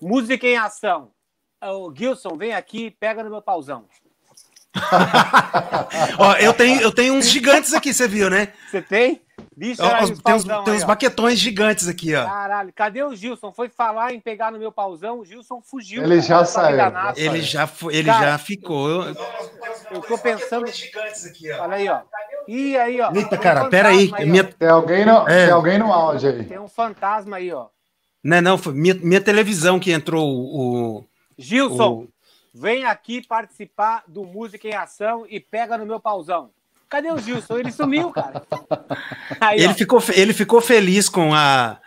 Música em ação. O Gilson, vem aqui, pega no meu pauzão. Ó, eu tenho, eu tenho uns gigantes aqui, você viu, né? Você tem? Bicho, Ó, os- aí tem uns, tem aí, uns ó. baquetões gigantes aqui, ó. Caralho, cadê o Gilson? Foi falar em pegar no meu pauzão, o Gilson fugiu. Ele já Tá saiu. Ele cara. já, foi, ele Cara, já ficou. Eu- Eu tô pensando. gigantes aqui, Olha aí, ó. Ih, aí, ó. Eita, Tem um cara, pera aí. ó. Minha, Tem alguém no, É. tem alguém no áudio aí. Tem um fantasma aí, ó. Não, não, foi minha, minha televisão que entrou o. o- Gilson, o- vem aqui participar do Música em Ação e pega no meu pauzão. Cadê o Gilson? Ele sumiu, cara. Aí, ele, ó. ficou, ele ficou feliz com a.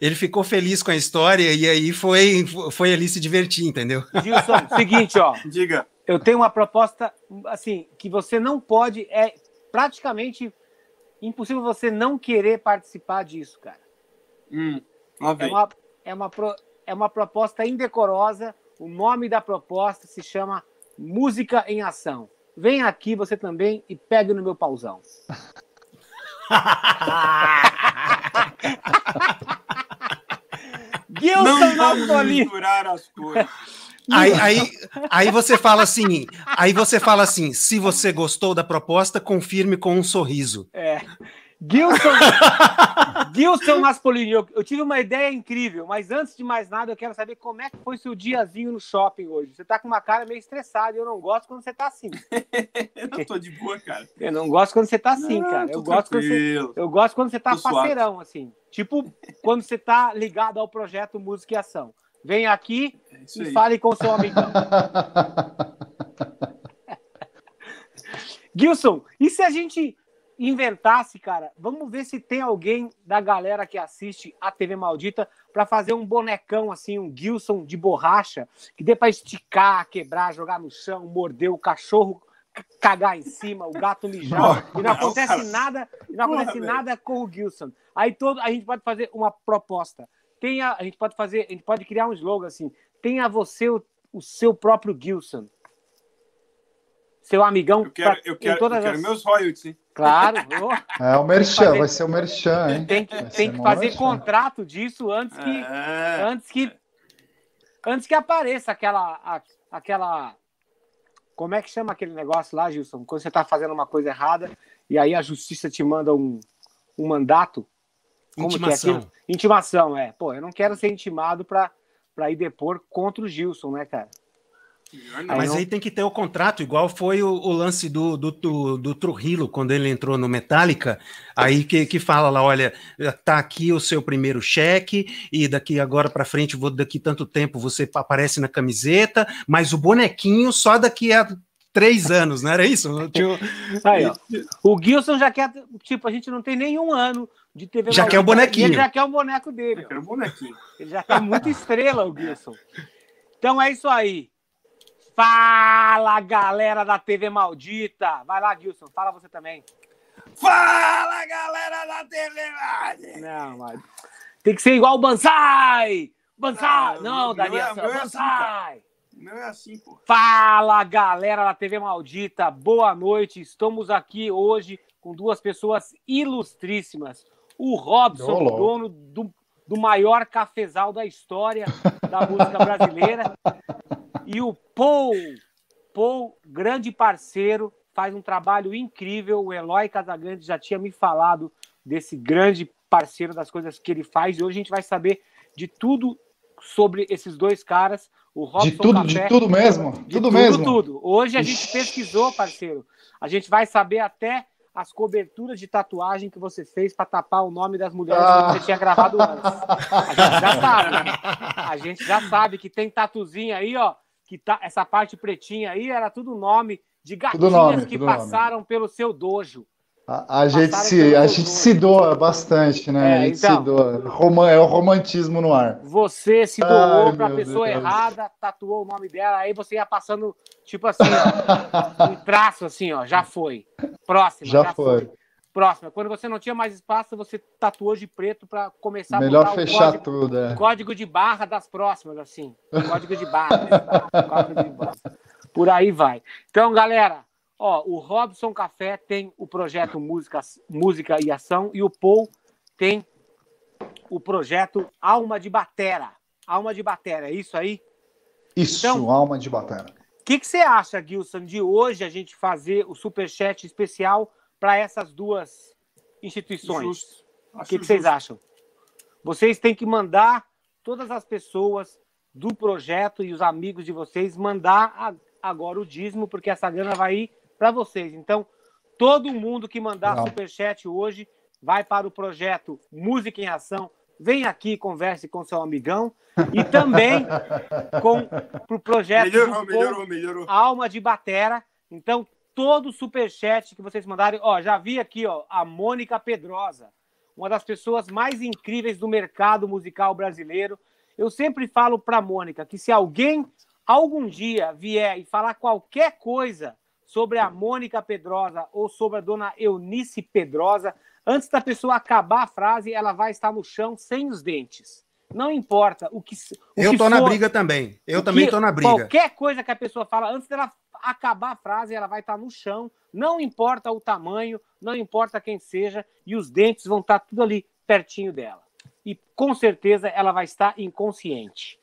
Ele ficou feliz com a história e aí foi, foi ali se divertir, entendeu? Gilson, seguinte, ó. Diga. Eu tenho uma proposta, assim, que você não pode, é praticamente impossível você não querer participar disso, cara. Hum, É uma, é uma, pro- é uma proposta indecorosa. O nome da proposta se chama Música em Ação. Vem aqui você também e pegue no meu pauzão. Gilson Não vamos Napoli. misturar as coisas. Aí, aí, aí você fala assim, aí você fala assim, se você gostou da proposta, confirme com um sorriso. É. Gilson, Gilson Naspolini, eu, eu tive uma ideia incrível, mas antes de mais nada, eu quero saber como é que foi seu diazinho no shopping hoje. Você tá com uma cara meio estressada e eu não gosto quando você tá assim. Eu tô de boa, cara. Eu não gosto quando você tá assim, Não, cara. Eu gosto, quando você, eu gosto quando você tá Tô suave. parceirão, assim. Tipo, quando você tá ligado ao projeto Música e Ação. Vem aqui É e aí. fale com seu amigão. Gilson, e se a gente inventasse, cara? Vamos ver se tem alguém da galera que assiste a TV Maldita para fazer um bonecão assim, um Gilson de borracha, que dê para esticar, quebrar, jogar no chão, morder o cachorro, cagar em cima, o gato mijar, e não acontece nada, e não Porra, acontece velho. nada com o Gilson. Aí todo, a gente pode fazer uma proposta. Tenha, a gente pode fazer, a gente pode criar um slogan assim: tenha você o, o seu próprio Gilson. Seu amigão. Eu quero, pra- eu quero, eu quero as- meus royalties, hein? Claro, É o Merchan, Fazer- vai ser o Merchan, hein? tem que, Vai tem que fazer merchan. contrato disso antes que, É. antes que, antes que apareça aquela, a- aquela, como é que chama aquele negócio lá, Gilson? Quando você está fazendo uma coisa errada e aí a justiça te manda um, um mandato. Como que é Intimação. aquilo? Intimação, é. Pô, eu não quero ser intimado para ir depor contra o Gilson, né, cara? Aí Mas não- aí tem que ter o contrato, igual foi o, o lance do, do, do, do Trujillo, quando ele entrou no Metallica, aí que, que fala lá, olha, tá aqui o seu primeiro cheque, e daqui agora para frente, vou, daqui tanto tempo você aparece na camiseta, mas o bonequinho só daqui a três anos, não era isso? Tinha- Aí, ó. O Gilson já quer, tipo, a gente não tem nenhum ano de TV Já quer o bonequinho. Ele já quer o boneco dele. Eu ó. quero um bonequinho. Ele já tem muita estrela, o Gilson. Então é isso aí. Fala, galera da TV Maldita. Vai lá, Gilson. Fala você também. Fala, galera da TV! Não, mas... Tem que ser igual o Banzai. Banzai. Ah, Não, Daniel. é- é assim, Banzai. Não é assim, pô. Fala, galera da TV Maldita, boa noite. Estamos aqui hoje com duas pessoas ilustríssimas. O Robson, louco. dono do, do maior cafezal da história da música brasileira. E o Paul, Paul, grande parceiro, faz um trabalho incrível. O Eloy Casagrande já tinha me falado desse grande parceiro, das coisas que ele faz. E hoje a gente vai saber de tudo sobre esses dois caras. O Robson De tudo, de Café, tudo mesmo? de tudo, mesmo? tudo. Hoje a gente pesquisou, parceiro. A gente vai saber até as coberturas de tatuagem que você fez para tapar o nome das mulheres Ah. que você tinha gravado antes. A gente já sabe. A gente já sabe que tem tatuzinho aí, ó, que tá essa parte pretinha aí era tudo nome de gatinhas nome, que tudo nome. passaram pelo seu dojo. A, a gente, Passaram se, a gente dono. se doa bastante, né? É, a gente então. se doa. Roman, é o romantismo no ar. Você se doou para a pessoa Deus. errada, tatuou o nome dela, aí você ia passando, tipo assim, ó, um traço assim, ó, já foi. Próxima, Já já, foi. foi. Próxima. Quando você não tinha mais espaço, você tatuou de preto para começar a Melhor botar fechar o código, tudo, é. código de barra das próximas, assim. Código de barra. código de barra. Por aí vai. Então, galera, ó, o Robson Café tem o projeto Música, Música e Ação e o Paul tem o projeto Alma de Batera. Alma de Batera, é isso aí? Isso, Então- alma de batera. O que, que você acha, Gilson, de hoje a gente fazer o superchat especial para essas duas instituições? Justo. O que, que vocês acham? Vocês têm que mandar todas as pessoas do projeto e os amigos de vocês mandar a- agora o dízimo, porque essa grana vai ir para vocês. Então, todo mundo que mandar Legal. superchat hoje vai para o projeto Música em Ação. Vem aqui, converse com seu amigão. E também com para o projeto do Melhorou, melhorou, melhorou. Alma de Batera. Então, todo superchat que vocês mandarem, ó, já vi aqui, ó, a Mônica Pedrosa, uma das pessoas mais incríveis do mercado musical brasileiro. Eu sempre falo para Mônica que se alguém algum dia vier e falar qualquer coisa sobre a Mônica Pedrosa ou sobre a dona Eunice Pedrosa, antes da pessoa acabar a frase, ela vai estar no chão sem os dentes. Não importa o que o Eu que tô na for- briga também. Eu também tô na briga. Qualquer coisa que a pessoa fala, antes dela acabar a frase, ela vai estar no chão. Não importa o tamanho, não importa quem seja, e os dentes vão estar tudo ali pertinho dela. E com certeza ela vai estar inconsciente.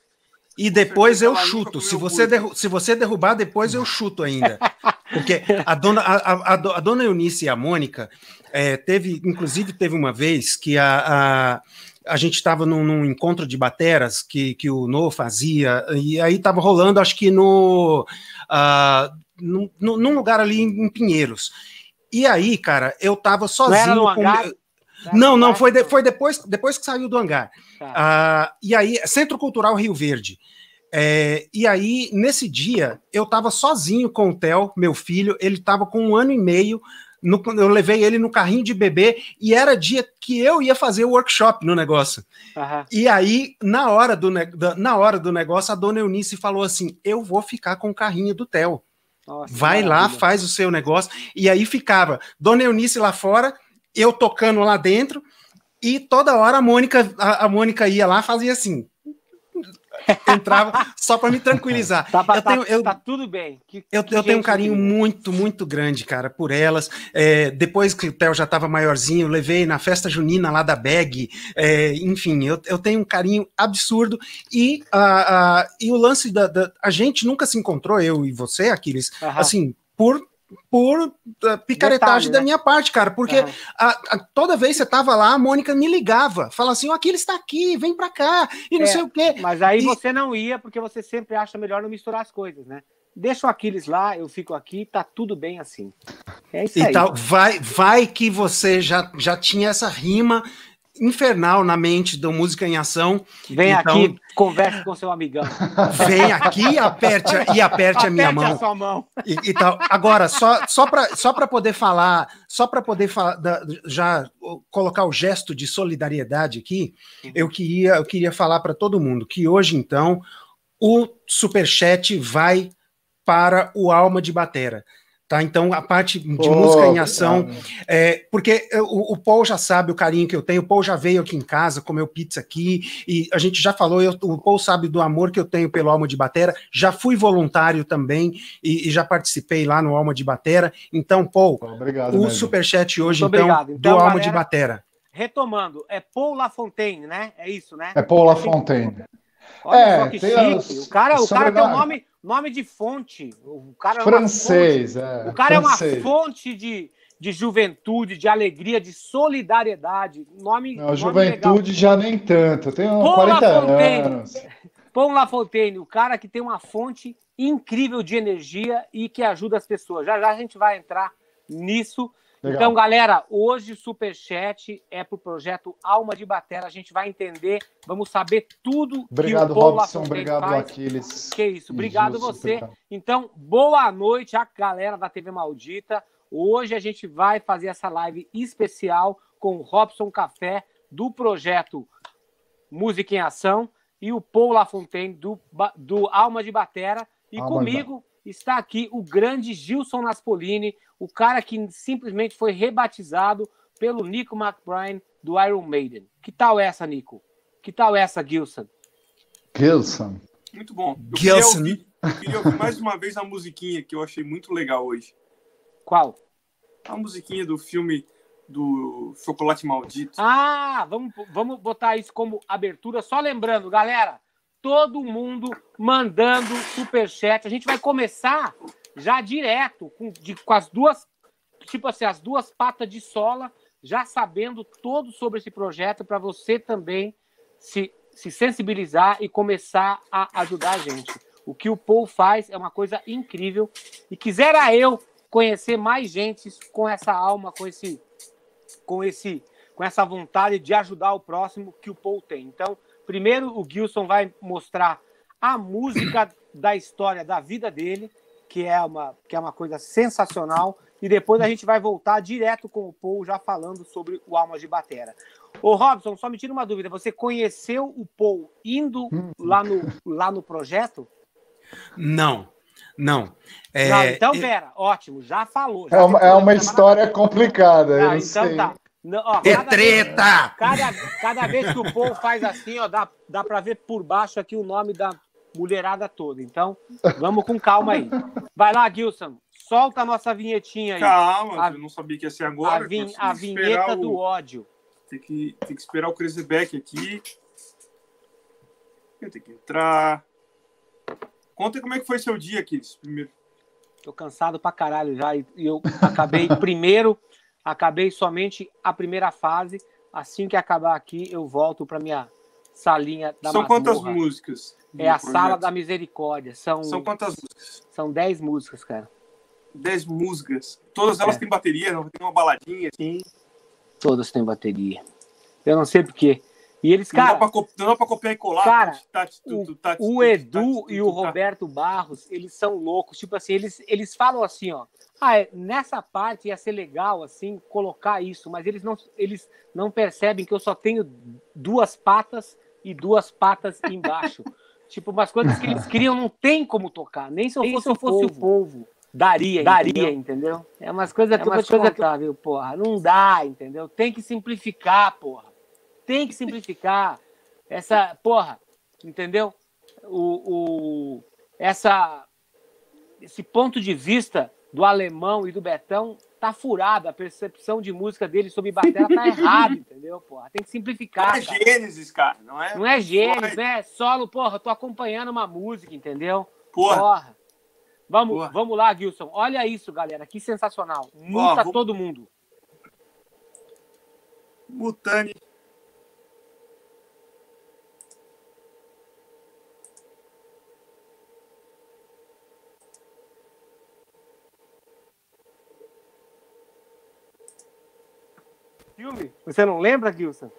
E depois eu chuto. Se você, derru- se você derrubar, depois eu chuto ainda. Porque a dona, a, a- a dona Eunice e a Mônica é, teve, inclusive, teve uma vez que a, a, a gente estava num, num encontro de bateras que, que o No fazia, e aí estava rolando, acho que no, ah, num, num- lugar ali em Pinheiros. E aí, cara, eu tava Não sozinho. era no com- hangar? Não, não, foi, de- foi depois, depois que saiu do hangar. Tá. Ah, e aí, Centro Cultural Rio Verde. É, e aí, nesse dia, eu estava sozinho com o Theo, meu filho, ele estava com um ano e meio. No- eu levei ele no carrinho de bebê e era dia que eu ia fazer o workshop no negócio. Aham. E aí, na hora do, da- na hora do negócio, a dona Eunice falou assim: Eu vou ficar com o carrinho do Theo. Nossa, Vai lá, maravilha. faz o seu negócio. E aí ficava Dona Eunice lá fora, eu tocando lá dentro, e toda hora a Mônica, a, a Mônica ia lá, fazia assim. Entrava só para me tranquilizar. Tá, tá- eu tenho, eu, tá tudo bem. Que- eu, que eu tenho um carinho incrível. muito, muito grande, cara, por elas. É, depois que o Theo já estava maiorzinho, levei na festa junina lá da Bag. é, enfim, eu, eu tenho um carinho absurdo. E, a e o lance da, da- A gente nunca se encontrou, eu e você, Aquiles, Aham. assim, por. Por uh, picaretagem Detalhe, da né? minha parte, cara, porque Aham. a- a- toda vez que você tava lá, a Mônica me ligava, falava assim: o Aquiles está aqui, vem pra cá, e não É, sei o quê. Mas aí E- você não ia, porque você sempre acha melhor não misturar as coisas, né? Deixa o Aquiles lá, eu fico aqui, tá tudo bem assim. É isso E aí. tal, vai, vai que você já, já tinha essa rima infernal na mente do Música em Ação. Vem Então- aqui, converse com seu amigão. Vem aqui e aperte, a- e aperte a minha Aperte mão. sua mão. E, e tal. Agora, só, só para só pra poder falar, só para poder falar, já colocar o gesto de solidariedade aqui, eu queria, eu queria falar para todo mundo que hoje, então, o Superchat vai para o Alma de Batera. Tá, então a parte de Pô, música em ação, é, porque eu- o, o Paul já sabe o carinho que eu tenho, o Paul já veio aqui em casa, comeu pizza aqui, e a gente já falou, eu- o Paul sabe do amor que eu tenho pelo Alma de Batera, já fui voluntário também, e, e já participei lá no Alma de Batera, então, Paul, Obrigado. o mesmo. superchat hoje, Muito então, obrigado. Então, do Alma galera- de Batera. Retomando, é Paul Lafontaine, né? É isso, né? É Paul Lafontaine. Olha É, só que tem chique. O cara, o cara tem um nome, nome de fonte. O cara é Francês, é. fonte- o cara é uma fonte de, de juventude, de alegria, de solidariedade. Nome, Não, nome juventude legal. já nem tanto. Tenho Paul 40 Lafontaine. anos. Paul Lafontaine, o cara que tem uma fonte incrível de energia e que ajuda as pessoas. Já já a gente vai entrar nisso. Legal. Então, galera, hoje o Superchat é pro projeto Alma de Batera. A gente vai entender, vamos saber tudo Obrigado, que o Robson. Obrigado, faz. Aquiles. Que isso, obrigado Gilson, você. Então, boa noite a galera da TV Maldita. Hoje a gente vai fazer essa live especial com o Robson Café, do projeto Música em Ação, e o Paul Lafontaine, do, do Alma de Batera. E Alma comigo está aqui o grande Gilson Naspolini, o cara que simplesmente foi rebatizado pelo Nico McBride do Iron Maiden. Que tal essa, Nico? Que tal essa, Gilson? Gilson. Muito bom. Eu queria, Gilson. ouvir, eu queria ouvir mais uma vez a musiquinha que eu achei muito legal hoje. Qual? A musiquinha do filme do Chocolate Maldito. Ah, vamos, vamos botar isso como abertura. Só lembrando, galera, todo mundo mandando superchat. A gente vai começar já direto com, de, com as duas, tipo assim, as duas patas de sola, já sabendo todo sobre esse projeto para você também se, se sensibilizar e começar a ajudar a gente. O que o Paul faz é uma coisa incrível e quisera eu conhecer mais gente com essa alma, com esse, com esse, com essa vontade de ajudar o próximo que o Paul tem. Então, primeiro o Gilson vai mostrar a música da história da vida dele, que é uma, que é uma coisa sensacional, e depois a gente vai voltar direto com o Paul já falando sobre o Almas de Batera. Ô Robson, só me tira uma dúvida, você conheceu o Paul indo lá no, lá no projeto? Não, não. É, Não, então, Vera, ótimo, já falou. já É uma, é uma na- história complicada, Ah, então sei. tá. Não, ó, é cada vez- treta! Cada, cada vez que o povo faz assim, ó, dá, dá para ver por baixo aqui o nome da mulherada toda. Então, vamos com calma aí. Vai lá, Gilson. Solta a nossa vinhetinha aí. Calma, A- eu não sabia que ia ser a, agora. vin- tem que a vinheta o- do ódio. Tem que, tem que esperar o Crazyback aqui. Eu tenho que entrar. Conta como é que foi seu dia, Kids, primeiro. Tô cansado pra caralho já. E eu acabei primeiro, acabei somente a primeira fase. Assim que acabar aqui, eu volto pra minha salinha da São quantas masmorra. músicas? do É a projeto? sala da misericórdia. São, São quantas músicas? são 10 músicas, cara. Dez músicas. Todas elas É. têm bateria, não tem uma baladinha assim. Todas têm bateria. Eu não sei porquê. E eles, Não, dá cara, pra, não dá pra copiar e colar. Cara, Tati, tati, tati, o Edu e o. Roberto Barros, eles são loucos. Tipo assim, eles, eles falam assim, ó. Ah, é, nessa parte ia ser legal, assim, colocar isso, mas eles não, eles não percebem que eu só tenho duas patas e duas patas embaixo. tipo, umas coisas que eles criam não tem como tocar, nem se eu fosse, o, povo. Daria, daria, entendeu? É umas coisas que eu vou te contar, viu, porra? Não dá, entendeu? Tem que simplificar, porra. Tem que simplificar. Essa, porra, entendeu? O, o, essa, esse ponto de vista do alemão e do Betão tá furado. A percepção de música dele sobre batera tá errada, entendeu, porra? Tem que Não simplificar, é cara. Gênesis, cara. Não é? Não é gênio, né? Solo, porra, eu tô acompanhando uma música, entendeu? Porra. Vamos, Porra. vamos lá, Gilson. Olha isso, galera. Que sensacional. Multa vou- todo mundo. Mutani. Você não lembra, Gilson?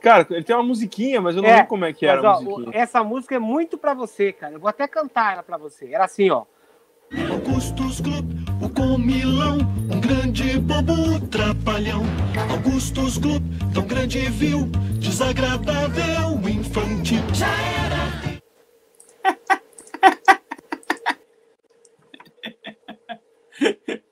Cara, ele tem uma musiquinha, mas eu não É, lembro como é que era Mas, ó, a musiquinha. essa música é muito pra você, cara. Eu vou até cantar ela pra você. Era assim, ó. Augustus Gloop, o comilão, um grande bobo trapalhão. Augustus Gloop, tão grande e vil, desagradável, infantil. Já era.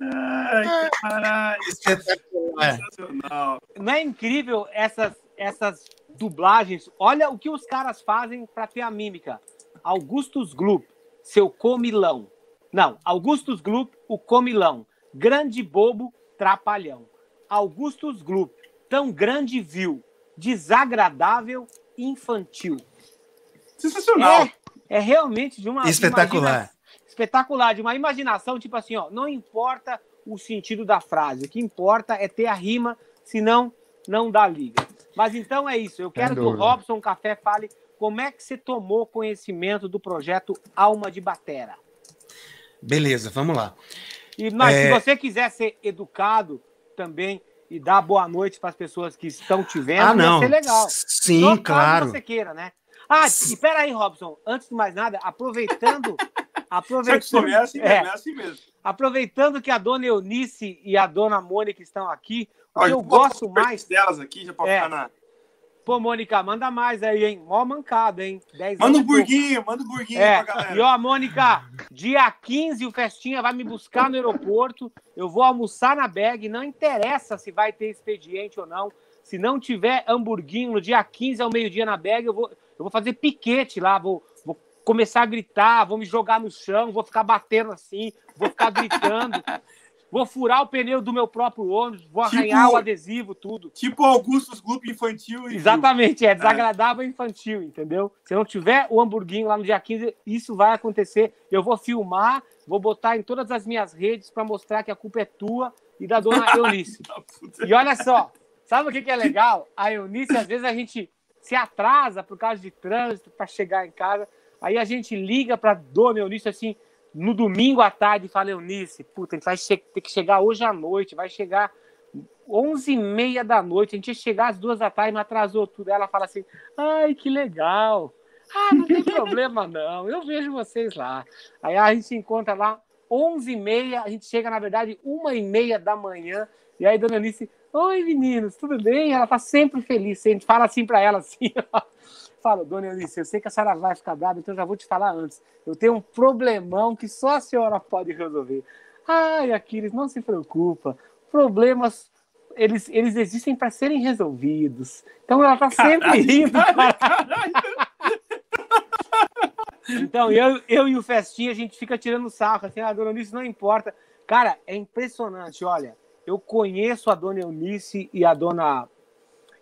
Ai, caralho, Espetacular. sensacional. Não é incrível essas, essas dublagens? Olha o que os caras fazem pra ter a mímica. Augustus Gloop, seu comilão. Não, Augustus Gloop, o comilão. Grande bobo, trapalhão. Augustus Gloop, tão grande vil, desagradável, infantil. Sensacional. É, é realmente de uma Espetacular. imagina- espetacular, de uma imaginação, tipo assim, ó, não importa o sentido da frase, o que importa é ter a rima, senão não dá liga. Mas então é isso, eu quero que o. Robson Café fale como é que você tomou conhecimento do projeto Alma de Batera. Beleza, vamos lá. E, mas É. se você quiser ser educado também e dar boa noite para as pessoas que estão te vendo, Ah, não. ser legal. Sim, Só claro. você queira, né? Ah, e peraí, Robson, antes de mais nada, aproveitando. Aproveitando, é é assim mesmo. Aproveitando que a dona Eunice e a dona Mônica estão aqui, o que eu gosto mais. delas aqui, já pra É. ficar na... Pô, Mônica, manda mais aí, hein? Mó mancada, hein? 10 Manda um burguinho, manda um burguinho É, pra galera. e ó, Mônica, dia 15 o Festinha vai me buscar no aeroporto. Eu vou almoçar na bag. Não interessa se vai ter expediente ou não. Se não tiver hamburguinho no dia 15 ao meio-dia na bag, eu vou, eu vou fazer piquete lá. Vou começar a gritar, vou me jogar no chão, vou ficar batendo assim, vou ficar gritando. vou furar o pneu do meu próprio ônibus, vou Tipo- arranhar o adesivo, tudo. Tipo Augustus Gloop infantil. Exatamente, é desagradável infantil, entendeu? Se não tiver o hamburguinho lá no dia 15, isso vai acontecer. Eu vou filmar, vou botar em todas as minhas redes para mostrar que a culpa é tua e da dona Eunice. E olha só, sabe o que, que é legal? A Eunice, às vezes, a gente se atrasa por causa de trânsito para chegar em casa. Aí a gente liga para dona Eunice assim, no domingo à tarde, e fala: Eunice, puta, a gente vai ter que chegar hoje à noite, vai chegar 11 e meia da noite, a gente ia chegar às duas da tarde, mas atrasou tudo. Ela fala assim: ai, que legal. Ah, não tem problema não, eu vejo vocês lá. Aí a gente se encontra lá, 11 e meia, a gente chega, na verdade, uma e meia da manhã, e aí Dona Alice, oi meninos, tudo bem? Ela tá sempre feliz, a gente fala assim para ela, assim, ó. Falo, Dona Eunice, eu sei que a senhora vai ficar brava, então eu já vou te falar antes. Eu tenho um problemão que só a senhora pode resolver. Ai, Aquiles, não se preocupa. Problemas, eles, eles existem para serem resolvidos. Então ela tá sempre rindo. Então, eu, eu e o Festinha, a gente fica tirando sarro, assim, a dona Eunice não importa. Cara, é impressionante, olha, eu conheço a dona Eunice e a dona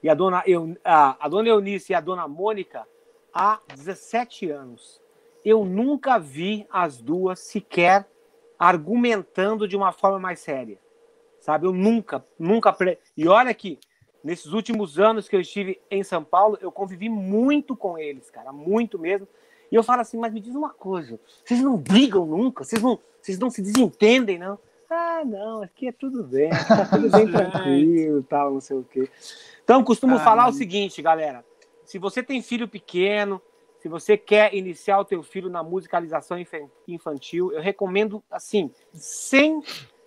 e a dona, Eu, a, a dona Eunice e a dona Mônica há 17 anos. Eu nunca vi as duas sequer argumentando de uma forma mais séria. Sabe? Eu nunca, nunca. pre- E olha que nesses últimos anos que eu estive em São Paulo, eu convivi muito com eles, cara, muito mesmo. E eu falo assim, mas me diz uma coisa, vocês não brigam nunca? Vocês não, vocês não se desentendem, não? Ah, não, aqui é tudo bem, tá tudo bem tranquilo, tal, não sei o quê. Então, costumo Ah, falar o seguinte, galera. Se você tem filho pequeno, se você quer iniciar o teu filho na musicalização infa- infantil, eu recomendo, assim, 100,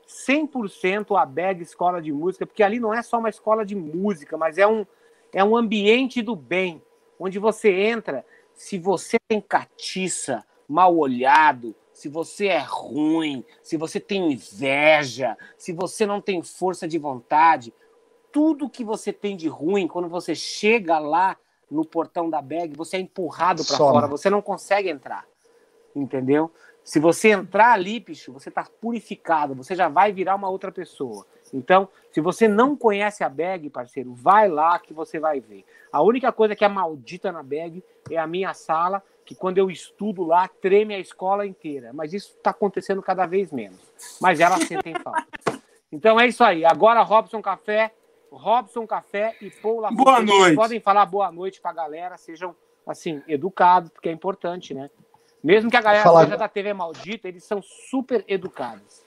100% a BEG Escola de Música, porque ali não é só uma escola de música, mas é um, é um ambiente do bem, onde você entra, se você tem catiça, mal olhado, se você é ruim, se você tem inveja, se você não tem força de vontade, tudo que você tem de ruim, quando você chega lá no portão da bag, você é empurrado para fora, você não consegue entrar. Entendeu? Se você entrar ali, bicho, você tá purificado, você já vai virar uma outra pessoa. Então, se você não conhece a bag, parceiro, vai lá que você vai ver. A única coisa que é maldita na bag é a minha sala, que quando eu estudo lá, treme a escola inteira. Mas isso está acontecendo cada vez menos. Mas ela sentem falta. Então é isso aí. Agora, Robson Café, Robson Café e Paul Lafontaine, Boa vocês noite. podem falar boa noite pra galera, sejam assim, educados, porque é importante, né? Mesmo que a galera Falar- seja da TV maldita, eles são super educados.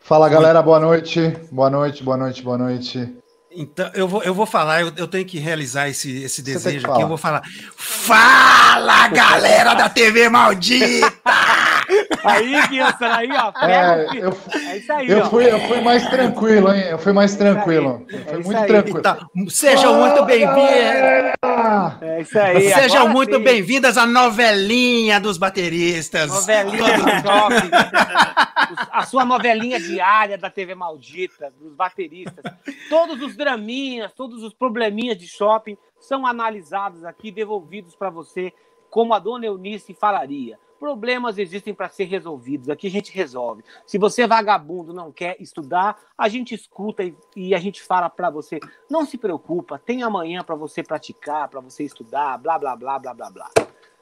Fala galera, boa noite. Boa noite, boa noite, boa noite. Então, eu vou, eu vou falar, eu, eu tenho que realizar esse, esse desejo aqui. Eu vou falar. Fala, galera da TV maldita! Aí, Gilson, aí, ó. pega É, eu, é isso aí, eu, ó. fui, eu fui mais tranquilo, hein? Eu fui mais tranquilo. É fui isso muito aí. tranquilo. Sejam muito bem-vindos. Ah, É isso aí. Sejam agora muito bem-vindas à novelinha dos bateristas. Novelinha do shopping. A sua novelinha diária da TV Maldita, dos bateristas. Todos os draminhas, todos os probleminhas de shopping são analisados aqui, devolvidos para você, como a dona Eunice falaria. Problemas existem para ser resolvidos. Aqui a gente resolve. Se você é vagabundo, não quer estudar, a gente escuta e, e a gente fala para você: não se preocupa, tem amanhã para você praticar, para você estudar, blá, blá, blá, blá, blá, blá.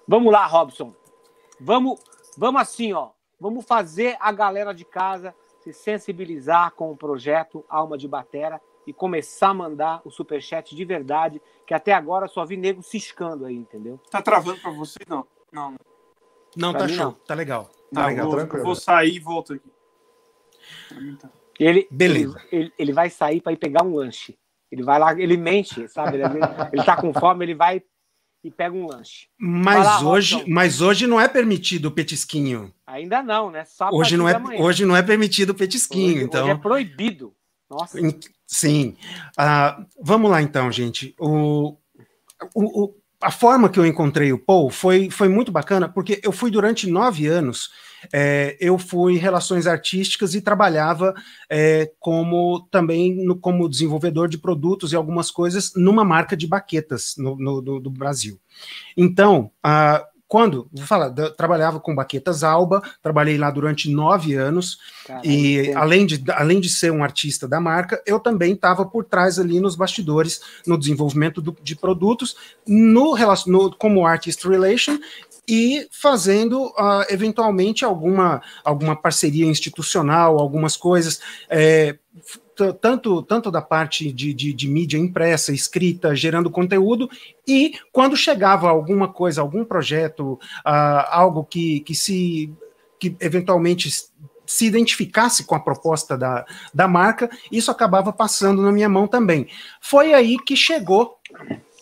Vamos lá, Robson. Vamos, vamos assim, ó. Vamos fazer a galera de casa se sensibilizar com o projeto Alma de Batera e começar a mandar o superchat de verdade, que até agora só vi nego ciscando aí, entendeu? Tá travando pra vocês? Não. Não. Não, Pra tá show, não. tá legal. Tá Tá, legal. vou, tranquilo. vou sair e volto aqui. Ele, Beleza. Ele, ele, ele vai sair para ir pegar um lanche. Ele vai lá, ele mente, sabe? Ele, ele tá com fome, ele vai e pega um lanche. Mas lá, hoje, Robson. mas hoje não é permitido o petisquinho. Ainda não, né? Só Hoje não é, hoje não é permitido o petisquinho, Hoje- então. hoje é proibido. Nossa. Sim. Ah, vamos lá, então, gente. O, o- o- a forma que eu encontrei o Paul foi, foi muito bacana, porque eu fui durante nove anos, é, eu fui em relações artísticas e trabalhava é, como também no- como desenvolvedor de produtos e algumas coisas numa marca de baquetas no, no- do, do Brasil. Então, ah, quando, vou falar, da- trabalhava com baquetas Alba, trabalhei lá durante nove anos, Caralho, e além de, além de ser um artista da marca, eu também estava por trás ali nos bastidores, no desenvolvimento do- de produtos, no, no como artist relation e fazendo ah, eventualmente alguma, alguma parceria institucional, algumas coisas. é, tanto, tanto da parte de, de, de mídia impressa, escrita, gerando conteúdo, e quando chegava alguma coisa, algum projeto, ah, algo que, que se que eventualmente se identificasse com a proposta da, da marca, isso acabava passando na minha mão também. Foi aí que chegou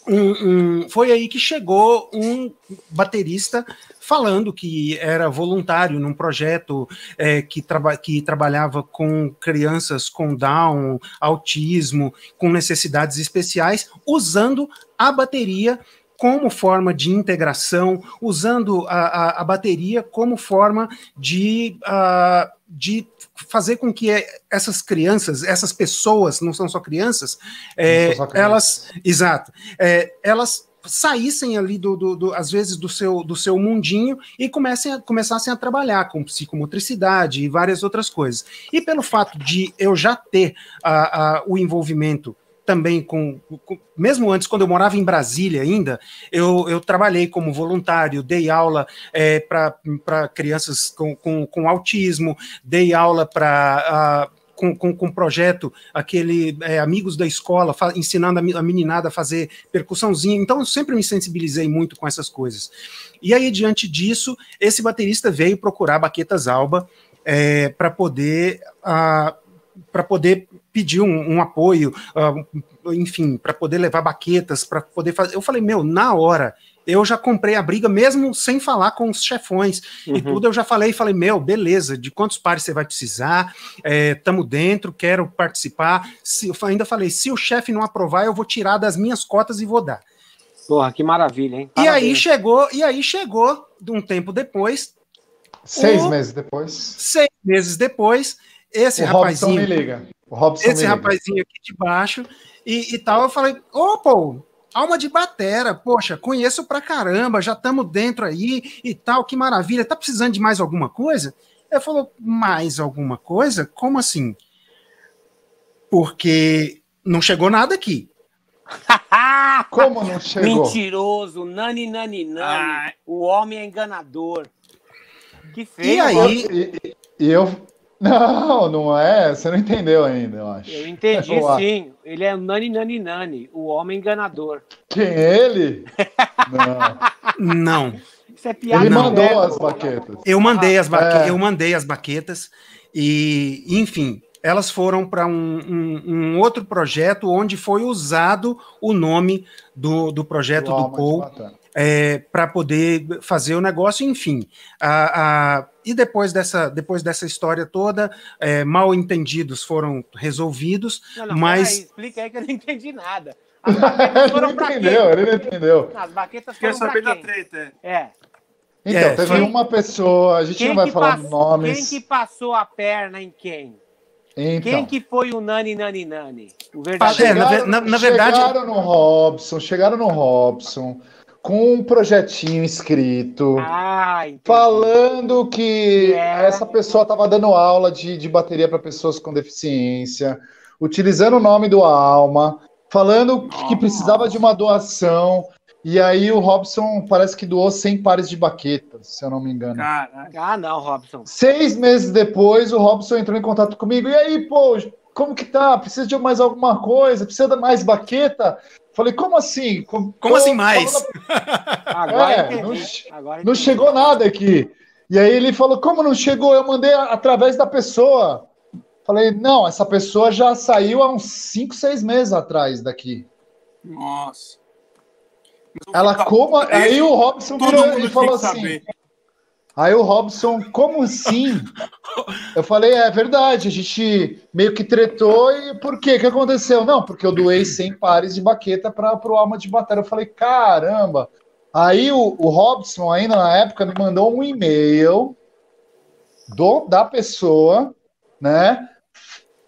um, um- foi aí que chegou um baterista falando que era voluntário num projeto é, que, traba que trabalhava com crianças com Down, autismo, com necessidades especiais, usando a bateria como forma de integração, usando a, a, a bateria como forma de, ah, de fazer com que essas crianças, essas pessoas, não são só crianças, é, só crianças. elas, exato, é, elas saíssem ali do, do, do- às vezes do seu, do seu mundinho e comecem a, começassem a trabalhar com psicomotricidade e várias outras coisas. E pelo fato de eu já ter a- a- o envolvimento também com, com- mesmo antes, quando eu morava em Brasília ainda, eu, eu trabalhei como voluntário, dei aula para crianças com, com, com autismo, dei aula para com, com, com projeto, aquele é, Amigos da Escola, ensinando a, meninada a fazer percussãozinha. Então, eu sempre me sensibilizei muito com essas coisas. E aí, diante disso, esse baterista veio procurar Baquetas Alba para poder. para poder pedir um, um apoio, ah, enfim, para poder levar baquetas, para poder fazer. Eu falei, meu, na hora, eu já comprei a briga, mesmo sem falar com os chefões e Uhum. tudo, eu já falei, falei, meu, beleza, de quantos pares você vai precisar, estamos dentro, quero participar. Se, eu ainda falei, se o chefe não aprovar, eu vou tirar das minhas cotas e vou dar. Porra, que maravilha, hein? E aí Parabéns. chegou, e aí chegou, de um tempo depois, Seis O- meses depois, seis meses depois, esse o Robson me rapazinho, liga. O Robson esse rapazinho aqui de baixo, e, e tal, eu falei, ô, pô, alma de batera, poxa, conheço pra caramba, já estamos dentro aí e tal, que maravilha, tá precisando de mais alguma coisa? Ele falou, mais alguma coisa? Como assim? Porque não chegou nada aqui. Como não chegou? Mentiroso, nani, nani, nani. Ai. O homem é enganador. Que feio. E aí? E, e- e eu. Não, não é. Você não entendeu ainda, eu acho. Eu entendi Eu acho. sim. Ele é nani, nani, nani. O homem enganador. Quem? Ele? Não. Não. Isso é piada. Ele não. mandou as baquetas. Eu mandei as baquetas, É. eu mandei as baquetas e, enfim, elas foram para um, um- um outro projeto onde foi usado o nome do, do projeto do, Paul Batata. para poder fazer o negócio, enfim. A- a- e depois dessa, depois dessa história toda, é, mal entendidos foram resolvidos, Não, não, mas peraí, explica aí que eu não entendi nada. As baquetas Ele foram não entendeu, ele não entendeu. As baquetas Quer foram saber pra da treta? é. É. Então, É, teve foi- uma pessoa, a gente Quem não vai falar pass- nomes. Quem que passou a perna em quem? Então, Quem que foi o nani, nani, nani? O É, verdadeiro. na ve- na- na verdade- Chegaram no Robson, chegaram no Robson com um projetinho escrito. Ah. Falando que É. essa pessoa estava dando aula de, de bateria para pessoas com deficiência, utilizando o nome do Alma, falando que precisava de uma doação. E aí o Robson parece que doou 100 pares de baquetas, se eu não me engano. Caraca. Ah, não, Robson. Seis meses depois, o Robson entrou em contato comigo. E aí, pô, como que tá? Precisa de mais alguma coisa? Precisa de mais baqueta? Falei, como assim? Com- como tô assim mais? falando Agora É, não Agora Não chegou nada aqui. E aí ele falou: como não chegou? Eu mandei através da pessoa. Falei, não, essa pessoa já saiu há uns 5, 6 meses atrás daqui. Nossa. Ela como. Aí o Robson virou e falou assim. saber. Aí o Robson, como assim? Eu falei, é verdade, a gente meio que tretou e por quê? O que aconteceu? Não, porque eu doei 100 pares de baqueta para o Alma de Batalha. Eu falei, caramba. Aí o, o Robson, ainda na época, me mandou um e-mail do, da pessoa, né,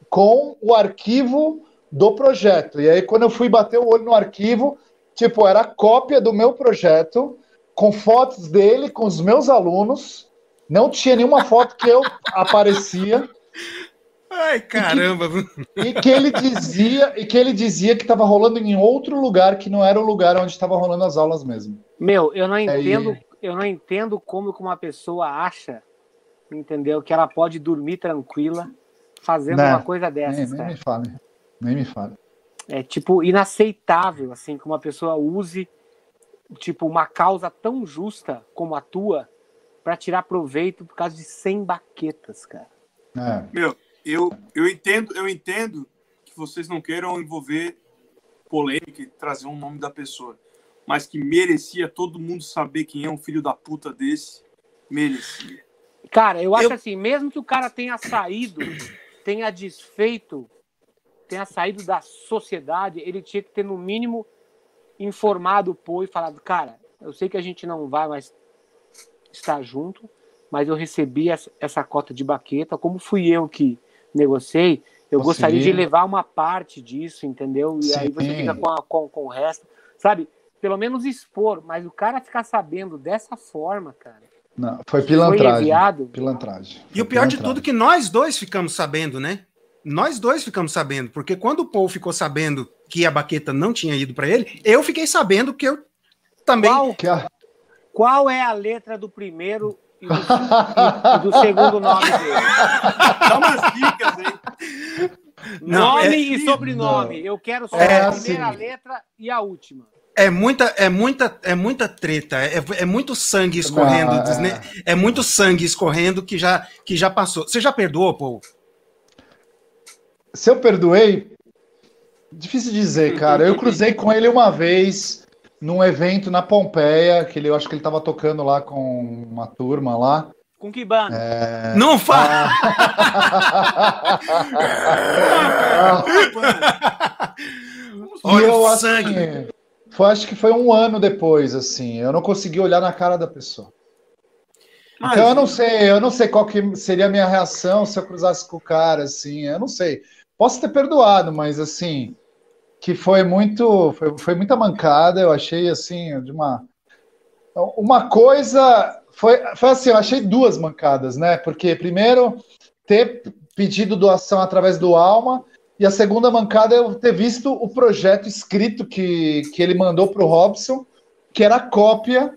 com o arquivo do projeto. E aí, quando eu fui bater o olho no arquivo, tipo, era cópia do meu projeto com fotos dele, com os meus alunos. Não tinha nenhuma foto que eu aparecia. Ai, caramba. E que ele dizia, e que ele dizia que estava rolando em outro lugar que não era o lugar onde estava rolando as aulas mesmo. Meu, eu não Aí- entendo, eu não entendo como que uma pessoa acha, entendeu, que ela pode dormir tranquila fazendo Né. uma coisa Nem, dessas, nem cara. me fale. Nem me fale. É tipo inaceitável assim que uma pessoa use tipo uma causa tão justa como a tua para tirar proveito por causa de 100 baquetas, cara. É. Meu, eu, eu entendo, eu entendo que vocês não queiram envolver polêmica e trazer um nome da pessoa, mas que merecia todo mundo saber quem é um filho da puta desse, merecia. Cara, eu acho Eu- assim, mesmo que o cara tenha saído, tenha desfeito, tenha saído da sociedade, ele tinha que ter no mínimo informado o Pô e falado, cara, eu sei que a gente não vai mais estar junto, mas eu recebi essa, cota de baqueta, como fui eu que negociei, eu Consegui. gostaria de levar uma parte disso, entendeu? E aí você Sim. fica com, a- com, com o resto, sabe? Pelo menos expor, mas o cara ficar sabendo dessa forma, cara, Não, foi foi pilantragem. enviado, Pilantragem. E o pior de tudo é que nós dois ficamos sabendo, né? Nós dois ficamos sabendo, porque quando o Paul ficou sabendo que a baqueta não tinha ido para ele, eu fiquei sabendo que eu também. Qual, Que a- qual é a letra do primeiro e do, e- do segundo nome dele? Dá umas dicas aí. Não, nome é- e sobrenome. Eu quero só É a assim. primeira letra e a última. É muita, é muita, é muita treta, é, é muito sangue escorrendo, Não, é. desne- é muito sangue escorrendo que já, que já passou. Você já perdoou, Paul? Se eu perdoei, difícil dizer, cara. Eu cruzei com ele uma vez num evento na Pompeia, que ele, eu acho que ele tava tocando lá com uma turma lá. Com que banda? É. Não fala. E Olha eu o acho sangue. que foi, acho que foi um ano depois, assim. Eu não consegui olhar na cara da pessoa. Mas, Então eu não sei, eu não sei qual que seria a minha reação se eu cruzasse com o cara, assim. Eu não sei. Posso ter perdoado, mas assim, que foi muito, foi, foi muita mancada. Eu achei assim de uma uma coisa foi, foi assim, eu achei duas mancadas, né? Porque primeiro ter pedido doação através do Alma e a segunda mancada é eu ter visto o projeto escrito que, que ele mandou para o Robson, que era cópia.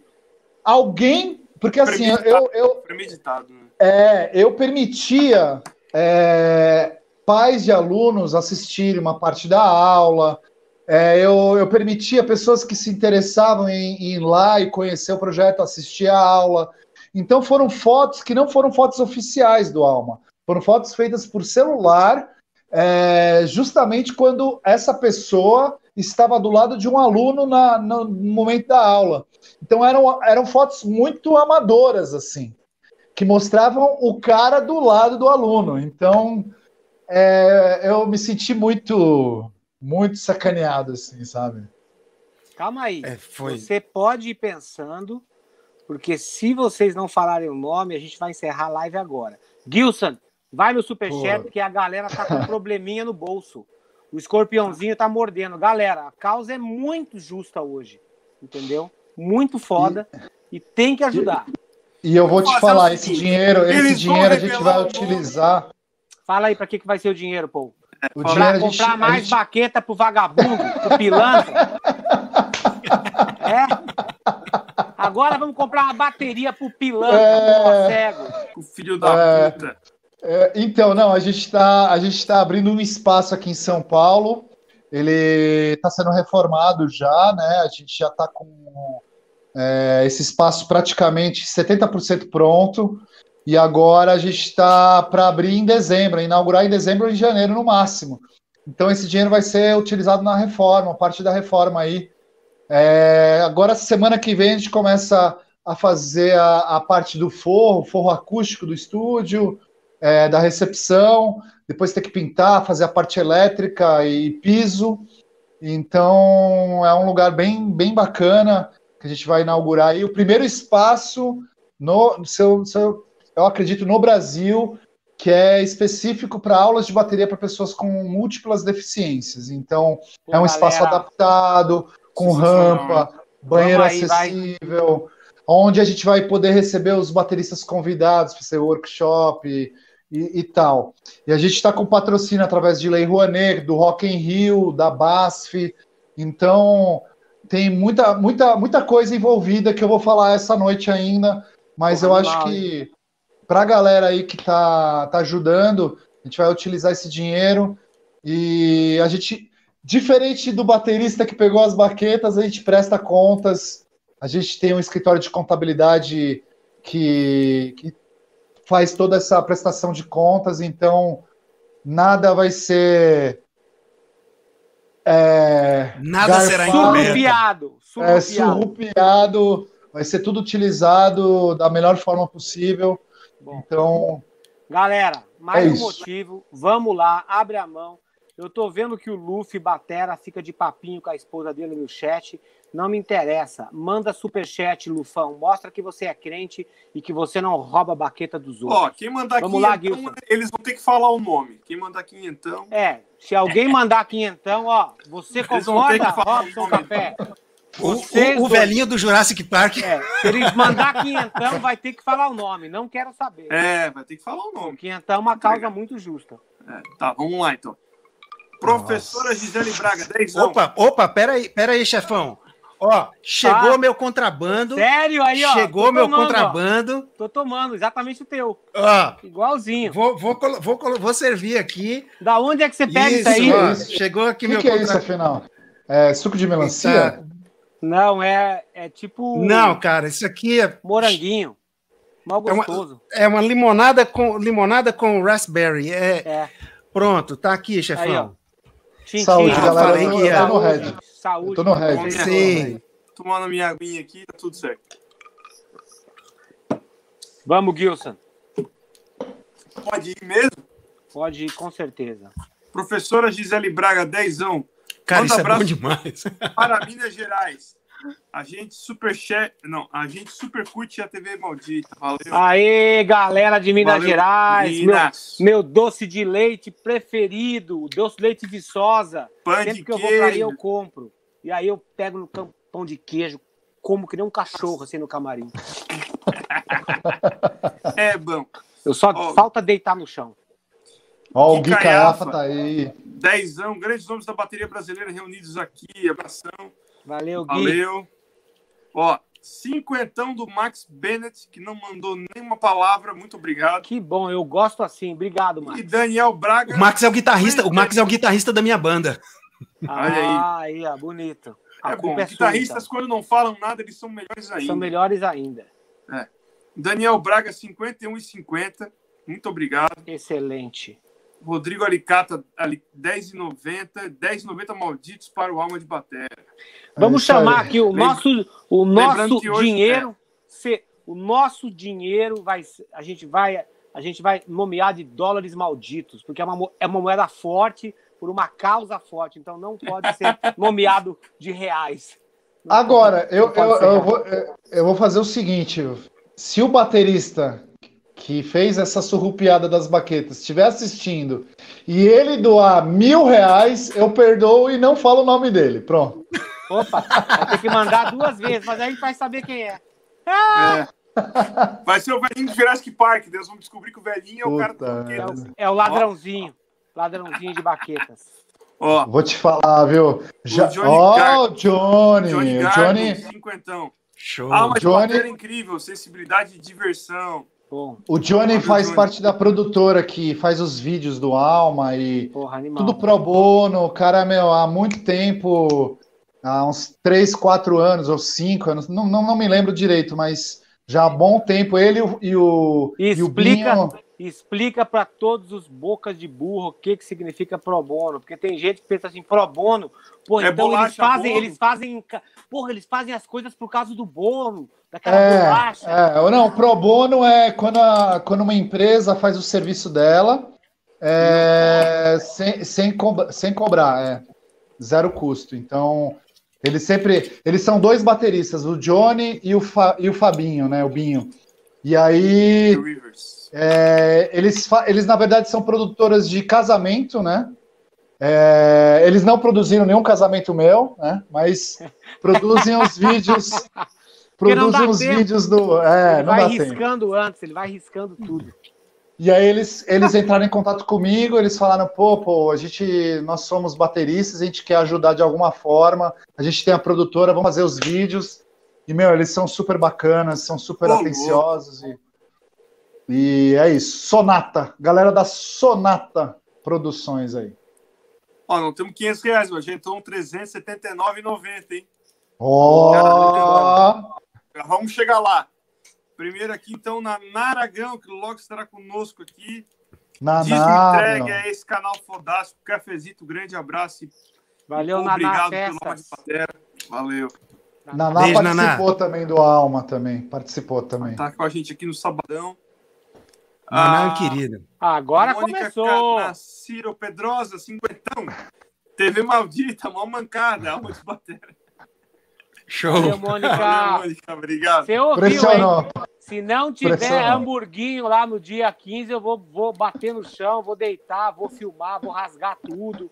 Alguém, porque assim, eu, eu, eu, premeditado, né? é, eu permitia é, pais de alunos assistirem uma parte da aula, é, eu, eu permitia pessoas que se interessavam em, em ir lá e conhecer o projeto, assistir a aula. Então foram fotos que não foram fotos oficiais do Alma, foram fotos feitas por celular, é, justamente quando essa pessoa estava do lado de um aluno na, no momento da aula. Então eram, eram fotos muito amadoras, assim que mostravam o cara do lado do aluno. Então, é, eu me senti muito, muito sacaneado, assim, sabe? Calma aí. É, foi. Você pode ir pensando, porque se vocês não falarem o nome, a gente vai encerrar a live agora. Gilson, vai no superchat, Pô. que a galera tá com um probleminha no bolso. O escorpiãozinho tá mordendo. Galera, a causa é muito justa hoje, entendeu? Muito foda e, tem que ajudar. E eu vou te falar, esse dinheiro, esse dinheiro a gente vai utilizar. Fala aí pra que, que vai ser o dinheiro, pô. O Pra dinheiro a gente, comprar a mais gente- baqueta pro vagabundo, pro pilantra. É? Agora vamos comprar uma bateria pro pilantra, É. porra cego. O filho da É. puta. É, então, não, a gente está a gente tá abrindo um espaço aqui em São Paulo. Ele está sendo reformado já, né? A gente já está com é, esse espaço praticamente 70% pronto. E agora a gente está para abrir em dezembro, inaugurar em dezembro ou em janeiro no máximo. Então esse dinheiro vai ser utilizado na reforma, parte da reforma aí. É, agora, semana que vem, a gente começa a fazer a, a parte do forro, forro acústico do estúdio, é, da recepção, depois tem que pintar, fazer a parte elétrica e piso. Então é um lugar bem, bem bacana que a gente vai inaugurar aí. O primeiro espaço, no, seu, seu, eu acredito, no Brasil, que é específico para aulas de bateria para pessoas com múltiplas deficiências. Então Pô, é um espaço galera, adaptado, com rampa, banheiro vai. acessível. onde a gente vai poder receber os bateristas convidados para ser workshop e, e, e, tal. E a gente está com patrocínio através de Lei Rouanet, do Rock in Rio, da BASF. Então, tem muita, muita, muita coisa envolvida que eu vou falar essa noite ainda, mas Porra, eu acho mal, que para a galera aí que está tá ajudando, a gente vai utilizar esse dinheiro e a gente, diferente do baterista que pegou as baquetas, a gente presta contas, a gente tem um escritório de contabilidade que, que faz toda essa prestação de contas, então nada vai ser é, Nada garfado, será surrupiado, surrupiado. É, surrupiado, vai ser tudo utilizado da melhor forma possível. Bom, então, galera, mais é um isso. motivo. Vamos lá, abre a mão. Eu tô vendo que o Luffy Batera fica de papinho com a esposa dele no chat. Não me interessa. Manda superchat, Lufão. Mostra que você é crente e que você não rouba a baqueta dos outros. Ó, quem mandar Vamos lá, então, eles vão ter que falar o nome. Quem mandar quinhentão. É, se alguém mandar quinhentão, ó, você concorda, Robson Café? O, o, o, velhinho do Jurassic Park. É, se eles mandar quinhentão, vai ter que falar o nome. Não quero saber. É, vai ter que falar o nome. Quinhentão é uma causa muito justa. É, tá, vamos lá então. Professora Nossa. Gisele Braga, 10 Opa, opa, peraí, peraí, chefão. Ó, chegou ah, meu contrabando. Sério aí, ó. Chegou tomando, meu contrabando. Ó. Tô tomando, exatamente o teu. Ó, Igualzinho. Vou, vou, vou, vou servir aqui. Da onde é que você pega isso, isso aí? Ó, chegou aqui que meu que é isso, afinal? É suco de melancia? Não, é, é tipo. Não, cara, isso aqui é. Moranguinho. Mal gostoso. É uma, é uma limonada com limonada com raspberry. É, é. Pronto, tá aqui, chefão. Aí, Saúde, ah, galera. Eu, eu, tô no red. Saúde. Eu tô no red. Sim. Tomando minha aguinha aqui, tá tudo certo. Vamos, Gilson. Pode ir mesmo? Pode ir, com certeza. Professora Gisele Braga, dezão. Cara, Manda isso é bom demais. Para Minas Gerais. A gente super chat, não, a gente super curte a TV maldita. Valeu. Aê, galera de Minas Valeu, Gerais. Minas. Meu, meu, doce de leite preferido, doce de leite viçosa. Pão Sempre de que queijo. eu vou pra aí eu compro. E aí eu pego no pão de queijo, como que nem um cachorro assim no camarim. é bom. Eu só oh. falta deitar no chão. Ó, o Gui Caiafa tá aí. Dezão, grandes nomes da bateria brasileira reunidos aqui. Abração. Valeu, Gui. Valeu. Ó, cinquentão do Max Bennett, que não mandou nenhuma palavra. Muito obrigado. Que bom, eu gosto assim. Obrigado, Max. E Daniel Braga. O Max é o guitarrista, o Max é o guitarrista da minha banda. Ah, Olha aí. Ah, aí, ó, bonito. A é bom. É Guitarristas, sua, então. quando não falam nada, eles são melhores ainda. São melhores ainda. É. Daniel Braga, 51 e 50. Muito obrigado. Excelente. Rodrigo Alicata, 10,90. 10,90 malditos para o Alma de Bateria. Vamos é chamar aqui o nosso, o nosso dinheiro. É. o nosso dinheiro vai. A gente vai. A gente vai nomear de dólares malditos, porque é uma, é uma moeda forte por uma causa forte, então não pode ser nomeado de reais. Não Agora, pode, eu, eu, eu, vou, eu vou fazer o seguinte: se o baterista que fez essa surrupiada das baquetas estiver assistindo e ele doar mil reais, eu perdoo e não falo o nome dele. Pronto. Opa, vai ter que mandar duas vezes, mas aí a gente vai saber quem é. Ah! é. Vai ser o velhinho de Jurassic Park. Deus vamos descobrir que o velhinho é o cara do é o, é o ladrãozinho. Ladrãozinho de baquetas. Ó, Vou te falar, viu? Já... Ó, oh, Johnny. Johnny. Johnny. Johnny... Cinquentão. Show. Alma Johnny... de incrível, sensibilidade e diversão. Bom, o Johnny faz Johnny. parte da produtora que faz os vídeos do Alma e Porra, tudo pro bono. O cara, meu, há muito tempo, há uns 3, 4 anos ou 5 anos, não, não, não me lembro direito, mas já há bom tempo ele e o, e, e o Binho explica para todos os bocas de burro o que, que significa pro bono, porque tem gente que pensa assim, pro bono, porra, é então eles fazem, eles fazem, porra, eles fazem as coisas por causa do bono, daquela é, bolacha. É, não, pro bono é quando, a, quando uma empresa faz o serviço dela é, sem, sem, co sem cobrar, é zero custo. Então, eles sempre, eles são dois bateristas, o Johnny e o, Fa, e o Fabinho, né, o Binho. E aí é, eles, eles, na verdade, são produtoras de casamento, né? É, eles não produziram nenhum casamento meu, né? Mas produzem os vídeos, Porque não produz dá uns tempo. vídeos do. É, ele não vai dá tempo. riscando antes, ele vai riscando tudo. E aí eles, eles entraram em contato comigo, eles falaram, pô, pô, a gente, nós somos bateristas, a gente quer ajudar de alguma forma, a gente tem a produtora, vamos fazer os vídeos. E, meu, eles são super bacanas, são super Ô, atenciosos. E, e é isso. Sonata, galera da Sonata Produções aí. Ó, não temos 500 reais, mas a gente entrou um 379,90, hein? Ó, Já Vamos chegar lá. Primeiro aqui, então, na Naragão, que logo estará conosco aqui. na nave. entregue a esse canal fodástico. Cafezito, grande abraço. e Valeu, Naná Obrigado pelo nome de. Patera. Valeu. Naná Beijo, participou Naná. também do Alma também, participou também. Tá com a gente aqui no Sabadão. Naná, Ah, querida. Agora Mônica começou. Ciro Pedrosa, cinquentão. TV maldita, mal mancada, alma de batera. Show. Valeu, Valeu, Mônica. Mônica, obrigado. Você ouviu, hein? Pressionou. Se não tiver Pressionou. hamburguinho lá no dia 15, eu vou, vou bater no chão, vou deitar, vou filmar, vou rasgar tudo.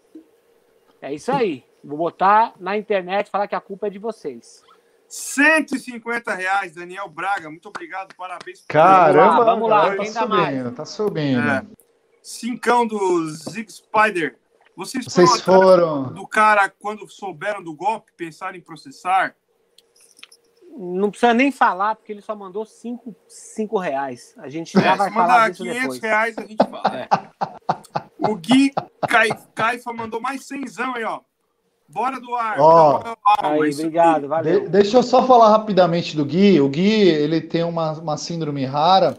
É isso aí. Vou botar na internet e falar que a culpa é de vocês. 150 reais, Daniel Braga. Muito obrigado, parabéns. Caramba, vamos lá, tá quem dá subindo, mais? tá subindo. É. Cincão do Zig Spider. Vocês, Vocês foram do cara quando souberam do golpe, pensaram em processar? Não precisa nem falar, porque ele só mandou 5 cinco reais. A gente já É, vai se falar mandar disso 500 depois. reais, a gente fala. O Gui Cai- Caifa mandou mais cenzão aí, ó. Bora do ar. Ó. Tá, Aí, obrigado, De- valeu. deixa eu só falar rapidamente do Gui. O Gui, ele tem uma, uma síndrome rara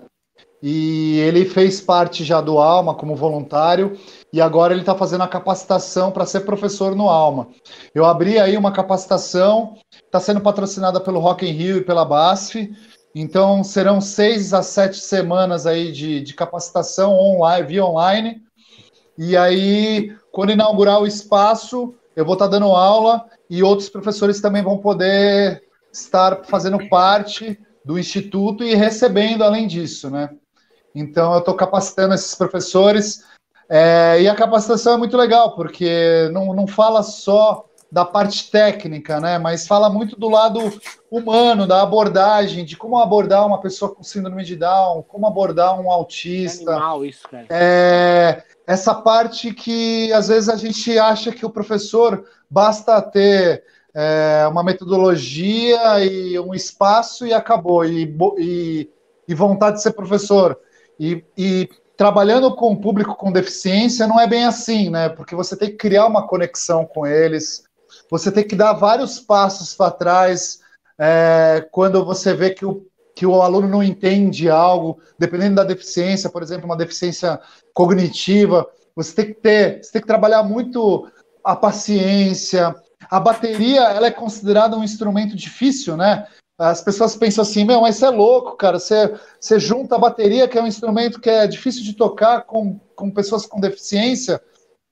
e ele fez parte já do Alma como voluntário e agora ele está fazendo a capacitação para ser professor no Alma. Eu abri aí uma capacitação, está sendo patrocinada pelo Rock in Rio e pela BASF. Então serão seis a sete semanas aí de, de capacitação online, via online. E aí, quando inaugurar o espaço, eu vou estar dando aula e outros professores também vão poder estar fazendo parte do instituto e recebendo além disso, né? Então eu estou capacitando esses professores é, e a capacitação é muito legal porque não, não fala só da parte técnica, né? Mas fala muito do lado humano, da abordagem, de como abordar uma pessoa com síndrome de Down, como abordar um É autista. animal isso, cara. É, essa parte que às vezes a gente acha que o professor basta ter é, uma metodologia e um espaço e acabou, e, e- e vontade de ser professor. E, e trabalhando com o público com deficiência não é bem assim, né? Porque você tem que criar uma conexão com eles, você tem que dar vários passos para trás é, quando você vê que o, que o aluno não entende algo, dependendo da deficiência, por exemplo, uma deficiência cognitiva, você tem que ter, você tem que trabalhar muito a paciência. A bateria, ela é considerada um instrumento difícil, né? As pessoas pensam assim, meu, mas você é louco, cara. Você, você junta a bateria, que é um instrumento que é difícil de tocar com, com pessoas com deficiência,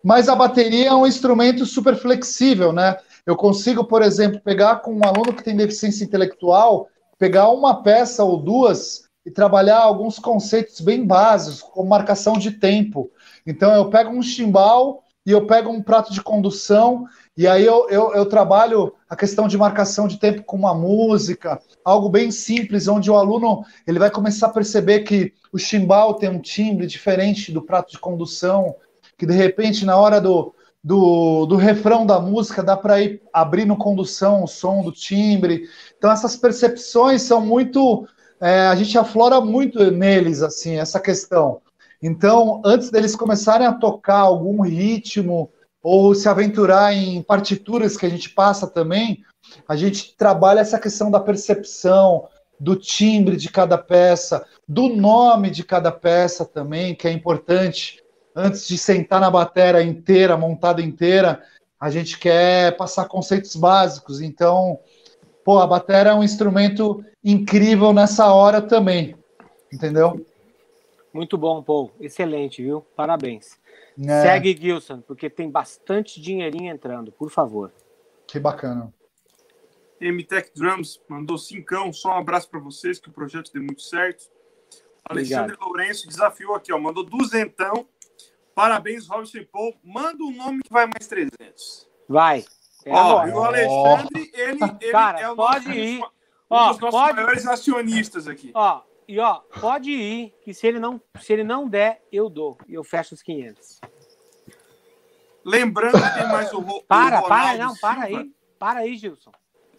mas a bateria é um instrumento super flexível, né? Eu consigo, por exemplo, pegar com um aluno que tem deficiência intelectual, pegar uma peça ou duas e trabalhar alguns conceitos bem básicos, como marcação de tempo. Então, eu pego um chimbal e eu pego um prato de condução, e aí eu, eu, eu trabalho a questão de marcação de tempo com uma música, algo bem simples, onde o aluno ele vai começar a perceber que o chimbal tem um timbre diferente do prato de condução, que de repente, na hora do, do, do refrão da música, dá para ir abrindo condução o som do timbre. Então, essas percepções são muito. é, a gente aflora muito neles, assim, essa questão. Então, antes deles começarem a tocar algum ritmo ou se aventurar em partituras que a gente passa também, a gente trabalha essa questão da percepção, do timbre de cada peça, do nome de cada peça também, que é importante. Antes de sentar na bateria inteira, montada inteira, a gente quer passar conceitos básicos. Então, pô, a bateria é um instrumento incrível nessa hora também, entendeu? Muito bom, Paul. Excelente, viu? Parabéns. É, Segue, Gilson, porque tem bastante dinheirinho entrando, por favor. Que bacana. MTech Drums mandou cincão. Só um abraço para vocês, que o projeto deu muito certo. Alexandre Lourenço desafiou aqui, ó. Mandou duzentão. Parabéns, Robson e Paul. Manda um nome que vai mais 300. Vai. É Ó, e o Alexandre, ele, ele Cara, é o pode nosso- ir. Ó, um dos nossos pode- maiores acionistas aqui. Ó, e ó, pode ir, que se ele não, se ele não der, eu dou. E eu fecho os 500. Lembrando que tem mais o, Ro- o Para, Ronaldo para, não, para Silva. aí. Para aí, Gilson.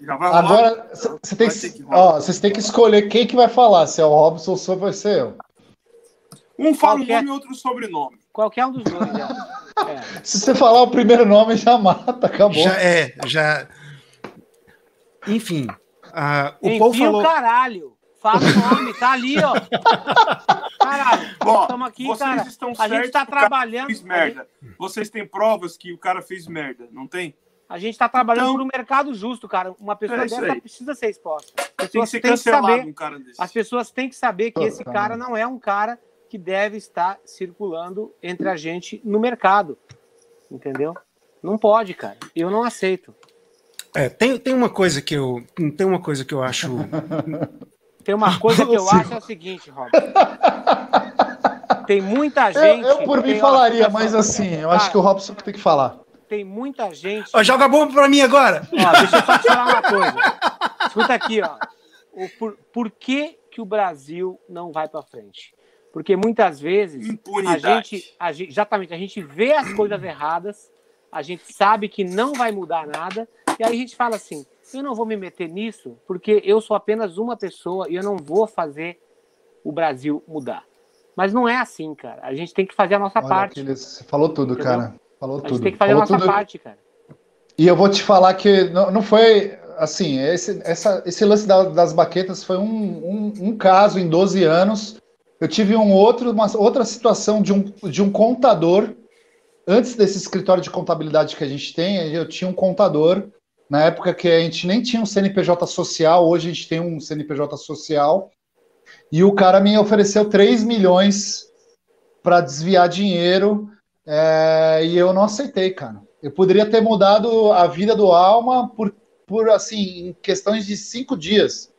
Agora, você tem que, que ó, vocês têm que escolher quem que vai falar, se é o Robson ou se vai ser eu. Um fala o nome e outro o sobrenome. Qualquer um dos dois, é. É. Se você falar o primeiro nome, já mata, acabou. Já é, já. Enfim, ah, o Paul Enfia falou. o caralho. Fala o nome, tá ali, ó. Caralho, Ó, estamos aqui, vocês cara. estão A gente certos tá trabalhando. Fez merda. Vocês têm provas que o cara fez merda, não tem? A gente tá trabalhando Então- por um mercado justo, cara. Uma pessoa É dessa precisa ser exposta. As Tem que pessoas ser têm que cancelado saber. um cara desse. As pessoas têm que saber que esse cara bom. não é um cara que deve estar circulando entre a gente no mercado. Entendeu? Não pode, cara. Eu não aceito. É, tem, tem uma coisa que eu. Tem uma coisa que eu acho. Tem uma coisa que eu Sim. acho é o seguinte, Rob. Tem muita Eu, gente. eu, por mim, falaria, só, mas assim, eu acho que o Robson que tem que falar. Tem muita gente. Ó, joga bomba pra mim agora! Ó, deixa eu só te falar uma coisa. Escuta aqui, ó. O por, por que, que o Brasil não vai para frente? Porque muitas vezes a Impunidade. gente, a gente, exatamente, a gente vê as coisas erradas, a gente sabe que não vai mudar nada, e aí a gente fala assim: eu não vou me meter nisso, porque eu sou apenas uma pessoa e eu não vou fazer o Brasil mudar. Mas não é assim, cara. A gente tem que fazer a nossa Olha, parte. Você falou tudo, Entendeu? cara. Falou A gente tudo. tem que fazer a Falou nossa tudo. parte, cara. E eu vou te falar que não, não foi assim, esse, essa, esse lance da- das baquetas foi um, um, um caso em 12 anos. Eu tive um outro, uma outra situação de um, de um contador. Antes desse escritório de contabilidade que a gente tem, eu tinha um contador. Na época que a gente nem tinha um CNPJ social, hoje a gente tem um CNPJ social. E o cara me ofereceu 3 milhões para desviar dinheiro é, e eu não aceitei, cara. Eu poderia ter mudado a vida do Alma por, por assim, em questões de cinco dias.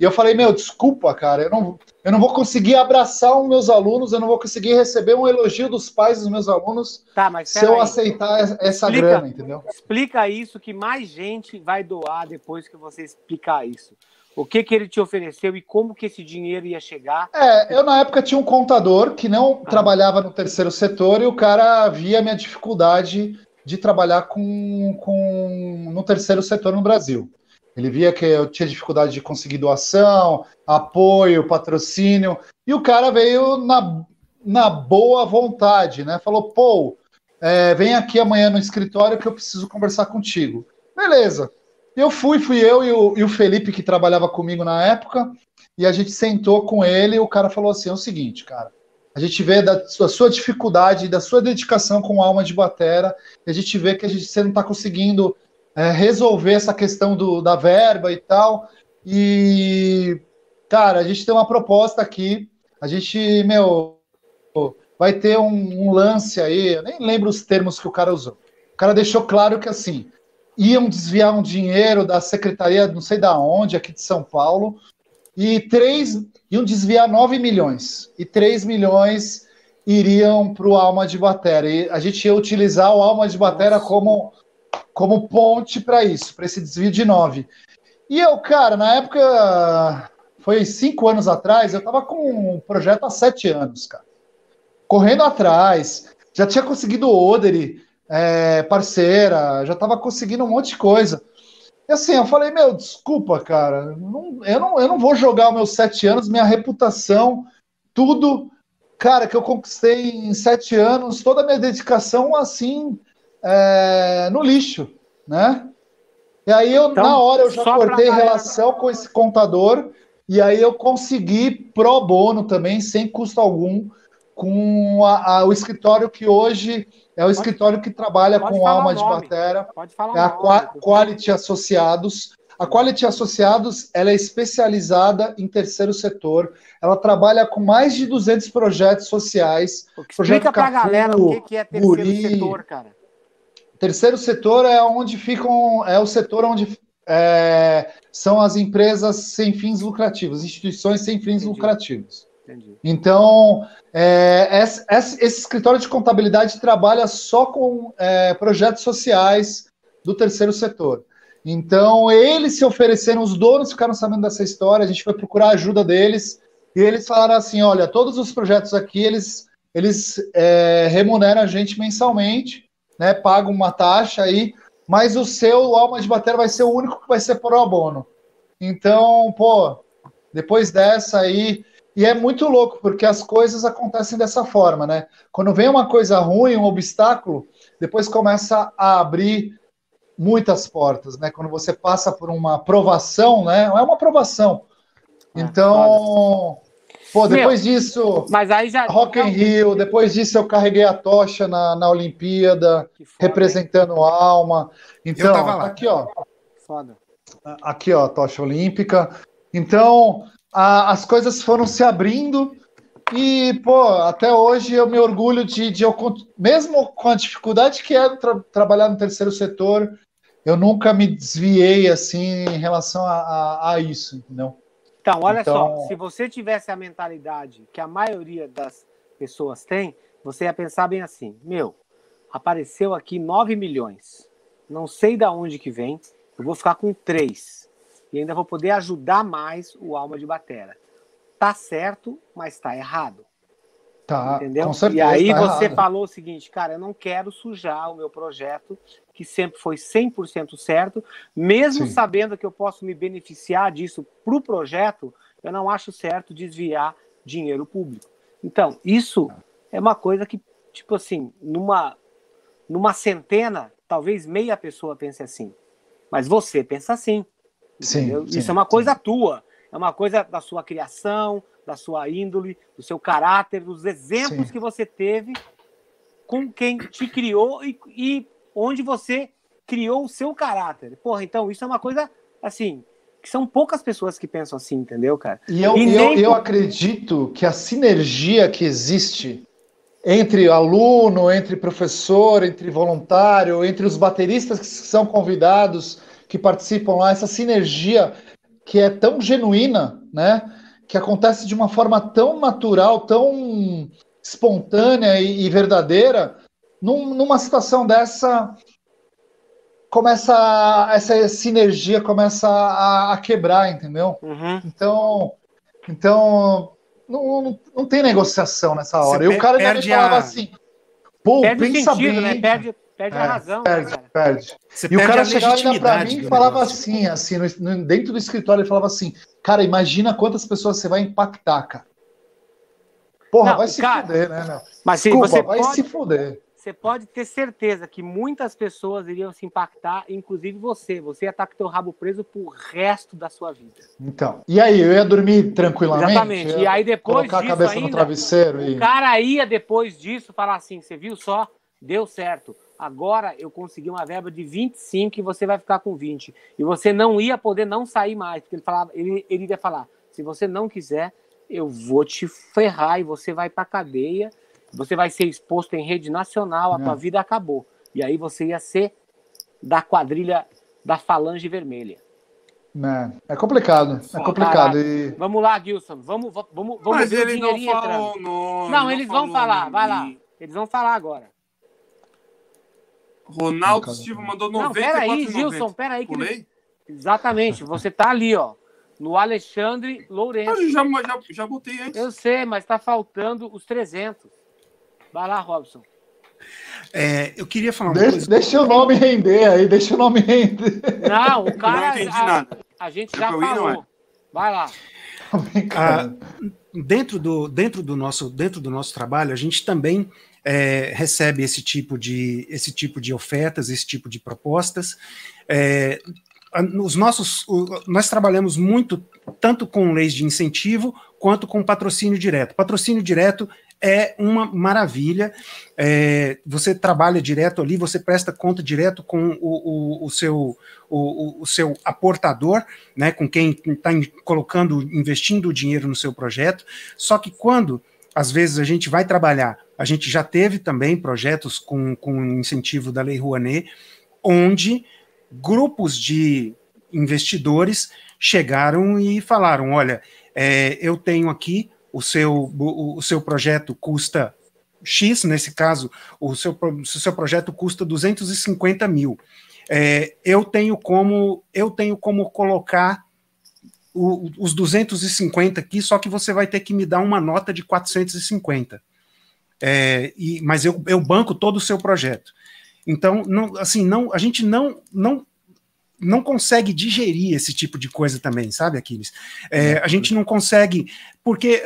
E eu falei, meu, desculpa, cara, eu não, eu não vou conseguir abraçar os meus alunos, eu não vou conseguir receber um elogio dos pais dos meus alunos Tá, mas se eu peraí. aceitar essa Explica. grana, entendeu? Explica isso que mais gente vai doar depois que você explicar isso. O que que ele te ofereceu e como que esse dinheiro ia chegar? É, eu na época tinha um contador que não Ah. trabalhava no terceiro setor e o cara via a minha dificuldade de trabalhar com, com no terceiro setor no Brasil. Ele via que eu tinha dificuldade de conseguir doação, apoio, patrocínio, e o cara veio na, na boa vontade, né? Falou, pô, é, vem aqui amanhã no escritório que eu preciso conversar contigo. Beleza. Eu fui, fui eu e o, e o Felipe, que trabalhava comigo na época, e a gente sentou com ele e o cara falou assim: é o seguinte, cara. A gente vê da sua, sua dificuldade, da sua dedicação com alma de batera, e a gente vê que a gente, você não está conseguindo é, resolver essa questão do, da verba e tal. E, cara, a gente tem uma proposta aqui. A gente, meu, vai ter um, um lance aí. Eu nem lembro os termos que o cara usou. O cara deixou claro que assim iam desviar um dinheiro da secretaria, não sei da onde, aqui de São Paulo, e três iam desviar 9 milhões. E 3 milhões iriam para o Alma de Batera. E a gente ia utilizar o Alma de Batera como, como ponte para isso, para esse desvio de 9. E eu, cara, na época, foi cinco anos atrás, eu estava com um projeto há sete anos, cara. Correndo atrás, já tinha conseguido Oderi, é, parceira, já estava conseguindo um monte de coisa. E assim, eu falei, meu, desculpa, cara, não- eu, não, eu não vou jogar meus sete anos, minha reputação, tudo, cara, que eu conquistei em sete anos, toda a minha dedicação, assim, é, no lixo, né? E aí, eu, Então, na hora, eu já cortei relação com esse contador, e aí eu consegui pro bono também, sem custo algum, com a- a- o escritório que hoje é o escritório que trabalha pode com alma de batera, Pode falar é a nome. Qua- Quality Associados. A Quality Associados ela é especializada em terceiro setor. Ela trabalha com mais de 200 projetos sociais. Explica pra Cafu, galera o que que é terceiro Guri. setor, cara. Terceiro setor é onde ficam é o setor onde é, são as empresas sem fins lucrativos, instituições sem fins Entendi. lucrativos. Entendi. Então, é, esse, esse- escritório de contabilidade trabalha só com é, projetos sociais do terceiro setor. Então, eles se ofereceram, os donos ficaram sabendo dessa história, a gente foi procurar a ajuda deles, e eles falaram assim: olha, todos os projetos aqui, eles, eles é, remuneram a gente mensalmente, né? Pagam uma taxa aí, mas o seu, o Alma de Bateria, vai ser o único que vai ser por abono. Então, pô, depois dessa aí. E é muito louco, porque as coisas acontecem dessa forma, né? Quando vem uma coisa ruim, um obstáculo, depois começa a abrir muitas portas, né? Quando você passa por uma aprovação, né? É uma aprovação. É, então, pô, depois Meu, disso, mas aí já Rock in Rio, depois disso eu carreguei a tocha na, na Olimpíada, foda, representando hein? Alma. Então, aqui ó. Foda. Aqui ó, a tocha olímpica. Então, a, as coisas foram se abrindo e, pô, até hoje eu me orgulho de, de eu, mesmo com a dificuldade que é tra trabalhar no terceiro setor, eu nunca me desviei assim em relação a, a, a isso, entendeu? Então, olha então... só, se você tivesse a mentalidade que a maioria das pessoas tem, você ia pensar bem assim: meu, apareceu aqui 9 milhões, não sei da onde que vem, eu vou ficar com 3 e ainda vou poder ajudar mais o Alma de Batera. Tá certo, mas tá errado. Tá, entendeu? Com certeza, e aí tá você errado. falou o seguinte, cara, eu não quero sujar o meu projeto, que sempre foi 100% certo, mesmo Sim. sabendo que eu posso me beneficiar disso para o projeto, eu não acho certo desviar dinheiro público. Então, isso é uma coisa que, tipo assim, numa, numa centena, talvez meia pessoa pense assim. Mas você pensa assim. Sim, sim, Isso é uma coisa sim. tua, é uma coisa da sua criação, da sua índole, do seu caráter, dos exemplos que você teve com quem te criou e, e, onde você criou o seu caráter. Porra, então isso é uma coisa assim. Que são poucas pessoas que pensam assim, entendeu, cara? E eu, e eu, eu acredito que a sinergia que existe entre aluno, entre professor, entre voluntário, entre os bateristas que são convidados, que participam lá, essa sinergia que é tão genuína, né? Que acontece de uma forma tão natural, tão espontânea e, e verdadeira, num, numa situação dessa começa essa sinergia começa a, a quebrar, entendeu? Uhum. Então, então não, não, não, tem negociação nessa hora. Você e o cara já me falava a... assim, pô, perde pensa sentido, bem. Né? Perde, Perde é, a razão. Né, perde, né, perde. Você e perde o cara chegava para mim e falava assim, assim, no, dentro do escritório, ele falava assim, cara, imagina quantas pessoas você vai impactar, cara. Porra, não, vai se cara, fuder, né, meu? Mas se Desculpa, você vai pode, se fuder. Você pode ter certeza que muitas pessoas iriam se impactar, inclusive você. Você ia estar com teu rabo preso pro resto da sua vida. Então. E aí, eu ia dormir tranquilamente? Exatamente. E aí depois colocar disso a cabeça ainda, no travesseiro e... o cara ia depois disso falar assim, você viu só? Deu certo agora eu consegui uma verba de 25 e você vai ficar com 20. E você não ia poder não sair mais, porque ele, falava, ele, ele iria falar, se você não quiser, eu vou te ferrar e você vai para cadeia, você vai ser exposto em rede nacional, a é. tua vida acabou. E aí você ia ser da quadrilha da falange vermelha. É, é complicado, é complicado. E... Vamos lá, Gilson, vamos, vamos, vamos Mas ver o dinheirinho não entrando. Não, não, eles vão falar, vai lá. Eles vão falar agora. Ronaldo Silva mandou 90. Não, peraí, Gilson, peraí. Que ele... Exatamente, você tá ali, ó. No Alexandre Lourenço. Ah, já, já, já botei antes. Eu sei, mas tá faltando os 300. Vai lá, Robson. É, eu queria falar uma deixa, coisa. Deixa o nome render aí, deixa o nome render. Não, o cara. Não a, nada. a gente já falou. É. Vai lá. Ah, dentro, do, dentro, do nosso, dentro do nosso trabalho, a gente também é, recebe esse tipo, de, esse tipo de ofertas, esse tipo de propostas. É, os nossos, nós trabalhamos muito tanto com leis de incentivo quanto com patrocínio direto. Patrocínio direto é uma maravilha. É, você trabalha direto ali, você presta conta direto com o, o, o seu, o, o, seu aportador, né, com quem está colocando, investindo o dinheiro no seu projeto. Só que quando às vezes a gente vai trabalhar, a gente já teve também projetos com, com incentivo da Lei Rouanet, onde grupos de investidores chegaram e falaram: olha, é, eu tenho aqui o seu, o, o, seu projeto custa X, nesse caso, o seu, o seu projeto custa 250 mil. é, eu tenho como eu tenho como colocar o, os 250 aqui, só que você vai ter que me dar uma nota de 450. É, e, mas eu, eu banco todo o seu projeto. Então, não, assim, não, a gente não, não não consegue digerir esse tipo de coisa também, sabe, Aquiles? É, a gente não consegue, porque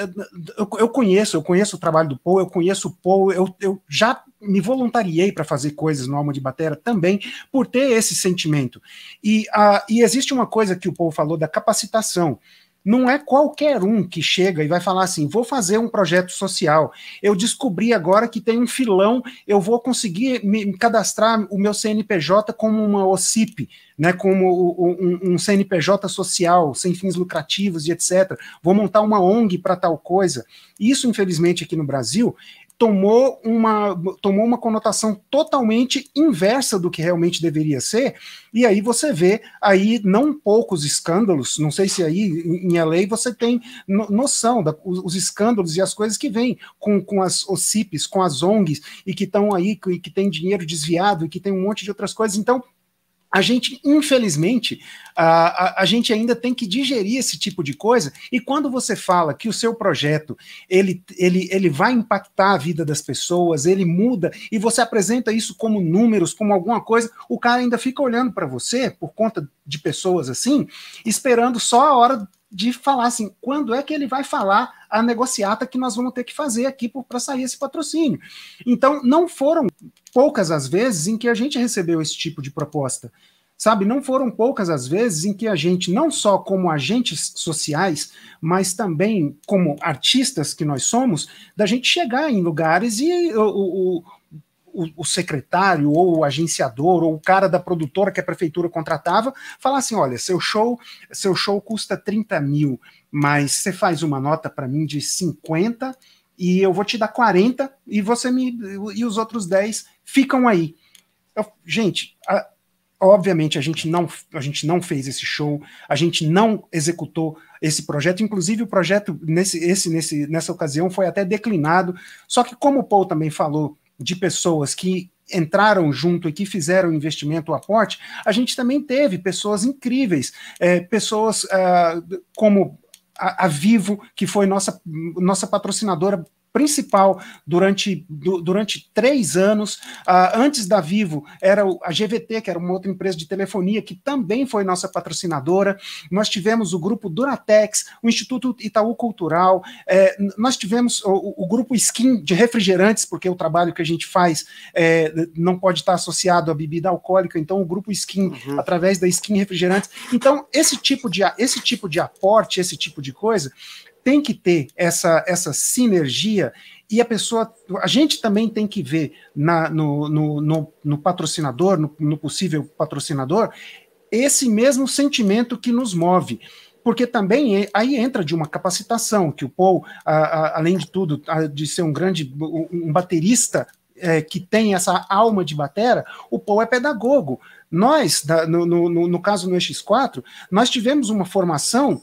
eu, eu, conheço, eu conheço o trabalho do Paul, eu conheço o Paul, eu, eu já me voluntariei para fazer coisas no Alma de Batera também, por ter esse sentimento. E, a, e existe uma coisa que o Paul falou da capacitação. Não é qualquer um que chega e vai falar assim: vou fazer um projeto social. Eu descobri agora que tem um filão, eu vou conseguir me cadastrar o meu CNPJ como uma OCIP, né, como um, um CNPJ social, sem fins lucrativos e etc. Vou montar uma ONG para tal coisa. Isso, infelizmente, aqui no Brasil, tomou uma, tomou uma conotação totalmente inversa do que realmente deveria ser, e aí você vê aí não poucos escândalos, não sei se aí em LA você tem noção dos da, os escândalos e as coisas que vêm com, com as OCIPs, com as ONGs, e que estão aí, que, que tem dinheiro desviado, e que tem um monte de outras coisas, então a gente, infelizmente, a, a, a, gente ainda tem que digerir esse tipo de coisa, e quando você fala que o seu projeto ele, ele, ele vai impactar a vida das pessoas, ele muda, e você apresenta isso como números, como alguma coisa, o cara ainda fica olhando para você, por conta de pessoas assim, esperando só a hora de falar assim, quando é que ele vai falar a negociata que nós vamos ter que fazer aqui para sair esse patrocínio. Então, não foram poucas as vezes em que a gente recebeu esse tipo de proposta. Sabe, não foram poucas as vezes em que a gente, não só como agentes sociais, mas também como artistas que nós somos, da gente chegar em lugares e o, o, o, o, secretário ou o agenciador ou o cara da produtora que a prefeitura contratava falar assim: olha, seu show, seu show custa 30 mil, mas você faz uma nota para mim de 50 e eu vou te dar 40 e você me e os outros 10 ficam aí. Eu, gente, a, obviamente a gente não a gente não fez esse show, a gente não executou esse projeto, inclusive o projeto nesse esse nesse nessa ocasião foi até declinado. Só que como o Paul também falou, de pessoas que entraram junto e que fizeram investimento, o aporte, a gente também teve pessoas incríveis, é, pessoas uh, como a, a, Vivo, que foi nossa, nossa patrocinadora principal durante, durante três anos. Uh, antes da Vivo, era a GVT, que era uma outra empresa de telefonia, que também foi nossa patrocinadora. Nós tivemos o grupo Duratex, o Instituto Itaú Cultural, é, nós tivemos o, o, grupo Skin de refrigerantes, porque o trabalho que a gente faz é, não pode estar associado à bebida alcoólica, então o grupo Skin, uhum. através da Skin Refrigerantes. Então, esse tipo de, esse tipo de aporte, esse tipo de coisa, tem que ter essa, essa sinergia e a pessoa, a gente também tem que ver na, no, no, no, no patrocinador, no, no, possível patrocinador, esse mesmo sentimento que nos move. Porque também aí entra de uma capacitação, que o Paul, a, a, além de tudo, a, de ser um grande um baterista é, que tem essa alma de batera, o Paul é pedagogo. Nós, da, no, no, no, caso no X4, nós tivemos uma formação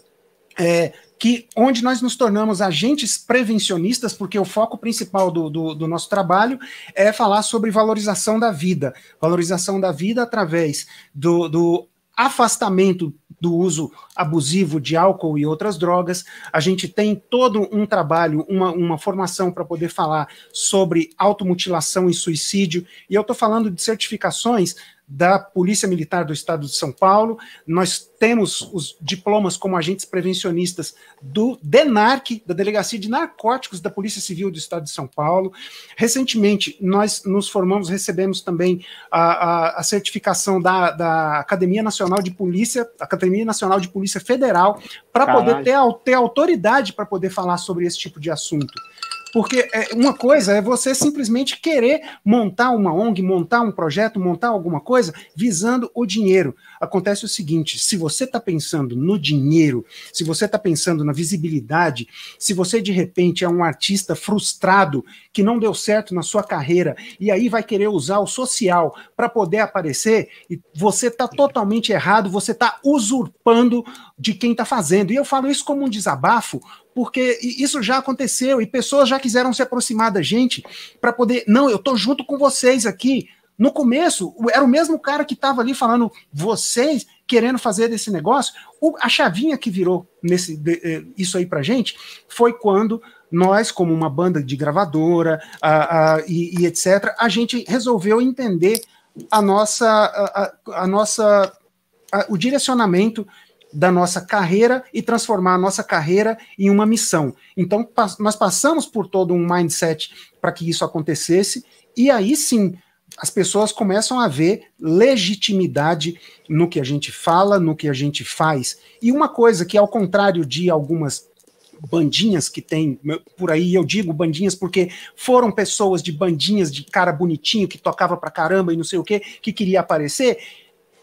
é, que onde nós nos tornamos agentes prevencionistas, porque o foco principal do, do, do, nosso trabalho é falar sobre valorização da vida, valorização da vida através do, do afastamento do uso abusivo de álcool e outras drogas. A gente tem todo um trabalho, uma, uma formação para poder falar sobre automutilação e suicídio, e eu estou falando de certificações da Polícia Militar do Estado de São Paulo, nós temos os diplomas como agentes prevencionistas do DENARC, da Delegacia de Narcóticos da Polícia Civil do Estado de São Paulo. Recentemente, nós nos formamos, recebemos também a, a, a certificação da, da Academia Nacional de Polícia, Academia Nacional de Polícia Federal, para poder ter, ter autoridade para poder falar sobre esse tipo de assunto. Porque é, uma coisa é você simplesmente querer montar uma ONG, montar um projeto, montar alguma coisa visando o dinheiro. Acontece o seguinte: se você está pensando no dinheiro, se você está pensando na visibilidade, se você de repente é um artista frustrado que não deu certo na sua carreira e aí vai querer usar o social para poder aparecer, e você está totalmente errado, você está usurpando de quem está fazendo. E eu falo isso como um desabafo, porque isso já aconteceu e pessoas já quiseram se aproximar da gente para poder, não, eu estou junto com vocês aqui. No começo, era o mesmo cara que estava ali falando, vocês querendo fazer desse negócio. O, a chavinha que virou nesse, de, eh, isso aí pra gente foi quando nós, como uma banda de gravadora a, a, e, e, etc., a gente resolveu entender a nossa, a, a nossa o direcionamento da nossa carreira e transformar a nossa carreira em uma missão. Então, nós passamos por todo um mindset para que isso acontecesse, e aí sim as pessoas começam a ver legitimidade no que a gente fala, no que a gente faz. E uma coisa que, ao contrário de algumas bandinhas que tem por aí, eu digo bandinhas porque foram pessoas de bandinhas de cara bonitinho que tocava pra caramba e não sei o que, que queria aparecer,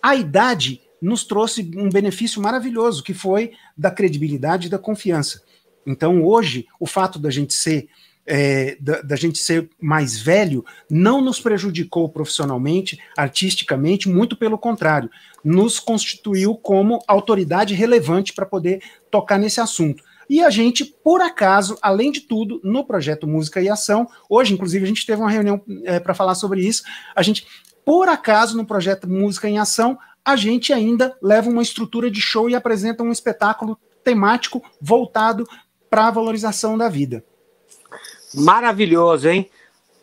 a idade nos trouxe um benefício maravilhoso, que foi da credibilidade e da confiança. Então, hoje, o fato da gente ser é, da, da, gente ser mais velho não nos prejudicou profissionalmente, artisticamente, muito pelo contrário, nos constituiu como autoridade relevante para poder tocar nesse assunto. E a gente, por acaso, além de tudo, no projeto Música e Ação, hoje, inclusive, a gente teve uma reunião é, para falar sobre isso. A gente, por acaso, no projeto Música em Ação, a gente ainda leva uma estrutura de show e apresenta um espetáculo temático voltado para a valorização da vida. Maravilhoso, hein?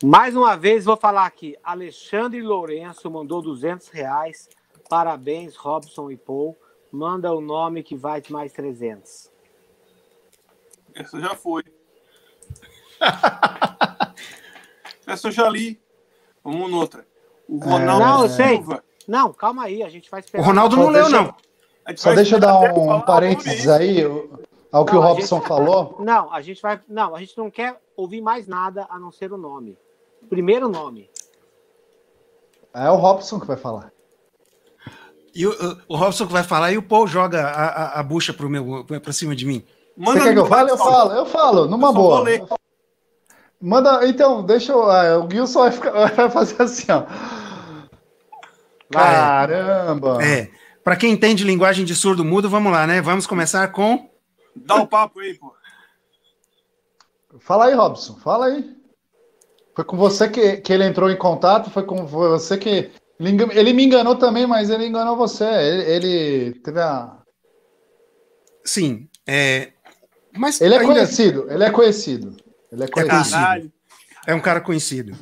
Mais uma vez vou falar aqui. Alexandre Lourenço mandou 200 reais. Parabéns, Robson e Paul. Manda o nome que vai de mais 300. Essa já foi. Essa eu já li. Vamos noutra. O é. Ronaldo Não, eu sei. Não, calma aí, a gente vai esperar. O Ronaldo não leu, não. Só deixa eu dar um, um parênteses aí ao que não, o Robson gente... falou. Não, a gente vai. Não, a gente não quer ouvir mais nada a não ser o nome. Primeiro nome. É o Robson que vai falar. E o, o, Robson que vai falar e o Paul joga a, a, a bucha pro meu, pra cima de mim. Manda Você quer que eu fale? Eu falo, eu falo, numa eu boa. Manda, então, deixa eu. Ah, o Gilson vai, ficar, vai fazer assim, ó. Caramba! É. Para quem entende linguagem de surdo mudo, vamos lá, né? Vamos começar com. Dá o um papo aí, pô. Fala aí, Robson, fala aí. Foi com você que, que ele entrou em contato, foi com você que. Ele me enganou também, mas ele enganou você. Ele, ele teve a. Sim. É... Mas ele é ainda... conhecido, ele é conhecido. Ele é, é conhecido. É, é um cara conhecido.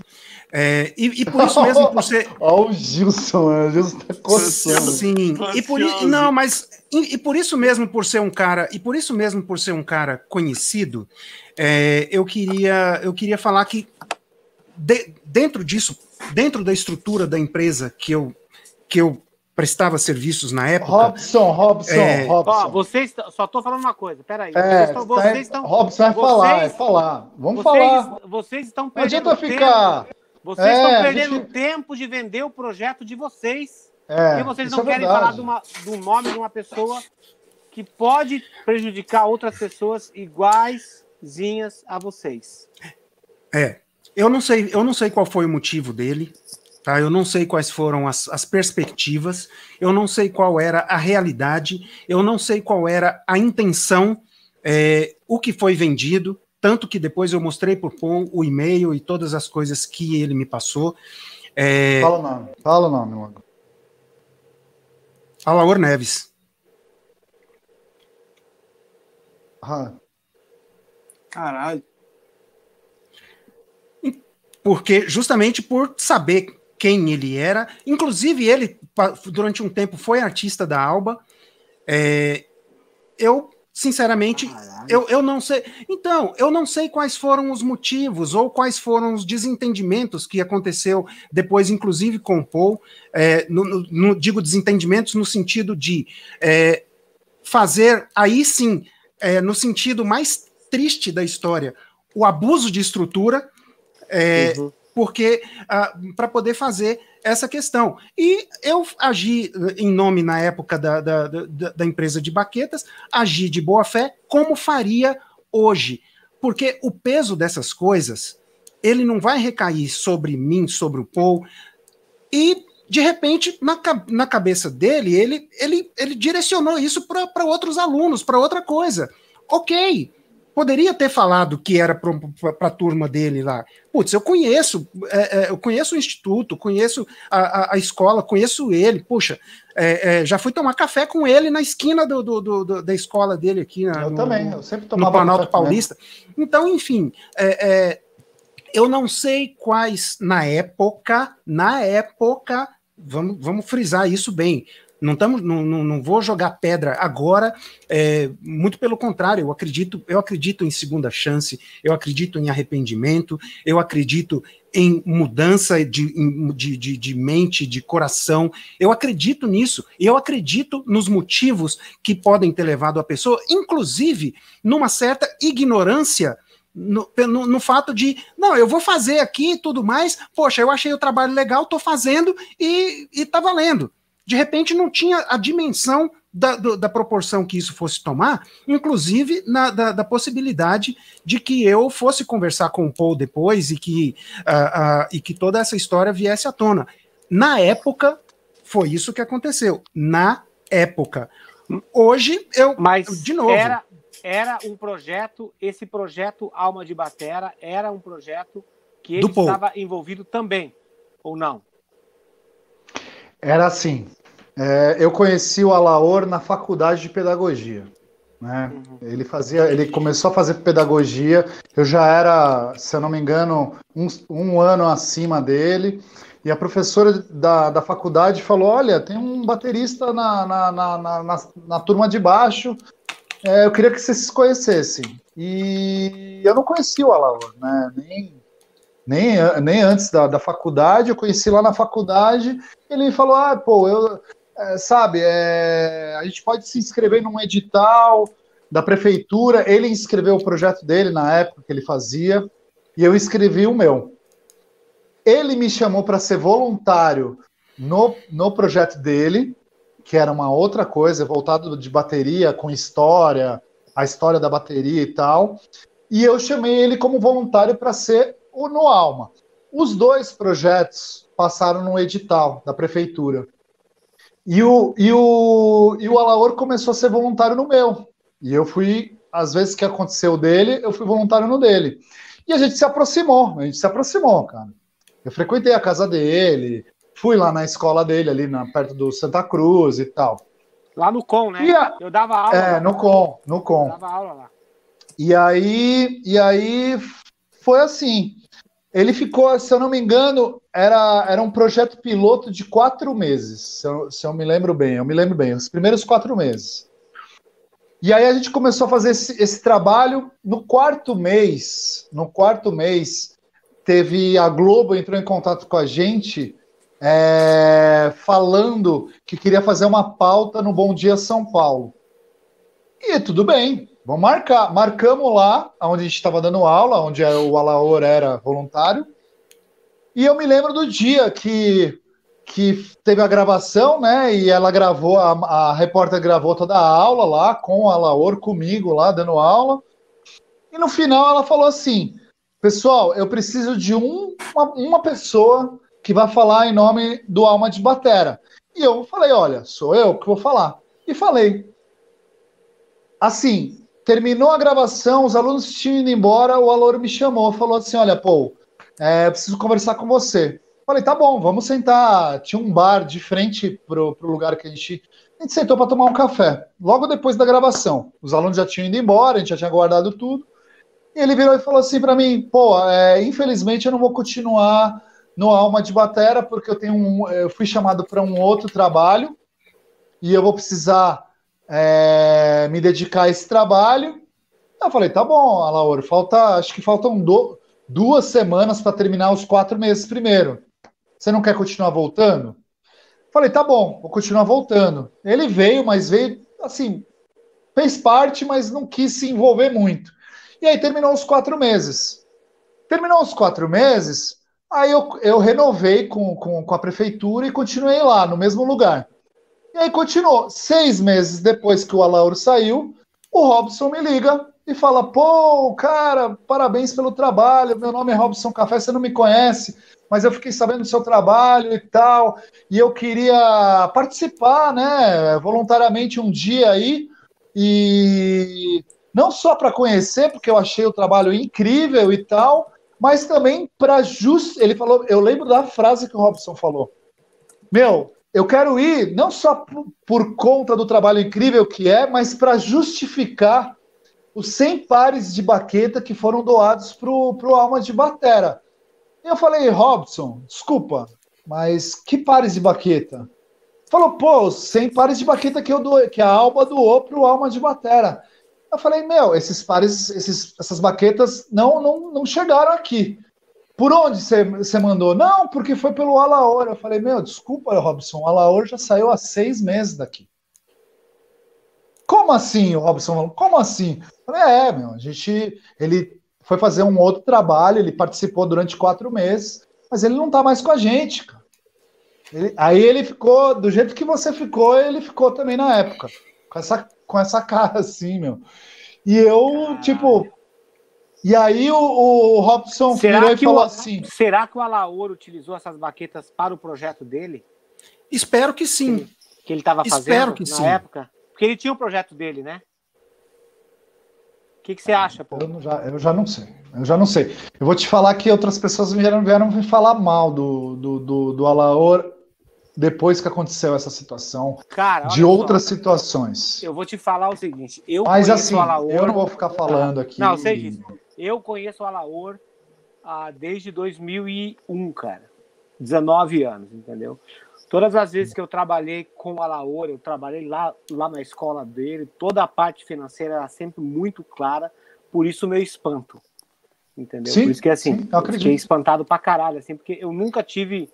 É, e, e, por isso mesmo, por ser. Olha o Gilson, o Gilson tá coçando. Sim, e por, não, mas e, e, por isso mesmo, por ser um cara, e por isso mesmo, por ser um cara conhecido, é, eu queria eu queria falar que de, dentro disso, dentro da estrutura da empresa que eu que eu prestava serviços na época. Robson, Robson, é... Robson. Ó, vocês só estou falando uma coisa, peraí. É, vocês, vocês estão. Robson vai vocês, falar, vai falar. Vamos vocês, falar. Vocês estão perdendo. Não adianta ficar. Tempo. Vocês é, estão perdendo gente... tempo de vender o projeto de vocês. É, porque vocês não é querem falar de, uma, do nome de uma pessoa que pode prejudicar outras pessoas iguaizinhas a vocês. É. Eu não sei, eu não sei qual foi o motivo dele. Tá? Eu não sei quais foram as, as perspectivas, eu não sei qual era a realidade, eu não sei qual era a intenção, é, o que foi vendido, tanto que depois eu mostrei por Paul o e-mail e todas as coisas que ele me passou. É... Fala o nome, fala o nome logo. Alaor Neves. Ah. Caralho. Porque, justamente por saber quem ele era, inclusive ele, durante um tempo, foi artista da Alba. É, eu Sinceramente, eu, eu não sei. Então, eu não sei quais foram os motivos ou quais foram os desentendimentos que aconteceu depois, inclusive com o Paul. É, no, no, digo desentendimentos no sentido de é, fazer, aí sim, é, no sentido mais triste da história, o abuso de estrutura, é, uhum. porque ah, para poder fazer essa questão. E eu agi em nome, na época da, da, da, da empresa de baquetas, agi de boa fé, como faria hoje. Porque o peso dessas coisas, ele não vai recair sobre mim, sobre o Paul, e de repente, na, na cabeça dele, ele, ele, ele direcionou isso para outros alunos, para outra coisa. Ok, poderia ter falado que era para a turma dele lá. Putz, eu conheço, é, é, eu conheço o instituto, conheço a, a, a escola, conheço ele. Puxa, é, é já fui tomar café com ele na esquina do, do, do da escola dele aqui. eu no, também, eu sempre tomava no Planalto Paulista. Então, enfim, é, é, eu não sei quais na época, na época, vamos, vamos frisar isso bem. Não, tamo, não, não, não vou jogar pedra agora, é, muito pelo contrário, eu acredito, eu acredito em segunda chance, eu acredito em arrependimento, eu acredito em mudança de, de, de, de mente, de coração, eu acredito nisso, eu acredito nos motivos que podem ter levado a pessoa, inclusive numa certa ignorância no, no, no, fato de, não, eu vou fazer aqui e tudo mais, poxa, eu achei o trabalho legal, tô fazendo e, e tá valendo de repente não tinha a dimensão da, do, da proporção que isso fosse tomar, inclusive na, da, da, possibilidade de que eu fosse conversar com o Paul depois e que, uh, uh, e que toda essa história viesse à tona. Na época, foi isso que aconteceu. Na época. Hoje, eu. Mas, de novo. Era, era um projeto, esse projeto Alma de Batera era um projeto que ele estava envolvido também, ou não? Era assim. É, eu conheci o Alaor na faculdade de pedagogia. Né? Uhum. Ele fazia, ele começou a fazer pedagogia. Eu já era, se eu não me engano, um, um ano acima dele. E a professora da, da faculdade falou: Olha, tem um baterista na, na, na, na, na turma de baixo. É, eu queria que vocês se conhecessem. E eu não conhecia o Alaor, né? Nem, nem, nem antes da, da faculdade, eu conheci lá na faculdade, ele falou, ah, pô, eu, é, sabe, é, a gente pode se inscrever num edital da prefeitura, ele inscreveu o projeto dele na época que ele fazia, e eu escrevi o meu. Ele me chamou para ser voluntário no, no projeto dele, que era uma outra coisa, voltado de bateria, com história, a história da bateria e tal. E eu chamei ele como voluntário para ser o No Alma. Os dois projetos passaram no edital da prefeitura. E o, e o, e o Alaor começou a ser voluntário no meu. E eu fui, às vezes que aconteceu dele, eu fui voluntário no dele. E a gente se aproximou, a gente se aproximou, cara. Eu frequentei a casa dele, fui lá na escola dele, ali na, perto do Santa Cruz e tal. Lá no Com, né? A, eu dava aula. É, lá, no Com, no Com. Eu dava aula lá. E aí, e aí foi assim. Ele ficou, se eu não me engano, era, era um projeto piloto de quatro meses, se eu, se eu me lembro bem. Eu me lembro bem, os primeiros quatro meses. E aí a gente começou a fazer esse, esse trabalho. No quarto mês, no quarto mês, teve a Globo entrou em contato com a gente é, falando que queria fazer uma pauta no Bom Dia São Paulo. E tudo bem, Vamos marcar. Marcamos lá, onde a gente estava dando aula, onde o Alaor era voluntário. E eu me lembro do dia que, que teve a gravação, né? E ela gravou, a, a repórter gravou toda a aula lá, com o Alaor, comigo lá, dando aula. E no final ela falou assim: Pessoal, eu preciso de um, uma, uma pessoa que vai falar em nome do Alma de Batera. E eu falei: Olha, sou eu que vou falar. E falei. Assim, Terminou a gravação, os alunos tinham ido embora, o Alor me chamou, falou assim: Olha, Paul, é, preciso conversar com você. Falei, tá bom, vamos sentar. Tinha um bar de frente pro, pro lugar que a gente. A gente sentou para tomar um café. Logo depois da gravação. Os alunos já tinham ido embora, a gente já tinha guardado tudo. E ele virou e falou assim para mim: pô, é, infelizmente eu não vou continuar no Alma de Batera, porque eu tenho um, eu fui chamado para um outro trabalho e eu vou precisar é, me dedicar a esse trabalho. Eu falei, tá bom, Alaor, falta, acho que faltam do, duas semanas para terminar os quatro meses primeiro. Você não quer continuar voltando? Falei, tá bom, vou continuar voltando. Ele veio, mas veio assim, fez parte, mas não quis se envolver muito. E aí terminou os quatro meses. Terminou os quatro meses, aí eu, eu renovei com, com, com a prefeitura e continuei lá, no mesmo lugar. E aí continuou. Seis meses depois que o Alauro saiu, o Robson me liga e fala: pô, cara, parabéns pelo trabalho. Meu nome é Robson Café, você não me conhece, mas eu fiquei sabendo do seu trabalho e tal. E eu queria participar, né, voluntariamente um dia aí. E, não só para conhecer, porque eu achei o trabalho incrível e tal, mas também para just. Ele falou, eu lembro da frase que o Robson falou. Meu, eu quero ir não só por, por conta do trabalho incrível que é, mas para justificar os 100 pares de baqueta que foram doados para o Alma de Batera. E eu falei, Robson, desculpa, mas que pares de baqueta? Falou, pô, 100 pares de baqueta que, eu doei, que a Alba doou para o Alma de Batera. Eu falei, meu, esses pares, esses, essas baquetas não, não, não chegaram aqui. Por onde você mandou? Não, porque foi pelo Alaor. Eu falei, meu, desculpa, Robson, o Alaor já saiu há seis meses daqui. Como assim, Robson? Como assim? Falei, é, meu, a gente. Ele foi fazer um outro trabalho, ele participou durante quatro meses, mas ele não tá mais com a gente, cara. Ele, aí ele ficou, do jeito que você ficou, ele ficou também na época. Com essa, com essa cara assim, meu. E eu, tipo. E aí o, o Robson será que falou o, assim. Será que o Alaor utilizou essas baquetas para o projeto dele? Espero que sim. Que ele estava fazendo Espero que na sim. época? Porque ele tinha o projeto dele, né? O que, que você acha, pô? Eu, não- já, eu já não sei. Eu já não sei. Eu vou te falar que outras pessoas vieram, vieram me falar mal do, do, do, do Alaor depois que aconteceu essa situação, Cara, de olha só, outras situações. Eu vou te falar o seguinte. Eu Mas assim, o Alaor. eu não vou ficar falando aqui. Não, sei disso. Eu conheço o Alaor ah, desde 2001, cara. 19 anos, entendeu? Todas as vezes que eu trabalhei com o Alaor, eu trabalhei lá, lá na escola dele, toda a parte financeira era sempre muito clara, por isso o meu espanto. Entendeu? Sim, por isso que assim, sim, eu fiquei espantado pra caralho, assim, porque eu nunca tive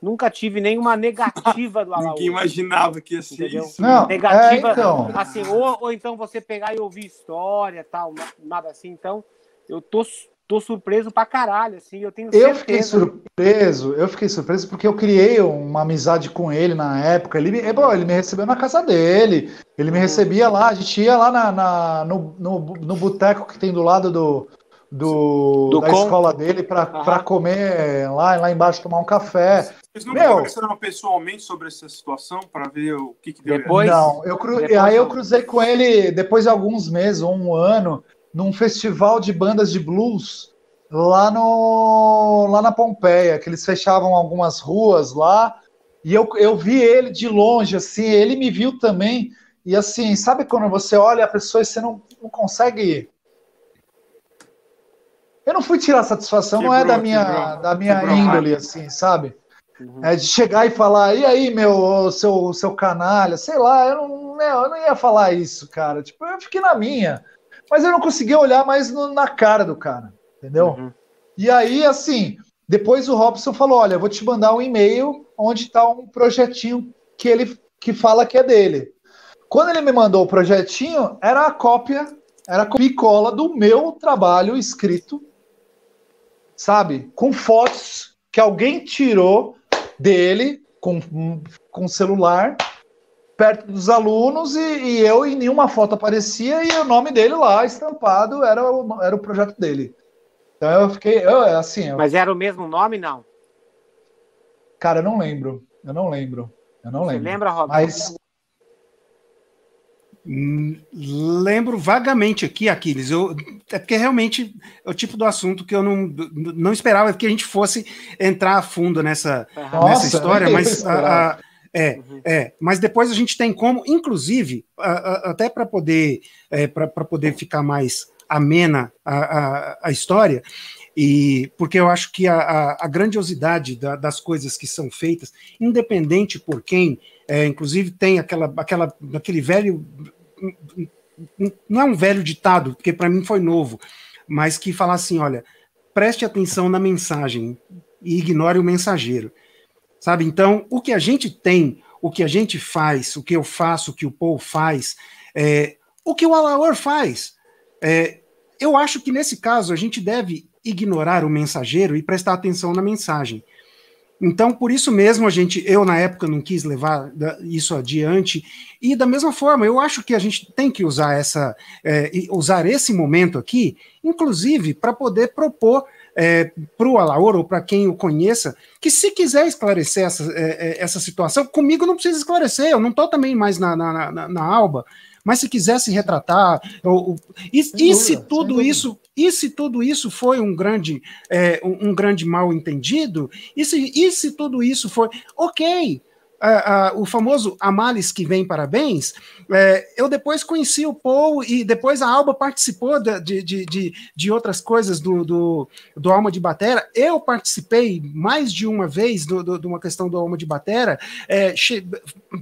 nunca tive nenhuma negativa do Alaor. Ninguém imaginava que ia ser Entendeu? isso. Não, negativa, é, então. assim, ou, ou então você pegar e ouvir história, tal, na- nada assim. Então, eu tô, tô surpreso pra caralho, assim, eu tenho Eu fiquei certeza. surpreso, eu fiquei surpreso porque eu criei uma amizade com ele na época. Ele me, é, bom, ele me recebeu na casa dele, ele Uhum. me recebia lá, a gente ia lá na, na- no, no, no boteco que tem do lado do, do, Do da com- escola dele para comer lá, lá embaixo tomar um café. Vocês não Meu. conversaram pessoalmente sobre essa situação para ver o que, que deu Depois- Não, eu cru... depois aí eu cruzei com ele depois de alguns meses, ou um ano, num festival de bandas de blues lá no lá na Pompeia, que eles fechavam algumas ruas lá, e eu, eu vi ele de longe, assim, ele me viu também, e assim, sabe quando você olha a pessoa e você não, não consegue. Eu não fui tirar satisfação, não é Quebrou, da minha, quebrou. da minha Quebrou índole, rápido. assim, sabe? Uhum. É de chegar e falar, e aí, meu, seu, seu canalha, sei lá, eu não, né, eu não ia falar isso, cara. Tipo, eu fiquei na minha. Mas eu não conseguia olhar mais no- na cara do cara, entendeu? Uhum. E aí, assim, depois o Robson falou: olha, vou te mandar um e-mail onde está um projetinho que ele que fala que é dele. Quando ele me mandou o projetinho, era a cópia, era a copia e cola do meu trabalho escrito, sabe? Com fotos que alguém tirou dele com, com celular perto dos alunos e, e eu em nenhuma foto aparecia e o nome dele lá estampado era o, era o projeto dele. Então eu fiquei, eu, assim, eu- Mas era o mesmo nome, não? cara, eu não lembro, eu não lembro, eu não Você lembro. lembra, Robson? Mas Hum, Lembro vagamente aqui, Aquiles. Eu, é porque realmente é o tipo do assunto que eu não, não esperava que a gente fosse entrar a fundo nessa. Nossa, nessa história, mas esperava. a- a- é, Uhum. é, mas depois a gente tem como, inclusive, a- a- até para poder é, para poder ficar mais amena a, a, a história, e porque eu acho que a, a, grandiosidade da- das coisas que são feitas, independente por quem, é, inclusive tem aquela, aquela, aquele velho, não é um velho ditado, porque para mim foi novo, mas que fala assim, olha, preste atenção na mensagem e ignore o mensageiro. Sabe? Então, o que a gente tem, o que a gente faz, o que eu faço, o que o Paul faz, é, o que o Alaor faz, é, eu acho que nesse caso a gente deve ignorar o mensageiro e prestar atenção na mensagem. Então, por isso mesmo, a gente, eu na época não quis levar isso adiante, e da mesma forma, eu acho que a gente tem que usar essa, é, usar esse momento aqui, inclusive para poder propor para o Alaor ou para quem o conheça, que se quiser esclarecer essa, é, é, essa situação, comigo não precisa esclarecer, eu não estou também mais na, na, na, na Alba, mas se quisesse retratar, ou, e, e se tudo isso, e se tudo isso foi um grande, é, um, um, grande mal entendido, e se, e se tudo isso foi, ok, uh, uh, o famoso Amalis que vem parabéns, é, eu depois conheci o Paul e depois a Alba participou de, de, de, de outras coisas do, do, do, Alma de Batera. Eu participei mais de uma vez de uma questão do Alma de Batera. É,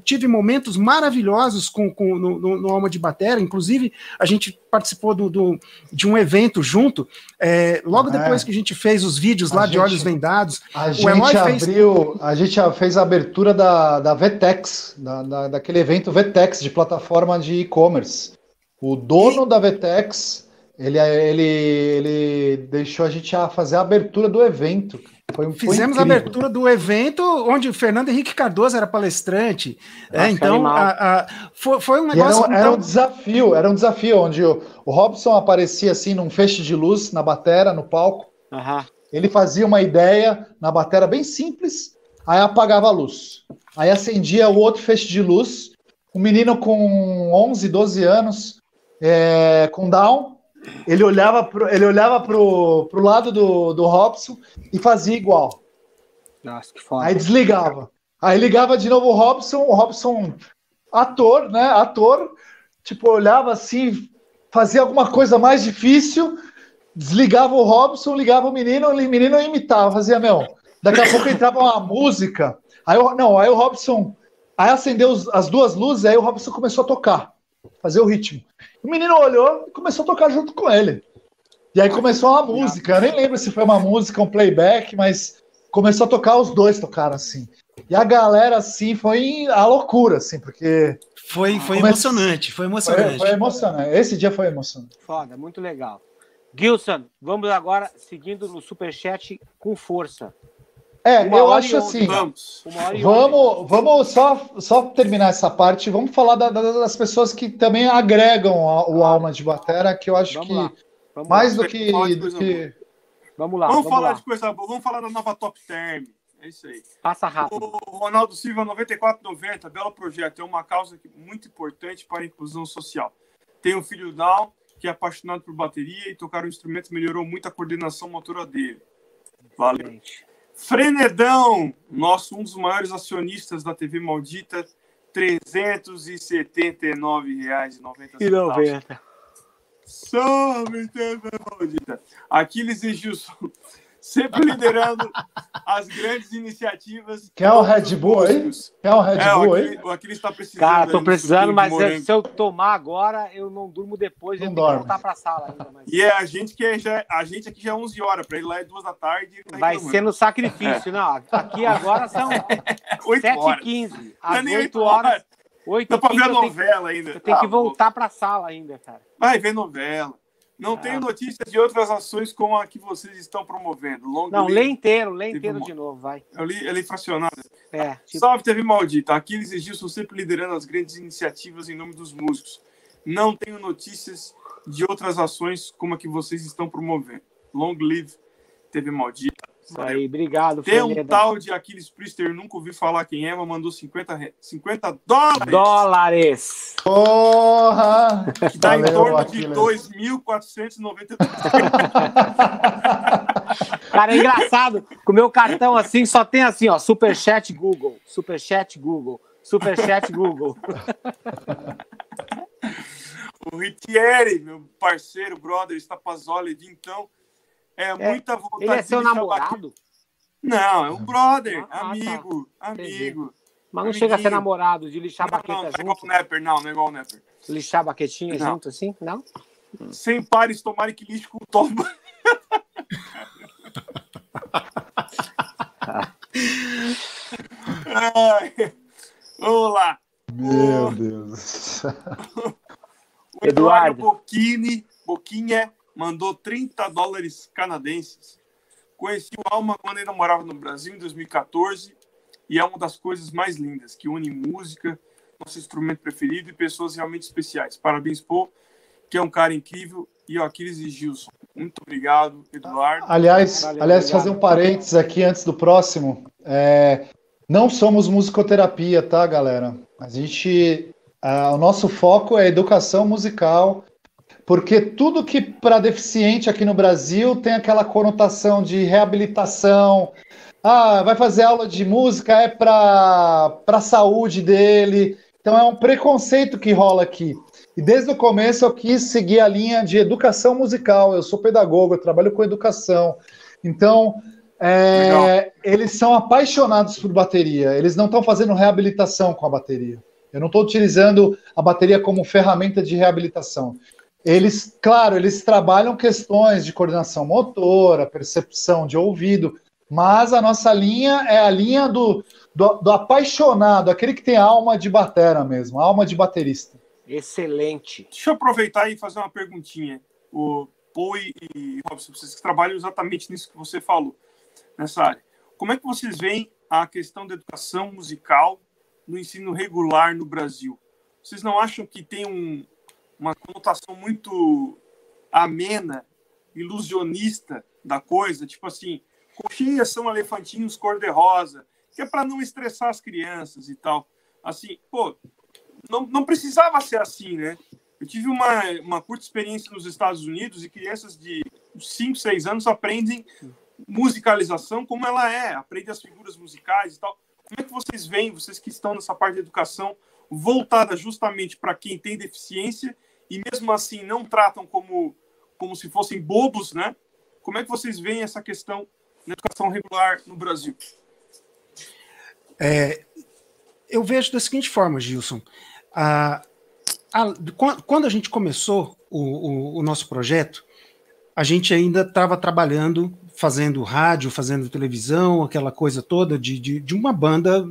tive momentos maravilhosos com, com no, no, no, Alma de Batera. Inclusive, a gente participou do, do de um evento junto. É, logo é. depois que a gente fez os vídeos lá gente, de olhos vendados, a gente abriu, fez... a gente fez a abertura da, da Vetex, da, da, daquele evento Vetex de plataforma de e-commerce. O dono da Vetex, ele, ele, ele deixou a gente fazer a abertura do evento. Foi, Fizemos a abertura do evento onde o Fernando Henrique Cardoso era palestrante. é, então, a, a, foi, foi um negócio. Era, era, um desafio, era um desafio onde o, o Robson aparecia assim num feixe de luz na batera, no palco. Uhum. Ele fazia uma ideia na batera bem simples, aí apagava a luz. Aí acendia o outro feixe de luz. Um menino com 11, 12 anos, é, com Down, ele olhava pro, ele olhava pro, pro lado do, do Robson e fazia igual. Nossa, que foda. Aí desligava. Aí ligava de novo o Robson, o Robson, ator, né? Ator, tipo, olhava assim, fazia alguma coisa mais difícil, desligava o Robson, ligava o menino, o menino imitava, fazia, meu. Daqui a pouco entrava uma música. Aí, não, aí o Robson, aí acendeu as duas luzes, aí o Robson começou a tocar, fazer o ritmo. O menino olhou e começou a tocar junto com ele. E aí começou uma música, eu nem lembro se foi uma música, um playback, mas começou a tocar, os dois tocaram assim. E a galera, assim, foi a loucura, assim, porque. Foi, foi emocionante, foi emocionante. Foi, foi, emocionante. Esse dia foi emocionante. Foda, muito legal. Gilson, vamos agora seguindo no superchat com força. É, uma eu acho assim. Vamos, vamos, vamos só, só terminar essa parte. Vamos falar da, da, das pessoas que também agregam a, o alma de batera, que eu acho vamos que mais lá. do que, do que... Vamos lá. Vamos, vamos falar lá. de coisa boa. Vamos falar da nova Top Term. É isso aí. Passa rápido. O Ronaldo Silva 9490, belo projeto. É uma causa muito importante para a inclusão social. Tem um filho Down que é apaixonado por bateria e tocar o instrumento melhorou muito a coordenação motora dele. Valeu. Frenedão, nosso um dos maiores acionistas da TV Maldita, R$ 379,90. Só TV Maldita. Aquiles e Gilson sempre liderando as grandes iniciativas. Quer o Red Bull aí? Quer o Red é, Bull aí? O Aquiles está precisando. Cara, tô precisando, mas se eu tomar agora, eu não durmo depois, não eu tenho que voltar para a sala ainda. Mas... E é a gente que é, já, a gente aqui já é 11 horas, para ele lá é 2 da tarde. Tá Vai ser no sacrifício, é. não. Aqui agora são 7h15. Às 8 horas. 8 Dá para ver a novela ainda. Eu tenho que ah, voltar para a sala ainda, cara. Vai ver novela. Não ah. tenho notícias de outras ações como a que vocês estão promovendo. Long não, lê inteiro, lê inteiro de novo, vai. Eu li, eu li fracionado. É, tipo... Salve, TV Maldita. Aquiles e Gilson sempre liderando as grandes iniciativas em nome dos músicos. Não tenho notícias de outras ações como a que vocês estão promovendo. Long live TV Maldita. Isso aí, obrigado. Tem um tal de Aquiles Priester, nunca ouvi falar quem é, mas mandou 50, 50 dólares. Dólares. Porra! Que dá Valeu, em torno Aquiles. de 2.492. Cara, é engraçado. Com o meu cartão assim, só tem assim, ó, Superchat Google, Superchat Google, Superchat Google. o Ritieri, meu parceiro, brother, está Pazzoli, então é, é muita vontade. Ele é seu namorado? Não, é um brother, ah, amigo, tá. amigo. Mas não chega a ser namorado, de lixar não, baqueta não, não junto? Não, é igual o Nepper, não, não é igual o Nepper. Lixar baquetinha não. junto assim? Não? Sem pares, tomara que lixe com o toba. Vamos lá. Meu o... Deus. o Eduardo Boquini, Boquinha mandou 30 dólares canadenses. Conheci o Alma quando ele morava no Brasil em 2014 e é uma das coisas mais lindas, que une música, nosso instrumento preferido e pessoas realmente especiais. Parabéns, Pô, que é um cara incrível, e o Aquiles e Gilson. Muito obrigado, Eduardo. Aliás, Valeu, aliás obrigado. fazer um parênteses aqui antes do próximo. É, não somos musicoterapia, tá, galera? A gente o nosso foco é educação musical, porque tudo que para deficiente aqui no Brasil tem aquela conotação de reabilitação. Ah, vai fazer aula de música é para a saúde dele. Então é um preconceito que rola aqui. E desde o começo eu quis seguir a linha de educação musical. Eu sou pedagogo, eu trabalho com educação. Então, é, eles são apaixonados por bateria. Eles não estão fazendo reabilitação com a bateria. Eu não estou utilizando a bateria como ferramenta de reabilitação. Eles, claro, eles trabalham questões de coordenação motora, percepção de ouvido, mas a nossa linha é a linha do, do, do apaixonado, aquele que tem alma de batera mesmo, alma de baterista. Excelente. Deixa eu aproveitar e fazer uma perguntinha. O Paul e Robson, vocês que trabalham exatamente nisso que você falou, nessa área. Como é que vocês veem a questão da educação musical no ensino regular no Brasil? Vocês não acham que tem um, uma conotação muito amena, ilusionista da coisa? Tipo assim, coxinhas são elefantinhos cor-de-rosa, que é para não estressar as crianças e tal. Assim, pô, não, não precisava ser assim, né? Eu tive uma, uma curta experiência nos Estados Unidos e crianças de 5, 6 anos aprendem musicalização como ela é, aprendem as figuras musicais e tal. Como é que vocês veem, vocês que estão nessa parte de educação, voltada justamente para quem tem deficiência e mesmo assim não tratam como, como se fossem bobos, né? Como é que vocês veem essa questão na educação regular no Brasil? É, eu vejo da seguinte forma, Gilson. A, a, quando a gente começou o, o, o nosso projeto, a gente ainda estava trabalhando, fazendo rádio, fazendo televisão, aquela coisa toda de, de, de uma banda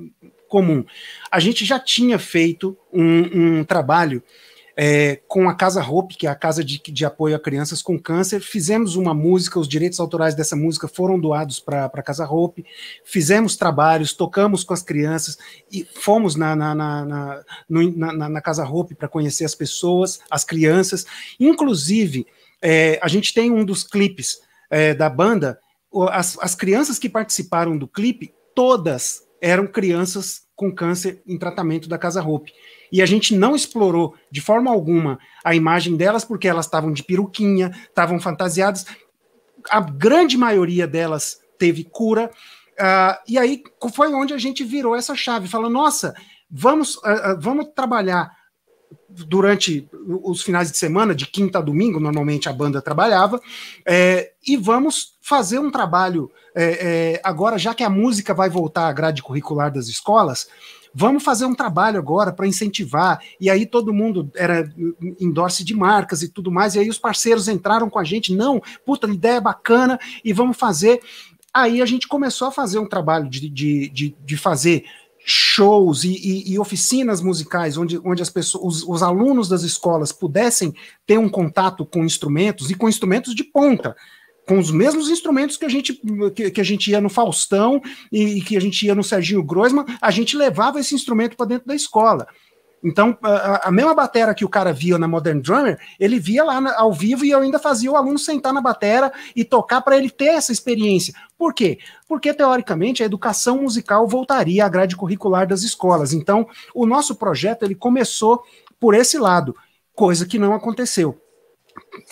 comum. A gente já tinha feito um, um trabalho é, com a Casa Hope, que é a casa de, de, apoio a crianças com câncer. Fizemos uma música, os direitos autorais dessa música foram doados para a Casa Hope. Fizemos trabalhos, tocamos com as crianças e fomos na, na, na, na, no, na, na Casa Hope para conhecer as pessoas, as crianças. Inclusive, é, a gente tem um dos clipes é, da banda, as, as crianças que participaram do clipe, todas eram crianças com câncer em tratamento da Casa Hope e a gente não explorou de forma alguma a imagem delas porque elas estavam de peruquinha, estavam fantasiadas. A grande maioria delas teve cura. Uh, e aí foi onde a gente virou essa chave, falou: nossa, vamos, uh, uh, vamos trabalhar durante os finais de semana, de quinta a domingo, normalmente a banda trabalhava, é, e vamos fazer um trabalho é, é, agora, já que a música vai voltar à grade curricular das escolas, Vamos fazer um trabalho agora para incentivar. E aí todo mundo era endorse de marcas e tudo mais. E aí os parceiros entraram com a gente. Não, puta, ideia é bacana e vamos fazer. Aí a gente começou a fazer um trabalho de, de, de, de fazer shows e, e, e, oficinas musicais onde, onde as pessoas, os, os, alunos das escolas pudessem ter um contato com instrumentos e com instrumentos de ponta com os mesmos instrumentos que a gente que, que, a gente ia no Faustão e, que a gente ia no Serginho Groisman, a gente levava esse instrumento para dentro da escola. Então, a, a, mesma batera que o cara via na Modern Drummer, ele via lá na, ao vivo e eu ainda fazia o aluno sentar na batera e tocar para ele ter essa experiência. Por quê? Porque, teoricamente, a educação musical voltaria à grade curricular das escolas. Então, o nosso projeto ele começou por esse lado, coisa que não aconteceu.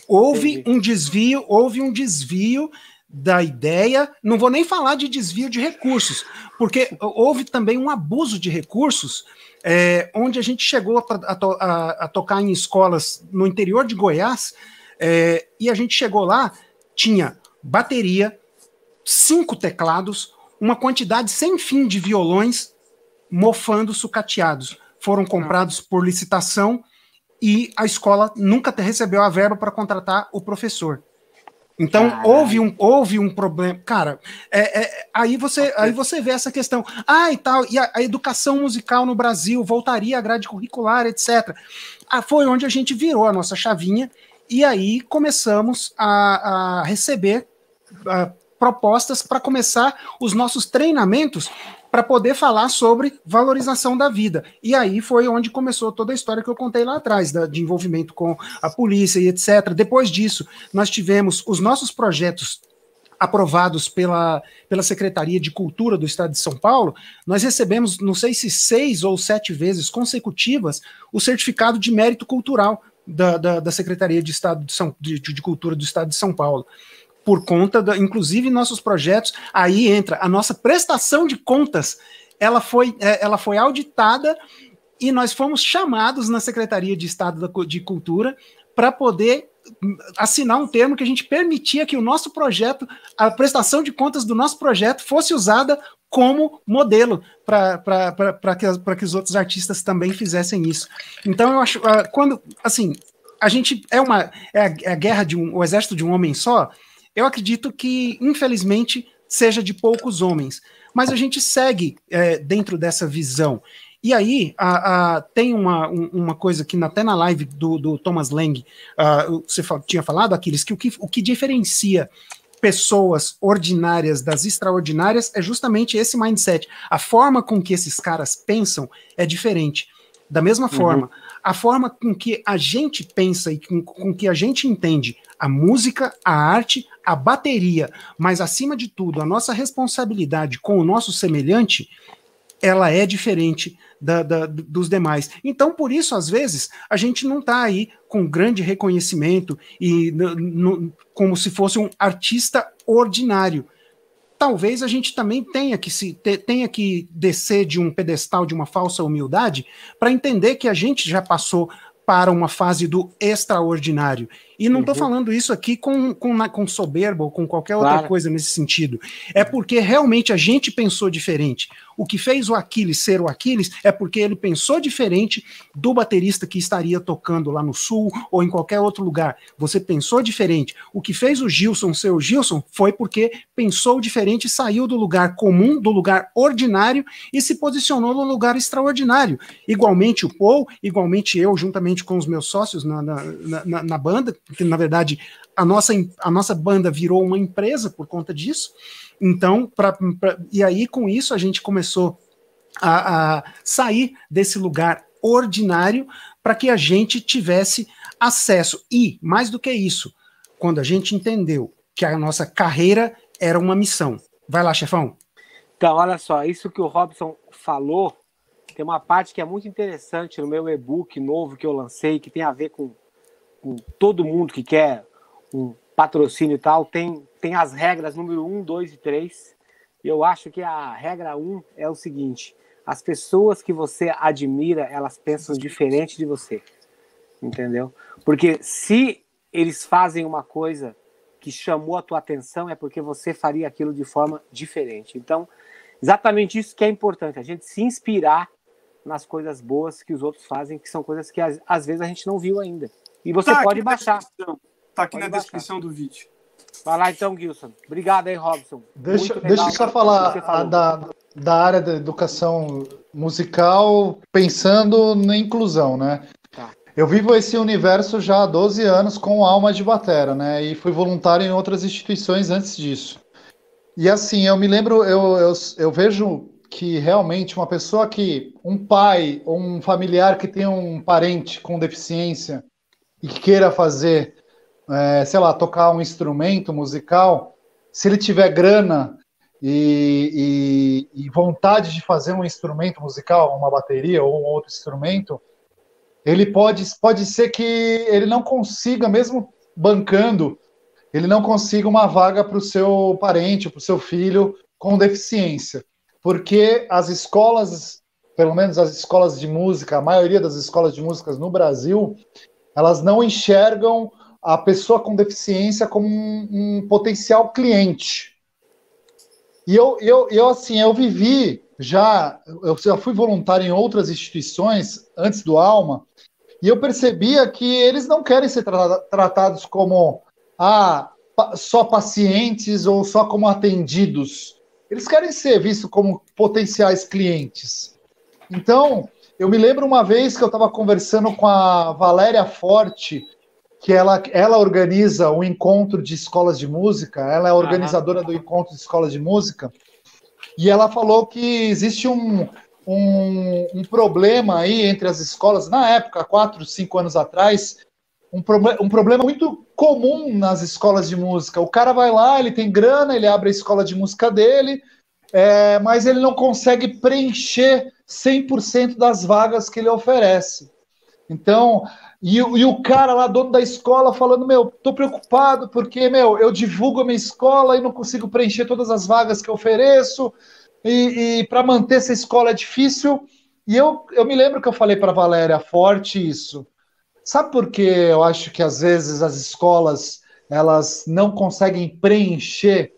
Houve Entendi. um desvio, houve um desvio da ideia, não vou nem falar de desvio de recursos, porque houve também um abuso de recursos, é, onde a gente chegou a, a, a, tocar em escolas no interior de Goiás, é, e a gente chegou lá, tinha bateria, cinco teclados, uma quantidade sem fim de violões mofando sucateados. Foram comprados por licitação e a escola nunca recebeu a verba para contratar o professor. Então houve um, houve um problema, cara. É, é, aí você aí você vê essa questão, ah e tal, e a, a, educação musical no Brasil voltaria à grade curricular, etc. Ah, foi onde a gente virou a nossa chavinha e aí começamos a, a receber a, propostas para começar os nossos treinamentos para poder falar sobre valorização da vida. E aí foi onde começou toda a história que eu contei lá atrás, da, de envolvimento com a polícia e etc. Depois disso, nós tivemos os nossos projetos aprovados pela, pela Secretaria de Cultura do Estado de São Paulo, nós recebemos, não sei se seis ou sete vezes consecutivas, o certificado de mérito cultural da, da, da Secretaria de Estado de, São, de, de Cultura do Estado de São Paulo por conta, da, inclusive nossos projetos, aí entra a nossa prestação de contas, ela foi, é, ela foi auditada e nós fomos chamados na Secretaria de Estado de Cultura para poder assinar um termo que a gente permitia que o nosso projeto, a prestação de contas do nosso projeto fosse usada como modelo para que, que os outros artistas também fizessem isso. Então eu acho, ah, quando, assim, a gente é uma é a, é a guerra de um, o exército de um homem só, eu acredito que, infelizmente, seja de poucos homens. Mas a gente segue é, dentro dessa visão. E aí, a, a, tem uma, um, uma coisa que até na live do, do Thomas Lang, uh, você tinha falado, Aquiles, que o, que o que diferencia pessoas ordinárias das extraordinárias é justamente esse mindset. A forma com que esses caras pensam é diferente. Da mesma uhum. forma, a forma com que a gente pensa e com, com que a gente entende a música, a arte, a bateria, mas acima de tudo, a nossa responsabilidade com o nosso semelhante, ela é diferente da, da, dos demais. Então, por isso, às vezes, a gente não está aí com grande reconhecimento e como se fosse um artista ordinário. Talvez a gente também tenha que se tenha que descer de um pedestal de uma falsa humildade para entender que a gente já passou para uma fase do extraordinário. E não estou uhum. falando isso aqui com, com, com soberba ou com qualquer outra claro. coisa nesse sentido. É porque realmente a gente pensou diferente. O que fez o Aquiles ser o Aquiles é porque ele pensou diferente do baterista que estaria tocando lá no sul ou em qualquer outro lugar. Você pensou diferente. O que fez o Gilson ser o Gilson foi porque pensou diferente, saiu do lugar comum, do lugar ordinário e se posicionou no lugar extraordinário. Igualmente o Paul, igualmente eu, juntamente com os meus sócios na, na, na, na banda, porque na verdade a nossa, a nossa banda virou uma empresa por conta disso. Então, pra, pra e aí com isso a gente começou a, a sair desse lugar ordinário para que a gente tivesse acesso. E, mais do que isso, quando a gente entendeu que a nossa carreira era uma missão. Vai lá, chefão. Então, olha só, isso que o Robson falou, tem uma parte que é muito interessante no meu e-book novo que eu lancei, que tem a ver com todo mundo que quer um patrocínio e tal, tem, tem as regras número 1, 2 e 3. Eu acho que a regra 1 é o seguinte: as pessoas que você admira, elas pensam diferente de você. Entendeu? Porque se eles fazem uma coisa que chamou a tua atenção, é porque você faria aquilo de forma diferente. Então, exatamente isso que é importante, a gente se inspirar nas coisas boas que os outros fazem, que são coisas que às vezes a gente não viu ainda. E você tá pode baixar. Tá aqui pode na baixar. descrição do vídeo. Vai lá então, Gilson. Obrigado aí, Robson. Deixa, deixa eu só falar da, da área da educação musical pensando na inclusão, né? Tá. Eu vivo esse universo já há 12 anos com alma de batera, né? E fui voluntário em outras instituições antes disso. E assim, eu me lembro, eu, eu, eu vejo que realmente uma pessoa que, um pai ou um familiar que tem um parente com deficiência, e que queira fazer, é, sei lá, tocar um instrumento musical, se ele tiver grana e, e, e, vontade de fazer um instrumento musical, uma bateria ou um outro instrumento, ele pode, pode ser que ele não consiga, mesmo bancando, ele não consiga uma vaga para o seu parente, para o seu filho com deficiência. Porque as escolas, pelo menos as escolas de música, a maioria das escolas de música no Brasil, elas não enxergam a pessoa com deficiência como um, um potencial cliente. E eu, eu, eu, assim, eu vivi já, eu já fui voluntário em outras instituições antes do Alma, e eu percebia que eles não querem ser tra tratados como ah, só pacientes ou só como atendidos. Eles querem ser vistos como potenciais clientes. Então, eu me lembro uma vez que eu estava conversando com a Valéria Forte, que ela, ela organiza o um encontro de escolas de música, ela é organizadora do encontro de escolas de música, e ela falou que existe um, um, um problema aí entre as escolas, na época, quatro, cinco anos atrás, um, proble um problema muito comum nas escolas de música. O cara vai lá, ele tem grana, ele abre a escola de música dele, é, mas ele não consegue preencher 100% das vagas que ele oferece. Então, e, e, o cara lá, dono da escola, falando: Meu, tô preocupado porque, meu, eu divulgo a minha escola e não consigo preencher todas as vagas que eu ofereço, e, e para manter essa escola é difícil. E eu, eu me lembro que eu falei para Valéria Forte isso. Sabe por que eu acho que às vezes as escolas elas não conseguem preencher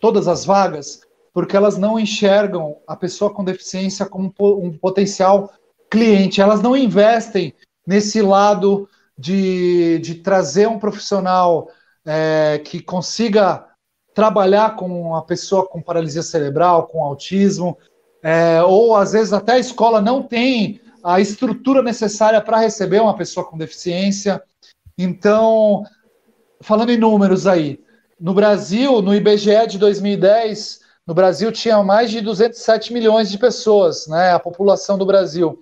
todas as vagas? Porque elas não enxergam a pessoa com deficiência como um potencial cliente, elas não investem nesse lado de, de trazer um profissional é, que consiga trabalhar com uma pessoa com paralisia cerebral, com autismo, é, ou às vezes até a escola não tem a estrutura necessária para receber uma pessoa com deficiência. Então, falando em números aí, no Brasil, no IBGE de 2010, no Brasil tinha mais de 207 milhões de pessoas, né, a população do Brasil.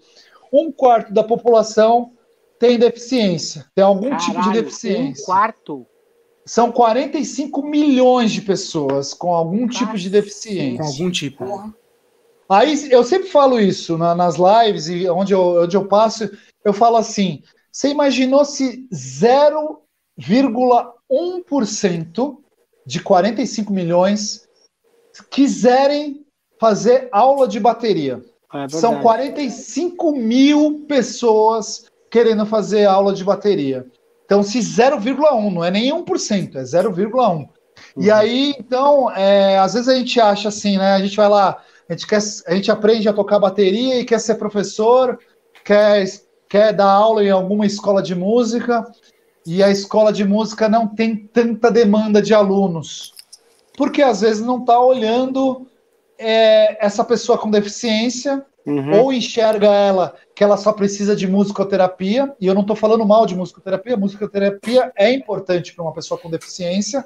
Um quarto da população tem deficiência, tem algum Caralho, tipo de deficiência. Um quarto? São 45 milhões de pessoas com algum tipo de deficiência. Com algum tipo. Porra. Aí eu sempre falo isso na, nas lives e onde eu, onde eu passo, eu falo assim: você imaginou se 0,1% de 45 milhões quiserem fazer aula de bateria? É São 45 mil pessoas querendo fazer aula de bateria. Então, se 0,1, não é nem 1%, é 0,1. Uhum. E aí, então, é, às vezes a gente acha assim, né? A gente vai lá, a gente, quer, a gente aprende a tocar bateria e quer ser professor, quer, quer dar aula em alguma escola de música, e a escola de música não tem tanta demanda de alunos, porque às vezes não está olhando é, essa pessoa com deficiência, uhum. ou enxerga ela que ela só precisa de musicoterapia, e eu não estou falando mal de musicoterapia, musicoterapia é importante para uma pessoa com deficiência,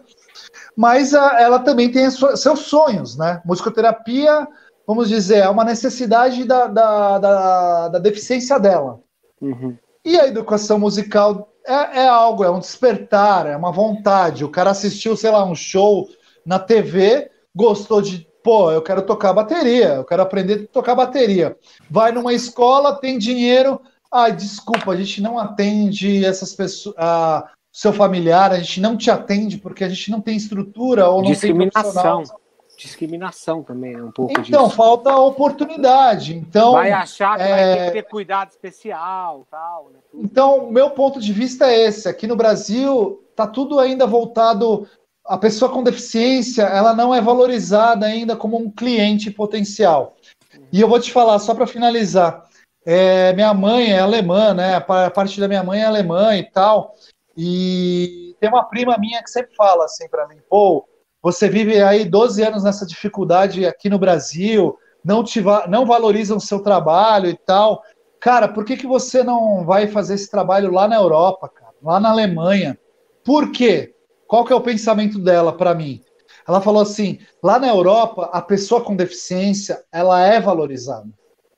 mas a, ela também tem seus sonhos, né? Musicoterapia vamos dizer, é uma necessidade da, da, da, da deficiência dela. Uhum. E a educação musical é, é, algo, é um despertar, é uma vontade. O cara assistiu, sei lá, um show na TV, gostou de, pô, eu quero tocar bateria, eu quero aprender a tocar bateria. Vai numa escola, tem dinheiro, ai, desculpa, a gente não atende essas pessoas, a, seu familiar, a gente não te atende porque a gente não tem estrutura ou não tem profissional discriminação também, um pouco então, disso. Então, falta oportunidade. Então, vai achar que é... vai ter que ter cuidado especial, tal. Né? Então, o meu ponto de vista é esse. Aqui no Brasil, tá tudo ainda voltado. A pessoa com deficiência, ela não é valorizada ainda como um cliente potencial. E eu vou te falar, só para finalizar, é, minha mãe é alemã, né? A parte da minha mãe é alemã e tal. E tem uma prima minha que sempre fala assim para mim, pô, você vive aí 12 anos nessa dificuldade aqui no Brasil, não, te não valorizam o seu trabalho e tal. Cara, por que, que você não vai fazer esse trabalho lá na Europa, cara, lá na Alemanha? Por quê? Qual que é o pensamento dela para mim? Ela falou assim: lá na Europa, a pessoa com deficiência ela é valorizada.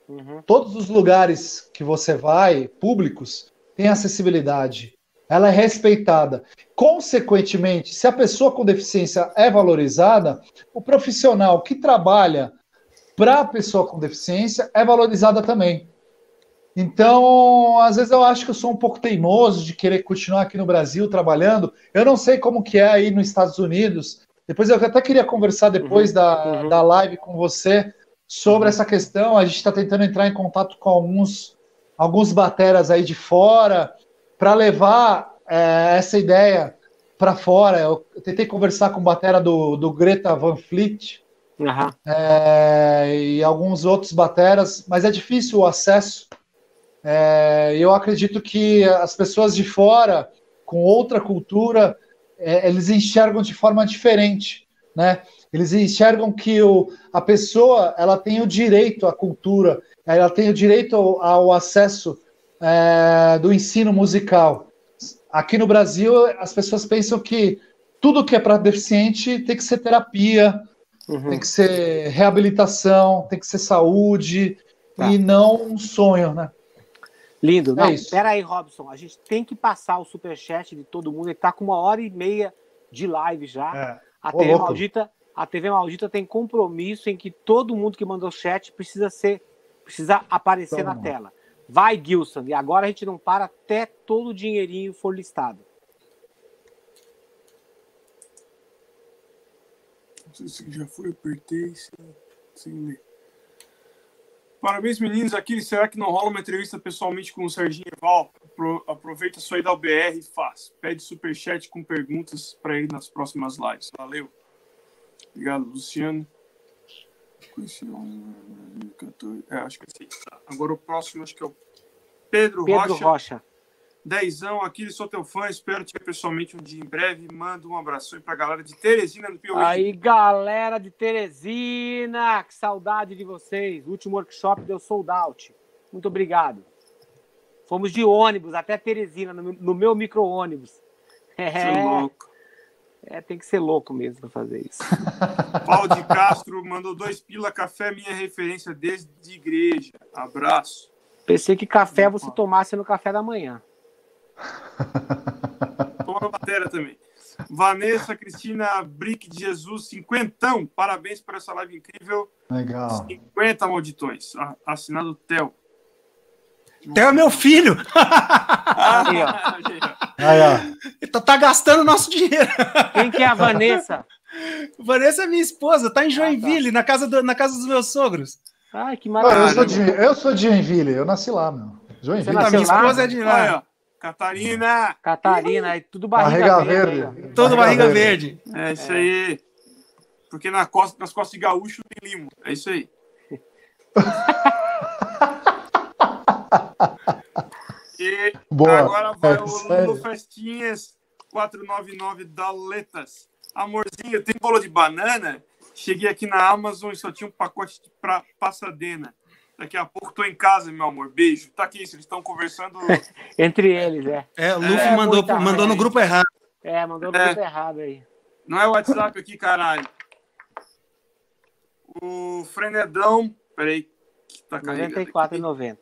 Uhum. Todos os lugares que você vai, públicos, têm acessibilidade ela é respeitada. Consequentemente, se a pessoa com deficiência é valorizada, o profissional que trabalha para a pessoa com deficiência é valorizada também. Então, às vezes eu acho que eu sou um pouco teimoso de querer continuar aqui no Brasil trabalhando. Eu não sei como que é aí nos Estados Unidos. Depois eu até queria conversar depois uhum, da, uhum. da live com você sobre uhum. essa questão. A gente está tentando entrar em contato com alguns, alguns bateras aí de fora para levar é, essa ideia para fora. Eu, tentei conversar com o batera do, do Greta Van Fleet é, e alguns outros bateras, mas é difícil o acesso. É, eu acredito que as pessoas de fora, com outra cultura, é, eles enxergam de forma diferente, né? Eles enxergam que o, a pessoa ela tem o direito à cultura, ela tem o direito ao, ao acesso é, do ensino musical. Aqui no Brasil, as pessoas pensam que tudo que é para deficiente tem que ser terapia, uhum. tem que ser reabilitação, tem que ser saúde tá. e não um sonho, né? Lindo. Não, É isso. pera aí, Robson. A gente tem que passar o superchat de todo mundo. Ele tá com uma hora e meia de live já. É. A Ô, TV louco. Maldita, a TV Maldita tem compromisso em que todo mundo que mandou chat precisa ser, precisa aparecer Todo na mundo. tela. Vai, Gilson. E agora a gente não para até todo o dinheirinho for listado. Não sei se já foi, apertei sem, sem ler. Parabéns, meninos. Aqui, será que não rola uma entrevista pessoalmente com o Serginho Eval? Apro- Aproveita sua ida ao BR e faz. Pede superchat com perguntas para ele nas próximas lives. Valeu. Obrigado, Luciano. É, acho que é assim. Agora o próximo, acho que é o Pedro, Pedro Rocha. Rocha. Dezão, aqui sou teu fã, espero te ver pessoalmente um dia em breve. Manda um abraço aí pra galera de Teresina do Piauí. Aí, galera de Teresina, que saudade de vocês. O último workshop deu sold out. Muito obrigado. Fomos de ônibus até Teresina, no, no meu micro-ônibus. Seu É, louco. é, tem que ser louco mesmo para fazer isso. Paulo de Castro mandou dois pila café, minha referência desde igreja. Abraço. Pensei que café você tomasse no café da manhã. Toma na matéria também. Vanessa Cristina Brick de Jesus, cinquentão. Parabéns por essa live incrível. Legal. 50 malditões. A- Assinado Theo. Theo é meu filho. Aí, ó. Aí, ó. Ele tá, tá gastando nosso dinheiro. Quem que é a Vanessa? Vanessa é minha esposa, Ah, tá em Joinville, na, casa do- na casa dos meus sogros. Ai, que Não, eu, maravilha. sou de, eu sou de Joinville, eu nasci lá, meu. Joinville. Você A nasceu minha lá? esposa é de lá. Ó. Catarina. Catarina, aí tudo barriga, Barriga verde. verde. Todo barriga verde. É isso aí. Porque na costa, nas costas de gaúcho tem limo. É isso aí. E Boa. agora vai É, o. Lulu Festinhas 499 Daletas. Amorzinho, tem bolo de banana? Cheguei aqui na Amazon e só tinha um pacote de pra Passadena. Daqui a pouco tô em casa, meu amor. Beijo. Tá aqui, eles estão conversando. Entre eles, é. É, o Luffy É, mandou, muita mandou no grupo errado. É, mandou no É. grupo errado aí. Não é o WhatsApp aqui, caralho. O Frenedão. Peraí. Que tá carregando aqui. 94,90.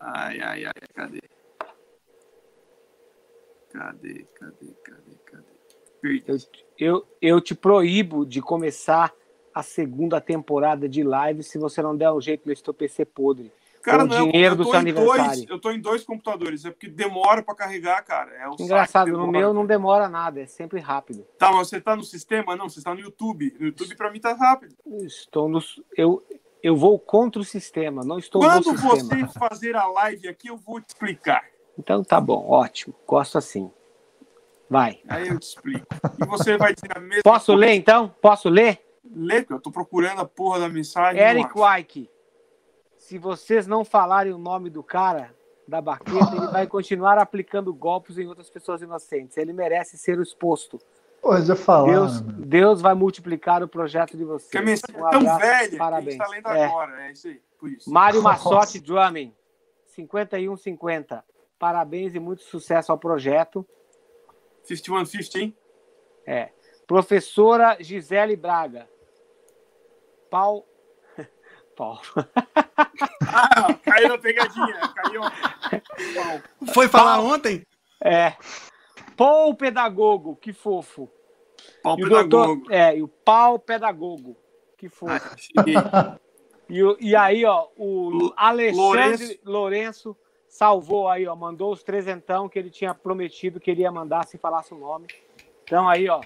Ai, ai, ai. Cadê? Cadê, cadê, cadê, cadê? Perdi. Eu, eu, eu te proíbo de começar a segunda temporada de live se você não der um jeito nesse teu PC podre. Cara, o não, dinheiro eu do seu aniversário. Dois, eu tô em dois computadores, é porque demora pra carregar, cara. É saco Engraçado, no meu não demora nada, é sempre rápido. Tá, mas você tá no sistema? Não, você tá no YouTube. No YouTube pra mim tá rápido. Estou no, eu, eu vou contra o sistema, não estou Quando no sistema. você fazer a live aqui, eu vou te explicar. Então tá bom, ótimo. Gosto assim. Vai. Aí eu te explico. E você vai dizer a mesma Posso coisa. ler então? Posso ler? Lê, porque eu tô procurando a porra da mensagem. Eric. Wyke. Se vocês não falarem o nome do cara da baqueta, ele vai continuar aplicando golpes em outras pessoas inocentes. Ele merece ser exposto. Já falar. Deus, meu. Deus vai multiplicar o projeto de vocês. Porque a mensagem Um é tão abraço, velha que a parabéns. gente tá lendo É. agora. É isso aí, por isso. Mário. Massotti Drumming, 5150. Parabéns e muito sucesso ao projeto. 5150, hein? É. Professora Gisele Braga. Pau. Pau. Ah, caiu na pegadinha. Caiu. Pau. Foi falar ontem? É. Paul Pedagogo, que fofo. Pau E pedagogo. doutor, é, e o pau pedagogo. Que fofo. Ah, cheguei. E, e aí, ó, o L- Alexandre Lourenço salvou aí, ó, mandou os trezentão que ele tinha prometido que ele ia mandar se falasse o nome. Então aí, ó,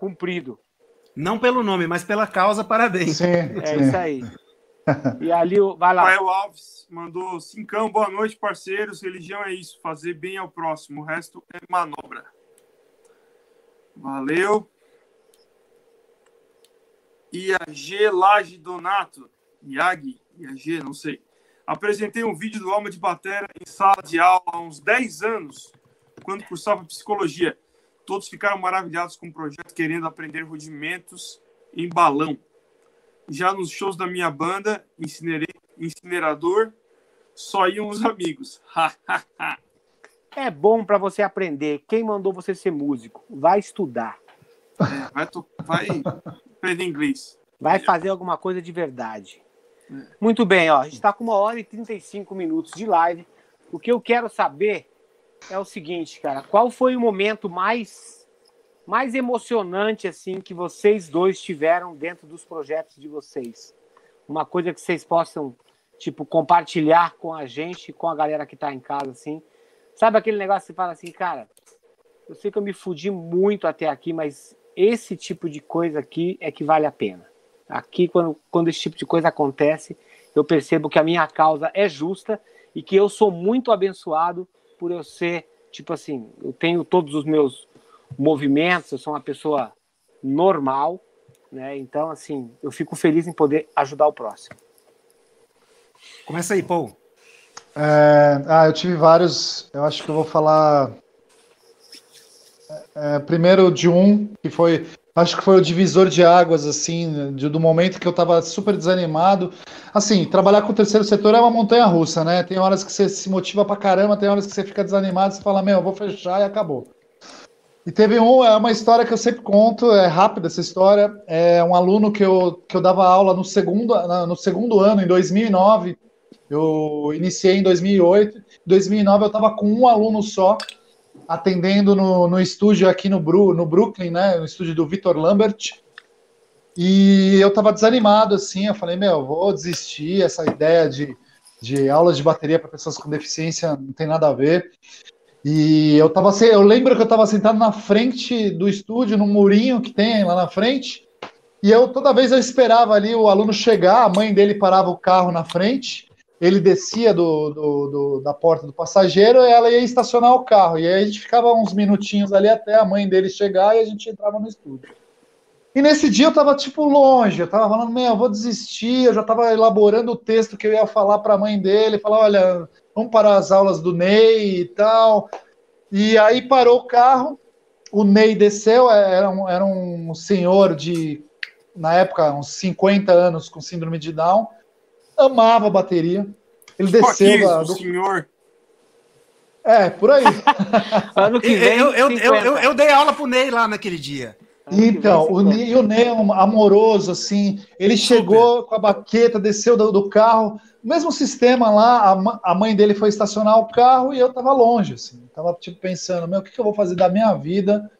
cumprido. Não pelo nome, mas pela causa, parabéns. Sim, É sim. isso aí. E ali, o- vai lá. Rafael Alves mandou cincão, boa noite, parceiros. Religião é isso, fazer bem ao próximo. O resto é manobra. Valeu. IAG Laje Donato. IAG, IAG, não sei. Apresentei um vídeo do Alma de Batera em sala de aula há uns 10 anos, quando cursava psicologia. Todos ficaram maravilhados com o projeto, querendo aprender rudimentos em balão. Já nos shows da minha banda, incinerei, Incinerador, só iam os amigos. É bom pra você aprender. Quem mandou você ser músico? Vai estudar. É, vai, vai aprender inglês. Vai fazer alguma coisa de verdade. Muito bem, ó. A gente está com uma hora e 35 minutos de live. O que eu quero saber é o seguinte, cara. Qual foi o momento mais, mais emocionante, assim, que vocês dois tiveram dentro dos projetos de vocês? Uma coisa que vocês possam, tipo, compartilhar com a gente, com a galera que está em casa, assim. Sabe aquele negócio que você fala assim, cara, eu sei que eu me fudi muito até aqui, mas esse tipo de coisa aqui é que vale a pena. Aqui, quando, quando esse tipo de coisa acontece, eu percebo que a minha causa é justa e que eu sou muito abençoado por eu ser, tipo assim, eu tenho todos os meus movimentos, eu sou uma pessoa normal, né? Então, assim, eu fico feliz em poder ajudar o próximo. Começa aí, Paul. É, ah, eu tive vários. Eu acho que eu vou falar é, primeiro de um que foi acho que foi o divisor de águas, assim, de, do momento que eu estava super desanimado. Assim, trabalhar com o terceiro setor é uma montanha russa, né? Tem horas que você se motiva pra caramba, tem horas que você fica desanimado, você fala, meu, eu vou fechar e acabou. E teve um, é uma história que eu sempre conto, é rápida essa história. É um aluno que eu, que eu dava aula no segundo, no segundo ano, em 2009. Eu iniciei em 2008. Em 2009 eu estava com um aluno só atendendo no, no estúdio aqui no, Bru, no Brooklyn, né? No estúdio do Vitor Lambert. E eu tava desanimado, assim. Eu falei, meu, vou desistir. Essa ideia de, de aulas de bateria para pessoas com deficiência não tem nada a ver. E eu tava, eu lembro que eu estava sentado na frente do estúdio, no murinho que tem lá na frente. E eu toda vez eu esperava ali o aluno chegar, a mãe dele parava o carro na frente ele descia do, do, do, da porta do passageiro e ela ia estacionar o carro. E aí a gente ficava uns minutinhos ali até a mãe dele chegar e a gente entrava no estúdio. E nesse dia eu tava, tipo, longe, eu tava falando, meu, eu vou desistir, eu já tava elaborando o texto que eu ia falar para a mãe dele, falar, olha, vamos para as aulas do Ney e tal. E aí parou o carro, o Ney desceu, era um, era um senhor de, na época, uns 50 anos com síndrome de Down, amava a bateria. Ele desceu Aqui, da, do... senhor. É, por aí. ano que vem. Eu, eu, eu, eu, eu dei aula pro Ney lá naquele dia. Então, o Ney, o Ney é um amoroso, assim. Ele Super. chegou com a baqueta, desceu do, do carro. Mesmo sistema lá, a, a, mãe dele foi estacionar o carro e eu tava longe, assim. Tava, tipo, pensando, meu, o que, que eu vou fazer da minha vida?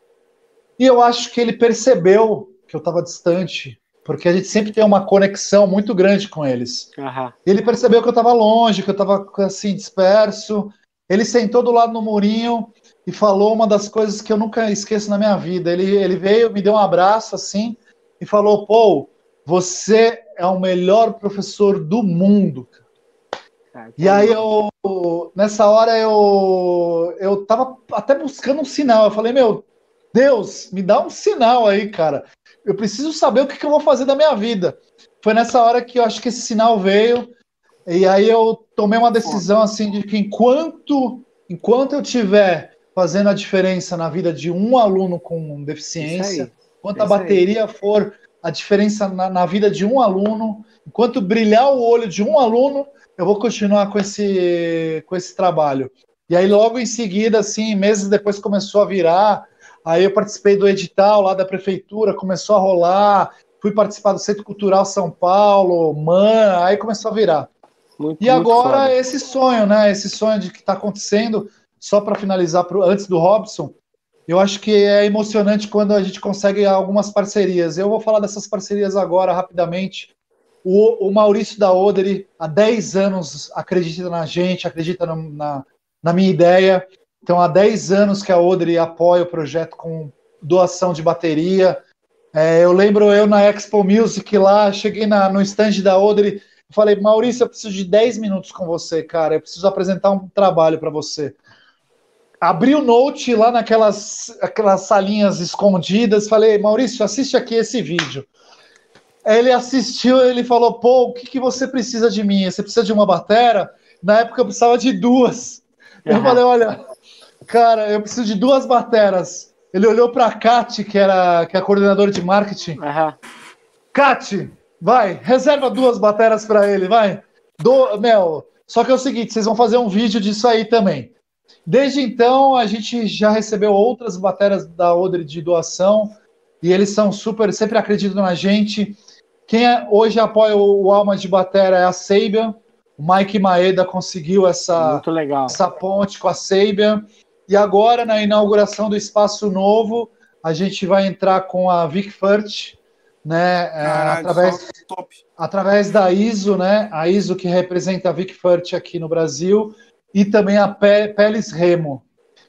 E eu acho que ele percebeu que eu tava distante porque a gente sempre tem uma conexão muito grande com eles. Uhum. Ele percebeu que eu estava longe, que eu estava assim disperso. Ele sentou do lado no murinho e falou uma das coisas que eu nunca esqueço na minha vida. Ele, ele veio, me deu um abraço assim e falou: Pô, você é o melhor professor do mundo. Ah, e aí eu, nessa hora eu, eu tava até buscando um sinal. Eu falei, meu, Deus, me dá um sinal aí, cara eu preciso saber o que, que, eu vou fazer da minha vida. Foi nessa hora que eu acho que esse sinal veio, e aí eu tomei uma decisão assim de que enquanto, enquanto eu tiver fazendo a diferença na vida de um aluno com deficiência, enquanto a bateria for a diferença na, na, vida de um aluno, enquanto brilhar o olho de um aluno, eu vou continuar com esse, com esse trabalho. E aí, logo em seguida, assim, meses depois começou a virar, Aí eu participei do edital lá da prefeitura, começou a rolar, fui participar do Centro Cultural São Paulo, MAN, aí começou a virar. Muito, e agora foda. esse sonho, né? Esse sonho de que está acontecendo, só para finalizar pro, antes do Robson, eu acho que é emocionante quando a gente consegue algumas parcerias. Eu vou falar dessas parcerias agora rapidamente. O, o Maurício da Oderi, há 10 anos, acredita na gente, acredita na, na, na minha ideia. Então, há 10 anos que a Odri apoia o projeto com doação de bateria. É, eu lembro eu na Expo Music lá, cheguei na, no stand da Odri, falei, Maurício, eu preciso de 10 minutos com você, cara, eu preciso apresentar um trabalho para você. Abri o Note lá naquelas aquelas salinhas escondidas, falei, Maurício, assiste aqui esse vídeo. Ele assistiu, ele falou, pô, o que, que você precisa de mim? Você precisa de uma batera? Na época eu precisava de duas. Eu uhum. falei, olha, Cara, eu preciso de duas bateras. Ele olhou para a Kat, que era que é a coordenadora de marketing. Uhum. Kat, vai, reserva duas bateras para ele, vai. Do, Mel, só que é o seguinte, vocês vão fazer um vídeo disso aí também. Desde então, a gente já recebeu outras bateras da Odre de doação e eles são super, sempre acreditam na gente. Quem é, hoje apoia o, o Alma de Batera é a Sabian. O Mike Maeda conseguiu essa, essa ponte com a Sabian. E agora, na inauguração do Espaço Novo, a gente vai entrar com a Vic Furt, né? É, Caralho, através, através da ISO, né? A ISO que representa a Vic Furt aqui no Brasil, e também a Peles Remo.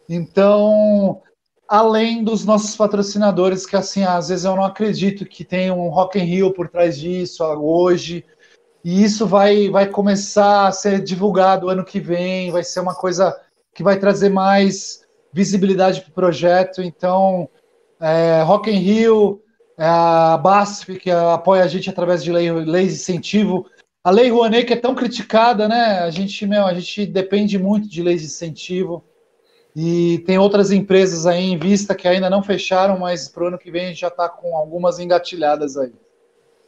Então, além dos nossos patrocinadores, que assim, às vezes eu não acredito que tem um Rock in Rio por trás disso hoje. E isso vai, vai começar a ser divulgado ano que vem, vai ser uma coisa que vai trazer mais visibilidade para o projeto. Então, é, Rock in Rio, é a BASF, que apoia a gente através de lei, leis de incentivo. A Lei Rouanet, que é tão criticada, né? A gente, meu, a gente depende muito de leis de incentivo. E tem outras empresas aí em vista que ainda não fecharam, mas para o ano que vem a gente já está com algumas engatilhadas aí.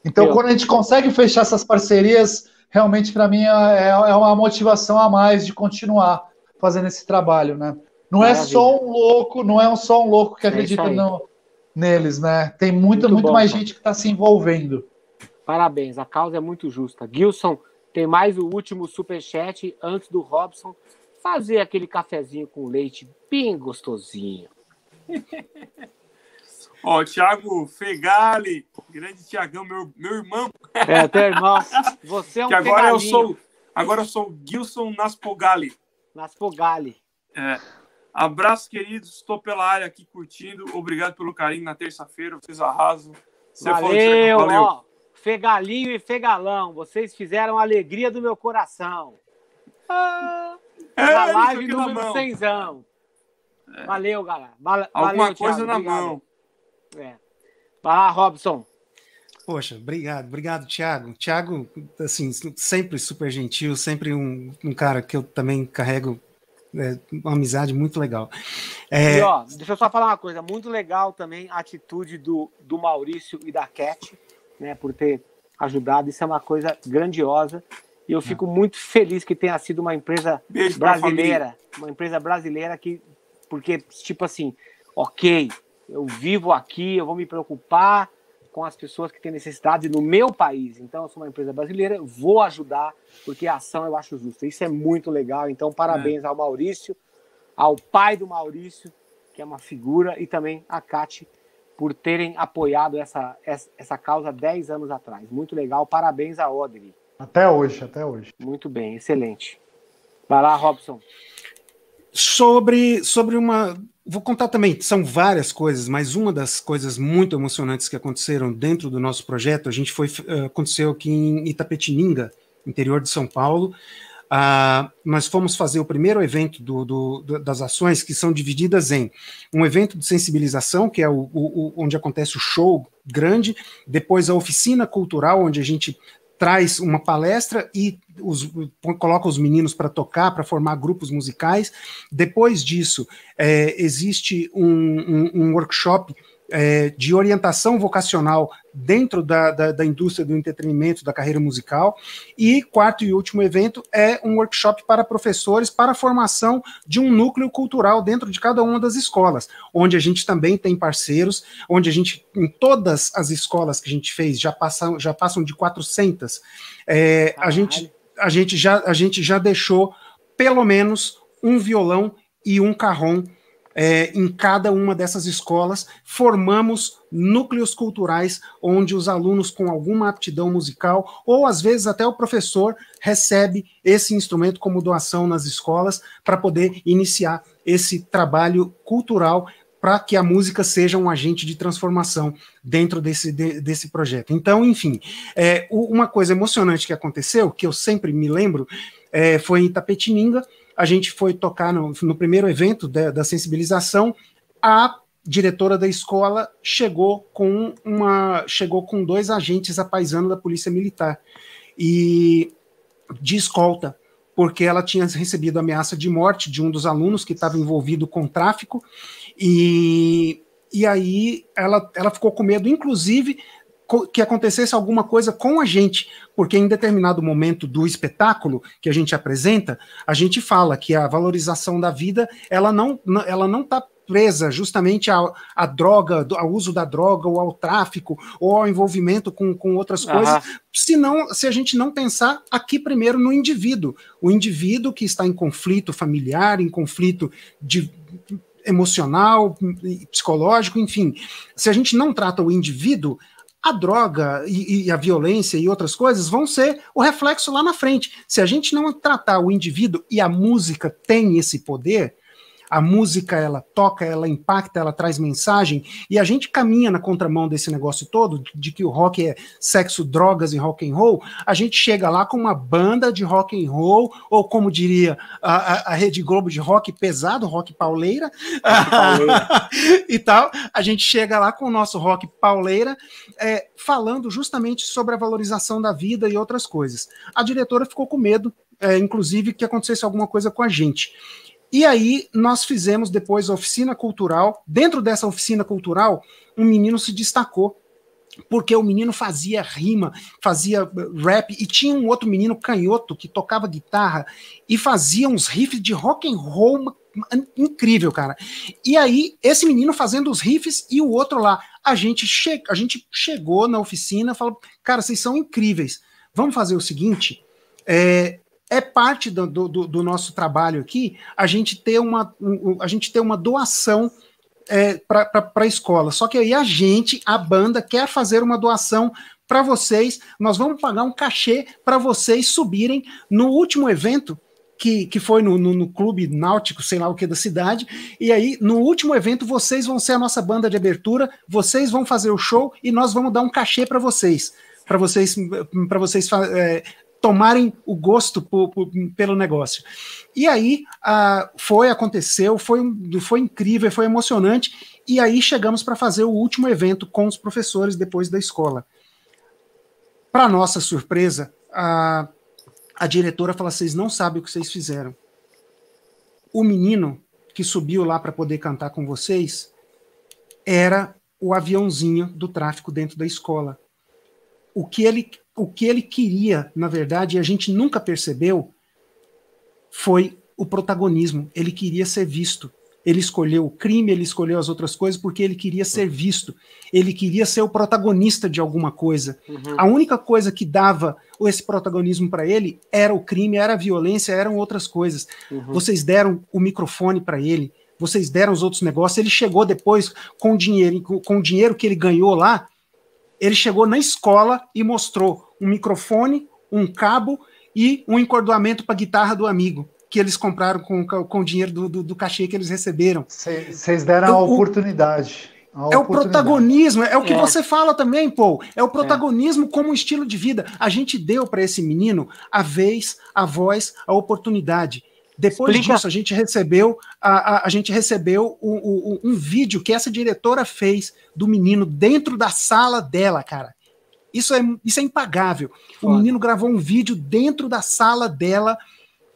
Então, quando a gente consegue fechar essas parcerias, realmente para mim é, é, uma motivação a mais de continuar fazendo esse trabalho, né? Não Maravilha. é só um louco, não é só um louco que é acredita no, neles, né? Tem muita, muito, muito bom, mais cara. gente que está se envolvendo. Parabéns, a causa é muito justa. Gilson, tem mais o último superchat antes do Robson fazer aquele cafezinho com leite bem gostosinho. Ó, oh, Thiago Fegali, grande Tiagão, meu, meu irmão. É, teu irmão. Você é um que agora eu sou Agora eu sou Gilson Naspogali. Naspogali. É. Abraço, queridos. Estou pela área aqui curtindo. Obrigado pelo carinho na terça-feira. Vocês arrasam. Você valeu, valeu. Ó, Fegalinho e Fegalão. Vocês fizeram a alegria do meu coração. Ah, é, na live número 100. É. Valeu, galera. Valeu, Alguma coisa na Obrigado. mão. É. Vai lá, Robson. Poxa, obrigado, obrigado, Thiago. Thiago, assim, sempre super gentil, sempre um, um cara que eu também carrego é, uma amizade muito legal. É... E, ó, deixa eu só falar uma coisa, muito legal também a atitude do, do Maurício e da Cat, né, por ter ajudado, isso é uma coisa grandiosa, e eu fico muito feliz que tenha sido uma empresa Beijo brasileira, uma empresa brasileira que, porque, tipo assim, ok, eu vivo aqui, eu vou me preocupar com as pessoas que têm necessidade no meu país. Então, eu sou uma empresa brasileira, vou ajudar, porque a ação eu acho justa. Isso é muito legal. Então, parabéns é. ao Maurício, ao pai do Maurício, que é uma figura, e também a Cate, por terem apoiado essa, essa, essa causa 10 anos atrás. Muito legal. Parabéns a Audrey. Até hoje, até hoje. Muito bem, excelente. Vai lá, Robson. Sobre, sobre uma Vou contar também, são várias coisas, mas uma das coisas muito emocionantes que aconteceram dentro do nosso projeto, a gente foi, uh, aconteceu aqui em Itapetininga, interior de São Paulo. Uh, nós fomos fazer o primeiro evento do, do, das ações, que são divididas em um evento de sensibilização, que é o, o, onde acontece o show grande, depois a oficina cultural, onde a gente traz uma palestra e os, coloca os meninos para tocar, para formar grupos musicais. Depois disso, é, existe um, um, um workshop é, de orientação vocacional dentro da, da, da, indústria do entretenimento, da carreira musical. E quarto e último evento é um workshop para professores para a formação de um núcleo cultural dentro de cada uma das escolas, onde a gente também tem parceiros, onde a gente, em todas as escolas que a gente fez, já passam, já passam de 400, é, a, gente, a, gente já, a gente já deixou pelo menos um violão e um carrom é, em cada uma dessas escolas, formamos núcleos culturais onde os alunos com alguma aptidão musical, ou às vezes até o professor, recebe esse instrumento como doação nas escolas para poder iniciar esse trabalho cultural para que a música seja um agente de transformação dentro desse, de, desse projeto. Então, enfim, é, uma coisa emocionante que aconteceu, que eu sempre me lembro, é, foi em Tapetininga, a gente foi tocar no, no primeiro evento da, da, sensibilização, a diretora da escola chegou com uma chegou com dois agentes apaisando da polícia militar e de escolta porque ela tinha recebido ameaça de morte de um dos alunos que estava envolvido com tráfico e, e aí ela, ela ficou com medo, inclusive, que acontecesse alguma coisa com a gente, porque em determinado momento do espetáculo que a gente apresenta, a gente fala que a valorização da vida ela não ela não está presa justamente à, à droga, ao uso da droga, ou ao tráfico, ou ao envolvimento com, com outras coisas, se, não, se a gente não pensar aqui primeiro no indivíduo. O indivíduo que está em conflito familiar, em conflito de emocional, psicológico, enfim. Se a gente não trata o indivíduo, a droga e, e, a violência e outras coisas vão ser o reflexo lá na frente. Se a gente não tratar o indivíduo e a música tem esse poder, a música ela toca, ela impacta, ela traz mensagem, e a gente caminha na contramão desse negócio todo, de que o rock é sexo, drogas e rock and roll, a gente chega lá com uma banda de rock and roll, ou como diria a, a, a Rede Globo de rock pesado, rock pauleira, pauleira. e tal, a gente chega lá com o nosso rock pauleira, é, falando justamente sobre a valorização da vida e outras coisas. A diretora ficou com medo, é, inclusive, que acontecesse alguma coisa com a gente. E aí nós fizemos depois a oficina cultural. Dentro dessa oficina cultural, um menino se destacou porque o menino fazia rima, fazia rap e tinha um outro menino canhoto que tocava guitarra e fazia uns riffs de rock and roll incrível, cara. E aí esse menino fazendo os riffs e o outro lá, a gente che a gente chegou na oficina, falou, cara, vocês são incríveis. Vamos fazer o seguinte, é, é parte do, do, do, nosso trabalho aqui a gente ter uma, a gente ter uma doação é, para a escola. Só que aí a gente, a banda, quer fazer uma doação para vocês. Nós vamos pagar um cachê para vocês subirem no último evento. Que, que foi no, no, no, clube náutico, sei lá o que da cidade, e aí no último evento vocês vão ser a nossa banda de abertura, vocês vão fazer o show e nós vamos dar um cachê para vocês, para vocês, para vocês é, tomarem o gosto por, por, pelo negócio. E aí uh, foi, aconteceu, foi, foi incrível, foi emocionante. E aí chegamos para fazer o último evento com os professores depois da escola. Para nossa surpresa, a, a diretora falou: vocês não sabem o que vocês fizeram. O menino que subiu lá para poder cantar com vocês era o aviãozinho do tráfico dentro da escola. O que ele o que ele queria, na verdade, e a gente nunca percebeu, foi o protagonismo. Ele queria ser visto. Ele escolheu o crime, ele escolheu as outras coisas porque ele queria ser visto. Ele queria ser o protagonista de alguma coisa. Uhum. A única coisa que dava esse protagonismo para ele era o crime, era a violência, eram outras coisas. Uhum. Vocês deram o microfone para ele, vocês deram os outros negócios. Ele chegou depois com o dinheiro, com o dinheiro que ele ganhou lá, ele chegou na escola e mostrou um microfone, um cabo e um encordoamento para a guitarra do amigo que eles compraram com, com o dinheiro do, do, do cachê que eles receberam. Vocês deram então, a oportunidade. A é o protagonismo, é o que é. você fala também, Paul. É o protagonismo é. como um estilo de vida. A gente deu para esse menino a vez, a voz, a oportunidade. Depois Explica. disso, a gente recebeu, a, a, a gente recebeu um, um, um, vídeo que essa diretora fez do menino dentro da sala dela, cara. Isso é, isso é impagável. O menino gravou um vídeo dentro da sala dela,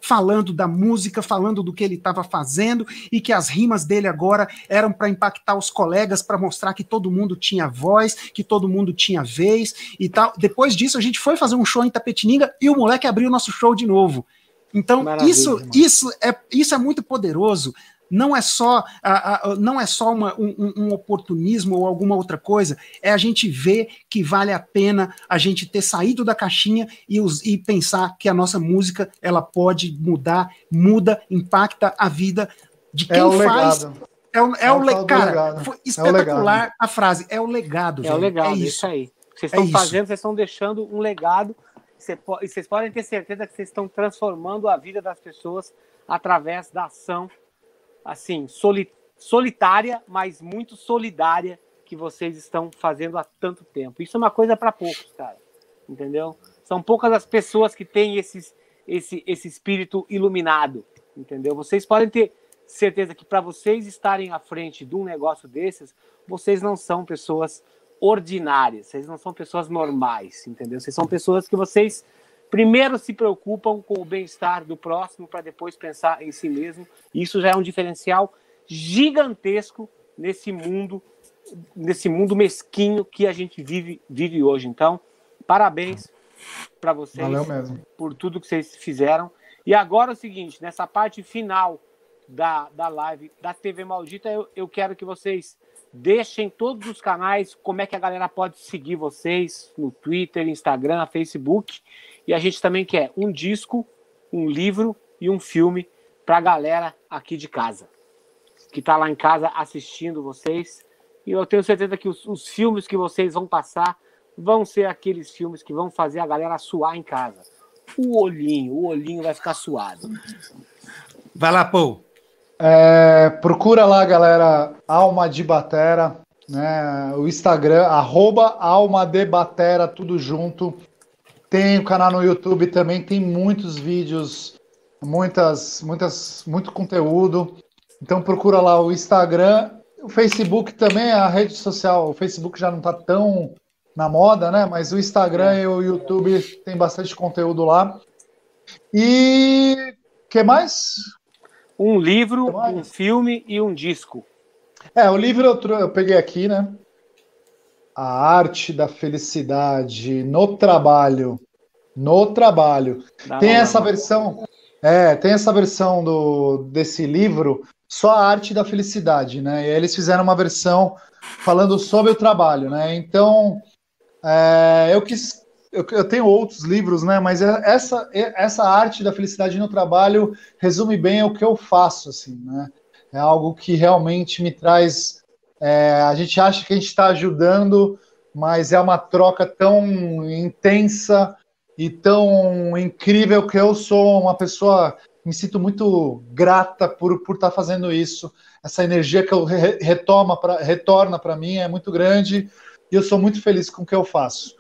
falando da música, falando do que ele estava fazendo e que as rimas dele agora eram para impactar os colegas, para mostrar que todo mundo tinha voz, que todo mundo tinha vez e tal. Depois disso, a gente foi fazer um show em Tapetininga e o moleque abriu o nosso show de novo. Então, isso, isso, é, isso é muito poderoso. Não é só, a, a, não é só uma, um, um, oportunismo ou alguma outra coisa, é a gente ver que vale a pena a gente ter saído da caixinha e, os, e pensar que a nossa música ela pode mudar, muda, impacta a vida de é quem é faz. Legado. É o, é, é o, le... cara, foi espetacular a frase. É o legado. É o legado, é isso. isso aí. Vocês estão fazendo, vocês estão deixando um legado e vocês podem ter certeza que vocês estão transformando a vida das pessoas através da ação, assim, solitária, mas muito solidária que vocês estão fazendo há tanto tempo. Isso é uma coisa para poucos, cara. Entendeu? São poucas as pessoas que têm esse, esse, esse espírito iluminado. Entendeu? Vocês podem ter certeza que para vocês estarem à frente de um negócio desses, vocês não são pessoas ordinárias, vocês não são pessoas normais, entendeu? Vocês são pessoas que vocês primeiro se preocupam com o bem-estar do próximo para depois pensar em si mesmo. Isso já é um diferencial gigantesco nesse mundo, nesse mundo mesquinho que a gente vive, vive hoje. Então, parabéns para vocês por tudo que vocês fizeram. E agora é o seguinte, nessa parte final da, da live da TV Maldita, eu, eu quero que vocês deixem todos os canais, como é que a galera pode seguir vocês no Twitter, Instagram, Facebook. E a gente também quer um disco, um livro e um filme para a galera aqui de casa, que está lá em casa assistindo vocês. E eu tenho certeza que os, os filmes que vocês vão passar vão ser aqueles filmes que vão fazer a galera suar em casa. O olhinho, o olhinho vai ficar suado. Vai lá, Paul. É, procura lá, galera, Alma de Batera, né? O Instagram, arroba Alma de Batera, tudo junto. Tem o canal no YouTube também, tem muitos vídeos, muitas, muitas, muito conteúdo. Então procura lá o Instagram, o Facebook também, a rede social. O Facebook já não está tão na moda, né? Mas o Instagram é. e o YouTube tem bastante conteúdo lá. E que mais? Um livro, um filme e um disco. É, o livro eu, eu peguei aqui, né? A arte da felicidade no trabalho. No trabalho. Dá tem essa versão. É, tem essa versão do, desse livro, só a arte da felicidade, né? E eles fizeram uma versão falando sobre o trabalho, né? Então, é, eu quis eu, eu, tenho outros livros, né? Mas é, essa, é, essa arte da felicidade no trabalho resume bem o que eu faço, assim, né? É algo que realmente me traz. É, a gente acha que a gente está ajudando, mas é uma troca tão intensa e tão incrível que eu sou uma pessoa me sinto muito grata por por estar tá fazendo isso. Essa energia que eu re, retoma pra, retorna para mim é muito grande e eu sou muito feliz com o que eu faço.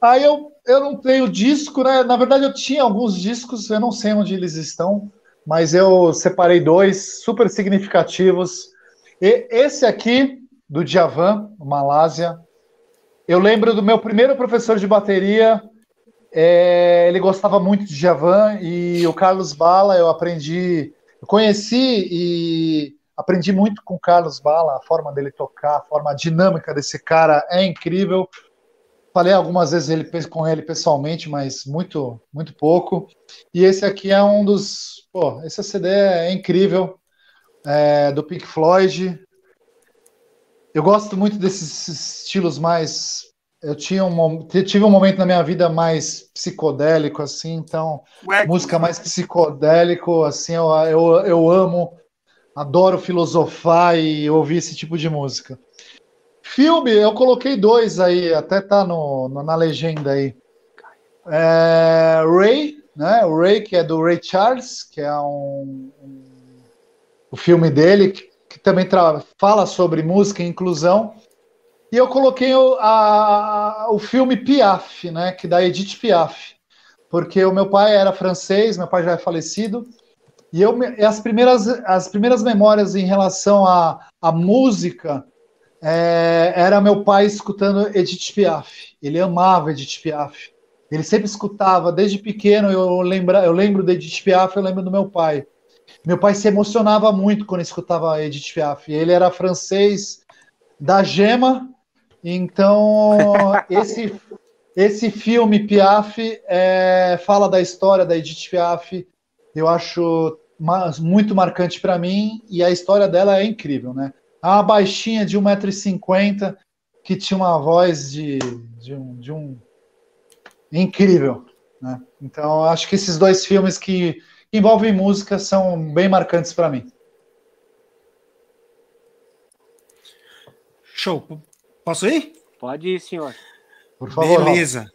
Aí eu, eu não tenho disco, né? Na verdade, eu tinha alguns discos, eu não sei onde eles estão, mas eu separei dois super significativos. E esse aqui, do Djavan, Malásia. Eu lembro do meu primeiro professor de bateria, é, ele gostava muito de Djavan e o Carlos Bala, eu aprendi, eu conheci e aprendi muito com o Carlos Bala, a forma dele tocar, a forma dinâmica desse cara é incrível. Falei algumas vezes ele, com ele pessoalmente, mas muito, muito pouco. E esse aqui é um dos. Pô, esse CD é incrível, é, do Pink Floyd. Eu gosto muito desses estilos mais. Eu tinha um, tive um momento na minha vida mais psicodélico, assim, então, Ué, música mais psicodélico, assim, eu, eu, eu amo, adoro filosofar e ouvir esse tipo de música. Filme, eu coloquei dois aí, até tá no, no na legenda aí. É, Ray, né? O Ray, que é do Ray Charles, que é um, um o filme dele, que, que também fala sobre música e inclusão. E eu coloquei o, a, o filme Piaf, né? Que da Edith Piaf. Porque o meu pai era francês, meu pai já é falecido, e eu, as primeiras, as primeiras memórias em relação à, à música é, era meu pai escutando Edith Piaf. Ele amava Edith Piaf. Ele sempre escutava, desde pequeno eu, lembra, eu lembro de Edith Piaf, eu lembro do meu pai. Meu pai se emocionava muito quando escutava Edith Piaf. Ele era francês da Gema, então esse, esse filme Piaf é, fala da história da Edith Piaf. Eu acho muito marcante para mim e a história dela é incrível, né? Uma baixinha de 1,50m que tinha uma voz de, de, um, de um incrível. Né? Então, acho que esses dois filmes que envolvem música são bem marcantes para mim. Show. Posso ir? Pode ir, senhor. Por favor. Beleza.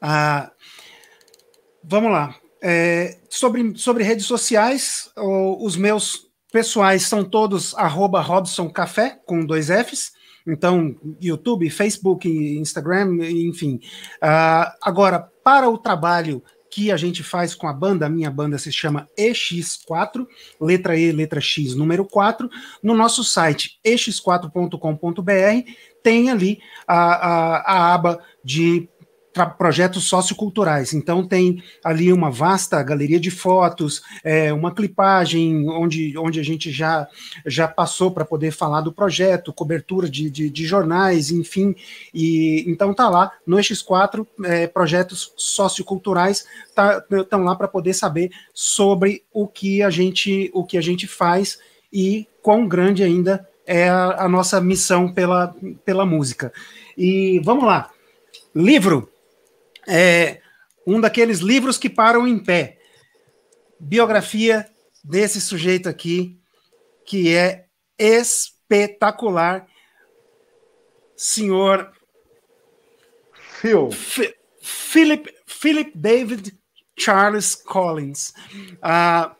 Ah, vamos lá. É, sobre, sobre redes sociais, os meus pessoais são todos arroba Robson Café, com dois Fs. Então, YouTube, Facebook, Instagram, enfim. Uh, agora, para o trabalho que a gente faz com a banda, a minha banda se chama EX4, letra E, letra X, número 4. No nosso site, ex4.com.br, tem ali a, a, a aba de projetos socioculturais. Então, tem ali uma vasta galeria de fotos, é, uma clipagem onde, onde a gente já, já passou para poder falar do projeto, cobertura de, de, de, jornais, enfim. E Então, tá lá no X4, é, projetos socioculturais estão tá, lá para poder saber sobre o que a gente, o que a gente faz e quão grande ainda é a, a nossa missão pela, pela música. E vamos lá. Livro é um daqueles livros que param em pé. Biografia desse sujeito aqui, que é espetacular. Senhor Phil. Philip, Philip David Charles Collins. Uh,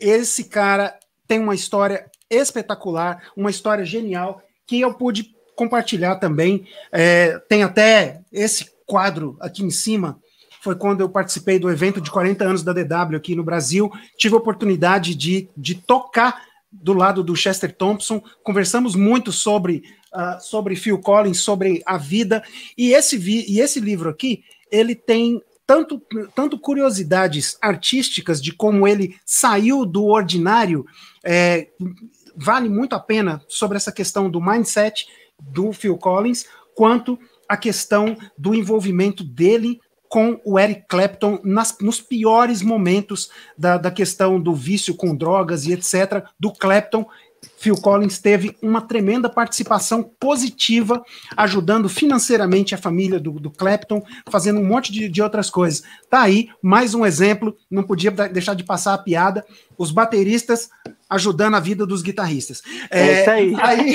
esse cara tem uma história espetacular, uma história genial que eu pude compartilhar também. É, tem até esse quadro aqui em cima. Foi quando eu participei do evento de 40 anos da DW aqui no Brasil. Tive a oportunidade de, de tocar do lado do Chester Thompson. Conversamos muito sobre, uh, sobre Phil Collins, sobre a vida. E esse, vi, e esse livro aqui, ele tem tanto, tanto curiosidades artísticas de como ele saiu do ordinário. É, vale muito a pena sobre essa questão do mindset do Phil Collins, quanto a questão do envolvimento dele com o Eric Clapton nas, nos piores momentos da, da questão do vício com drogas e etc. do Clapton. Phil Collins teve uma tremenda participação positiva, ajudando financeiramente a família do, do Clapton, fazendo um monte de, de, outras coisas. Tá aí, mais um exemplo, não podia deixar de passar a piada. Os bateristas ajudando a vida dos guitarristas. É, é isso aí. aí...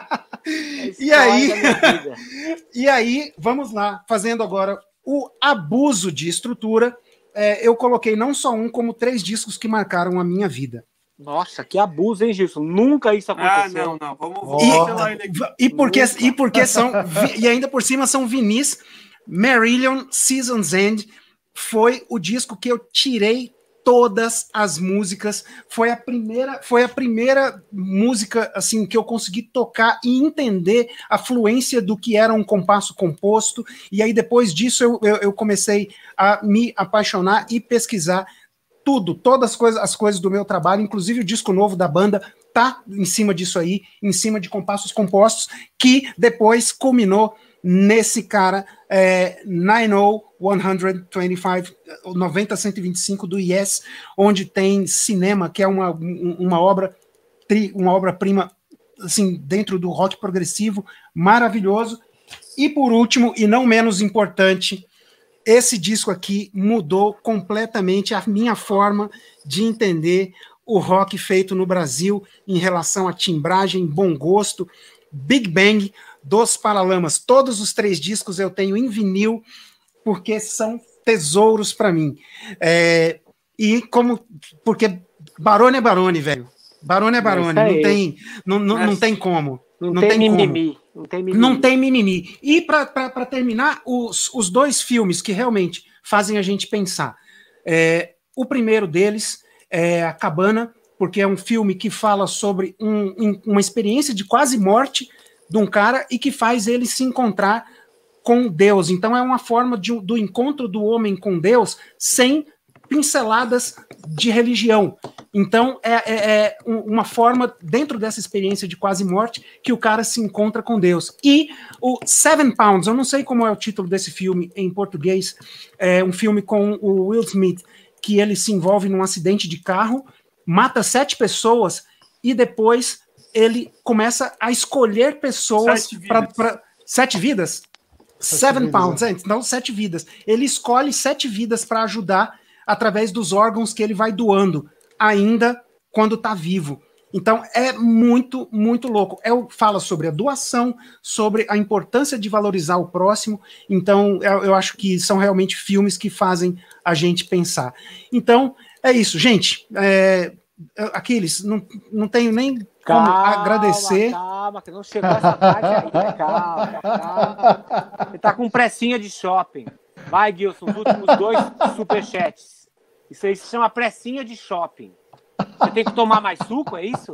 É e aí, e aí, vamos lá, fazendo agora o abuso de estrutura. É, eu coloquei não só um, como três discos que marcaram a minha vida. Nossa, que abuso, hein, Gilson? Nunca isso aconteceu. Ah, não, não. Vamos, vamos e, e porque, e porque são. e ainda por cima são vinis. Marillion Seasons End foi o disco que eu tirei todas as músicas. Foi a primeira, foi a primeira música assim que eu consegui tocar e entender a fluência do que era um compasso composto. E aí depois disso eu, eu, eu comecei a me apaixonar e pesquisar tudo, todas as coisas, as coisas do meu trabalho, inclusive o disco novo da banda tá em cima disso aí, em cima de compassos compostos, que depois culminou nesse cara é, 90-125, 90-125 do Yes, onde tem cinema, que é uma, uma obra uma obra-prima assim, dentro do rock progressivo, maravilhoso. E por último, e não menos importante, esse disco aqui mudou completamente a minha forma de entender o rock feito no Brasil em relação a timbragem, bom gosto, Big Bang, dos Paralamas. Todos os três discos eu tenho em vinil, porque são tesouros para mim. É, e como. Porque Barone é Barone, velho. Barone é Barone. Não tem, não, não, não tem como. Não, não tem, tem mimimi. Como. Não tem mimimi. Não tem mimimi. E para terminar, os, os dois filmes que realmente fazem a gente pensar. É, o primeiro deles é A Cabana, porque é um filme que fala sobre um, uma experiência de quase morte de um cara e que faz ele se encontrar com Deus. Então é uma forma de, do encontro do homem com Deus sem pinceladas de religião. Então é, é, é, uma forma dentro dessa experiência de quase morte que o cara se encontra com Deus. E o Seven Pounds, eu não sei como é o título desse filme em português, é um filme com o Will Smith que ele se envolve num acidente de carro, mata sete pessoas e depois ele começa a escolher pessoas para sete vidas. Seven vidas, pounds, é. não sete vidas. Ele escolhe sete vidas para ajudar através dos órgãos que ele vai doando, ainda quando está vivo. Então é muito, muito louco. É, fala sobre a doação, sobre a importância de valorizar o próximo. Então eu, eu acho que são realmente filmes que fazem a gente pensar. Então é isso, gente. É, Aquiles, não, não tenho nem como agradecer. Calma, que não chegou essa parte aí. Calma, calma. Ele tá com pressinha de shopping. Vai, Gilson, os últimos dois superchats. Isso aí se chama pressinha de shopping. Você tem que tomar mais suco, é isso?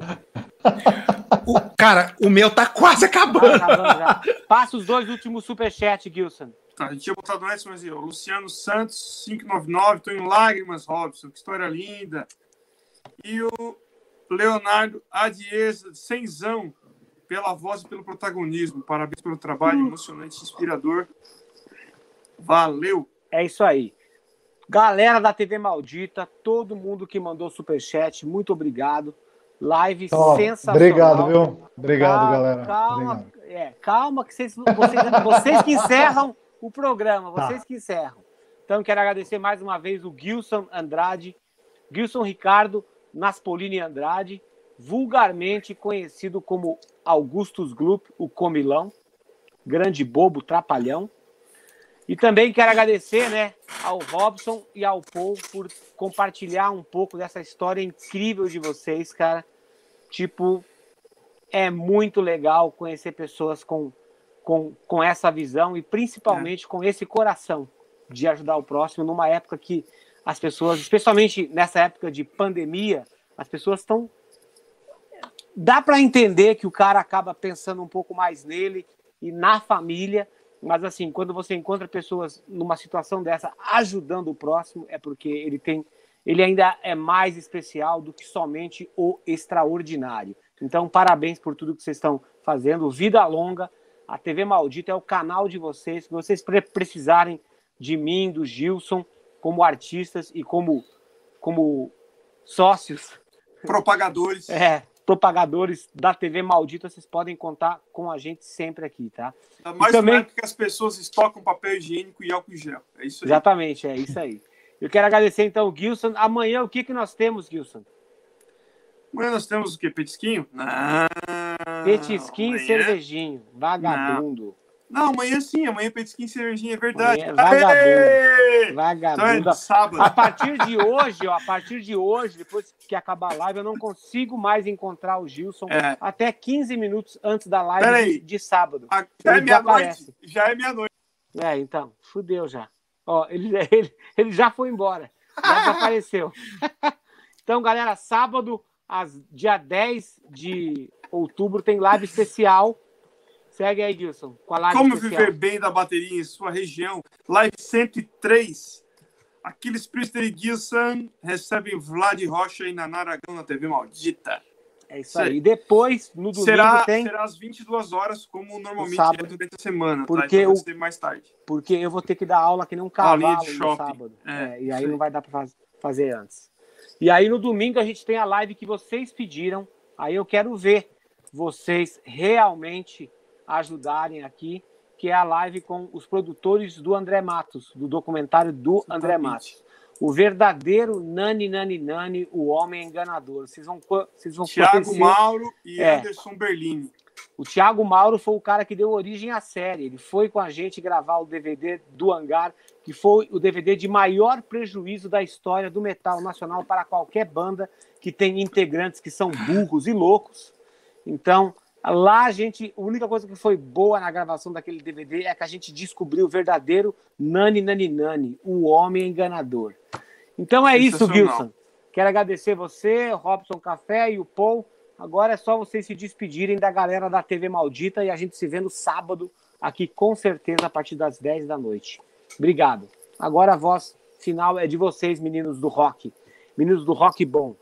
O, cara, o meu tá quase acabando. Tá acabando já. Passa os dois últimos superchats, Gilson. Tá, a gente tinha botado antes, mas ó, Luciano Santos, 599, tô em lágrimas, Robson, que história linda. E o Leonardo Adiesa, cenzão, pela voz e pelo protagonismo. Parabéns pelo trabalho emocionante, inspirador. Valeu! É isso aí. Galera da TV Maldita, todo mundo que mandou superchat, muito obrigado. Live Ó, sensacional. obrigado, viu? Obrigado, Calma, galera. Calma, Obrigado. é, calma que vocês, vocês, vocês que encerram o programa, Tá. vocês que encerram. Então, quero agradecer mais uma vez o Gilson Andrade, Gilson Ricardo Naspolini Andrade, vulgarmente conhecido como Augustus Gloop, o Comilão, grande bobo, trapalhão. E também quero agradecer né, ao Robson e ao Paul por compartilhar um pouco dessa história incrível de vocês, cara. Tipo, é muito legal conhecer pessoas com, com, com essa visão e principalmente com esse coração de ajudar o próximo numa época que as pessoas, especialmente nessa época de pandemia, as pessoas estão. Dá para entender que o cara acaba pensando um pouco mais nele e na família, mas assim, quando você encontra pessoas numa situação dessa ajudando o próximo, é porque ele tem, ele ainda é mais especial do que somente o extraordinário. Então, parabéns por tudo que vocês estão fazendo. Vida longa. A TV Maldita é o canal de vocês. Se vocês pre- precisarem de mim, do Gilson, como artistas e como, como sócios, Propagadores. é, propagadores da TV Maldita, vocês podem contar com a gente sempre aqui, tá? Ainda mais E também- que as pessoas estocam papel higiênico e álcool em gel. É isso aí. Exatamente, é isso aí. Eu quero agradecer então o Gilson. Amanhã o que, que nós temos, Gilson? Amanhã nós temos o quê? Petisquinho? Não. Petisquinho e cervejinho. Vagabundo. Não, amanhã sim. Amanhã petisquinho e cervejinha. É verdade. Amanhã é vagabundo. Aê! Então Vagabundo. é sábado. A partir de hoje, ó, a partir de hoje, depois que acabar a live, eu não consigo mais encontrar o Gilson É. até 15 minutos antes da live Peraí. de, de sábado. Ah, Já é Ele meia-noite. Já é meia-noite. É, então, fudeu já. Ó, ele, ele, ele já foi embora. Já desapareceu. então, galera, sábado, às, dia 10 de outubro, tem live especial. Segue aí, Gilson, com a live Como especial. viver bem da bateria em sua região? Live 103. Aquiles Priester e Gilson recebem Vlad Rocha e Naná Aragão na TV Maldita. É isso aí. E depois, no domingo, Será, tem. será às 22 horas, como normalmente sábado. é durante a semana. Porque tá? Então ser mais tarde. Porque eu vou ter que dar aula que nem um cavalo no sábado. É, É, e aí não vai dar para fazer antes. E aí no domingo a gente tem a live que vocês pediram. Aí eu quero ver vocês realmente ajudarem aqui, que é a live com os produtores do André Matos, do documentário do André Exatamente. Matos. O verdadeiro Nani Nani Nani, o homem enganador. Vocês vão, vocês vão Thiago conhecer- Mauro e É. Anderson Berlini. o Thiago Mauro foi o cara que deu origem à série. Ele foi com a gente gravar o DVD do Hangar, que foi o DVD de maior prejuízo da história do metal nacional para qualquer banda que tem integrantes que são burros e loucos. Então, lá a gente, a única coisa que foi boa na gravação daquele DVD é que a gente descobriu o verdadeiro Nani Nani Nani, o homem enganador. Então é isso. Gilson. Quero agradecer você, Robson Café e o Paul. Agora é só vocês se despedirem da galera da TV Maldita e a gente se vê no sábado aqui, com certeza, a partir das 10 da noite. Obrigado. Agora a voz final é de vocês, meninos do rock. Meninos do rock bom.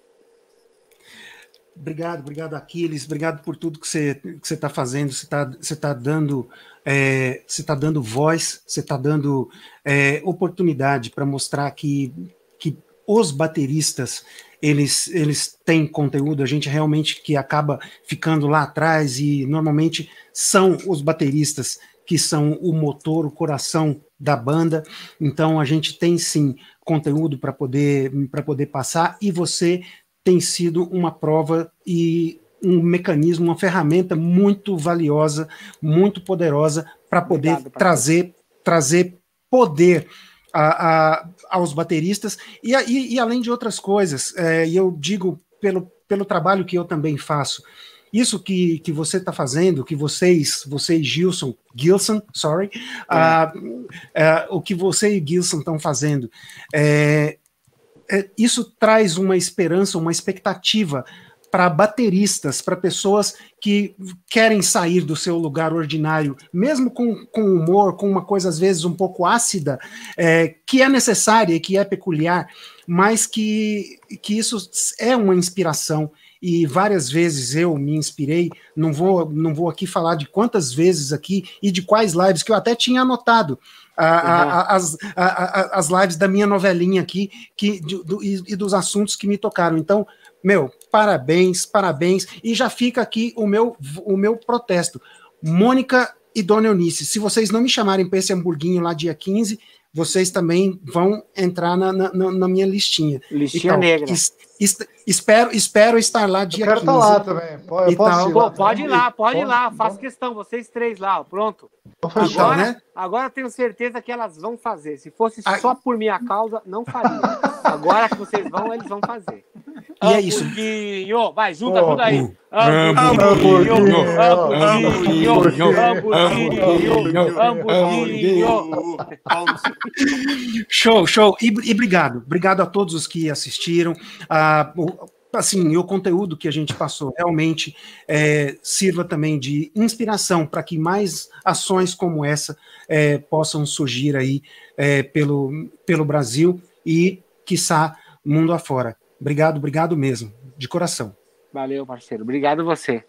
Obrigado, obrigado, Aquiles. Obrigado por tudo que você que você está fazendo. Você está você tá dando é, você tá dando voz, você está dando é, oportunidade para mostrar que, que os bateristas eles, eles têm conteúdo. A gente realmente que acaba ficando lá atrás e normalmente são os bateristas que são o motor, o coração da banda. Então a gente tem sim conteúdo para poder para poder passar e você tem sido uma prova e um mecanismo, uma ferramenta muito valiosa, muito poderosa para poder Obrigado, trazer trazer poder a, a, aos bateristas e, e, e além de outras coisas. é, e eu digo pelo, pelo trabalho que eu também faço. Isso que, que você está fazendo, que vocês, vocês, Gilson, Gilson, sorry, ah, é, o que você e Gilson estão fazendo, é, é, isso traz uma esperança, uma expectativa para bateristas, para pessoas que querem sair do seu lugar ordinário, mesmo com, com humor, com uma coisa às vezes um pouco ácida, é, que é necessária e que é peculiar, mas que, que isso é uma inspiração. E várias vezes eu me inspirei, não vou, não vou aqui falar de quantas vezes aqui e de quais lives que eu até tinha anotado, a, a, as, as lives da minha novelinha aqui que, do, e, e dos assuntos que me tocaram. Então, meu, parabéns, parabéns, e já fica aqui o meu, o meu protesto. Mônica e Dona Eunice, se vocês não me chamarem para esse hamburguinho lá dia 15, vocês também vão entrar na, na, na minha listinha. Listinha então, negra. Es, es, espero, espero estar lá dia eu quero 15. estar lá também. Pode, posso ir lá, pode ir lá, pode ir lá. Faço questão, vocês três lá, pronto. Agora, né? agora tenho certeza que elas vão fazer. Se fosse só por minha causa, não faria. Agora que vocês vão, eles vão fazer. E é isso. Vai, junta oh, tudo aí. Hamburguinho, hamburguinho, hamburguinho, hamburguinho. Show, show. E, e obrigado. Obrigado a todos os que assistiram. Ah, assim, o conteúdo que a gente passou realmente é, sirva também de inspiração para que mais ações como essa é, possam surgir aí é, pelo, pelo Brasil e, quiçá, mundo afora. Obrigado, obrigado mesmo, de coração. Valeu, parceiro. Obrigado você.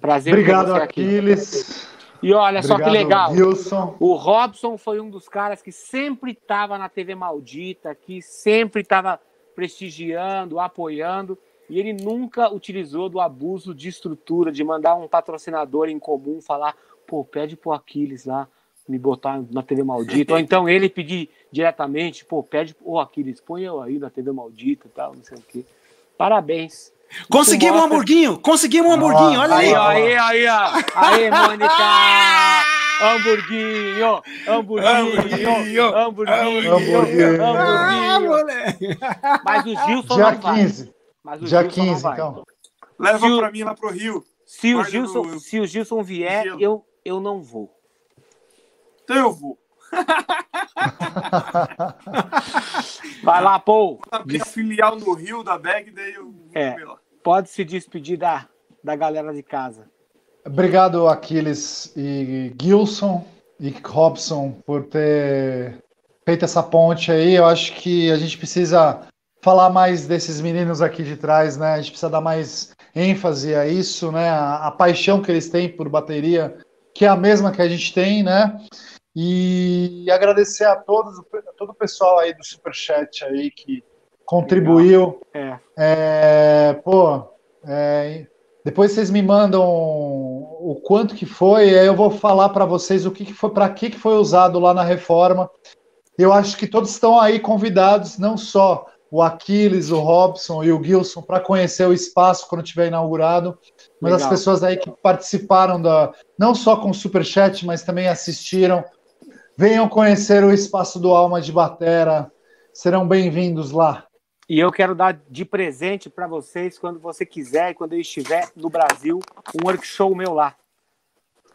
Prazer Obrigado, você Aquiles. Aqui. E olha Obrigado, só que legal. Wilson. O Robson foi um dos caras que sempre estava na TV Maldita, que sempre estava prestigiando, apoiando, e ele nunca utilizou do abuso de estrutura, de mandar um patrocinador em comum falar, pô, pede pro Aquiles lá me botar na TV Maldita, ou então ele pedir diretamente, pô, pede pro Aquiles, põe eu aí na TV Maldita e tal, não sei o quê. Parabéns. Conseguimos um hamburguinho! Conseguimos um hamburguinho, olha aí! Aí, aí, aí, aí, Mônica! Hamburguinho! Hamburguinho! Hamburguinho! Hamburguinho! Ah, moleque! Mas o Gilson Dia não 15. vai. Mas o Dia Gilson 15, então. Leva o... pra mim lá pro Rio. Se o, Gilson, se o Gilson vier, eu, eu não vou. Então eu vou. Vai lá, Paul. Abrir a filial no Rio da Bag, daí eu é, Pode se despedir da, da galera de casa. Obrigado, Aquiles e Gilson e Robson, por ter feito essa ponte aí. Eu acho que a gente precisa falar mais desses meninos aqui de trás, né? A gente precisa dar mais ênfase a isso, né? A, a paixão que eles têm por bateria, que é a mesma que a gente tem, né? E agradecer a todos, a todo o pessoal aí do Superchat aí que contribuiu. É. é. pô, é, depois vocês me mandam o quanto que foi, aí eu vou falar para vocês o que, que foi, para que, que foi usado lá na reforma. Eu acho que todos estão aí convidados, não só o Aquiles, o Robson e o Gilson, para conhecer o espaço quando tiver inaugurado, mas Legal. as pessoas aí que participaram da, não só com o Superchat, mas também assistiram Venham conhecer o espaço do Alma de Batera. Serão bem-vindos lá. E eu quero dar de presente para vocês, quando você quiser e quando eu estiver no Brasil, um workshop meu lá.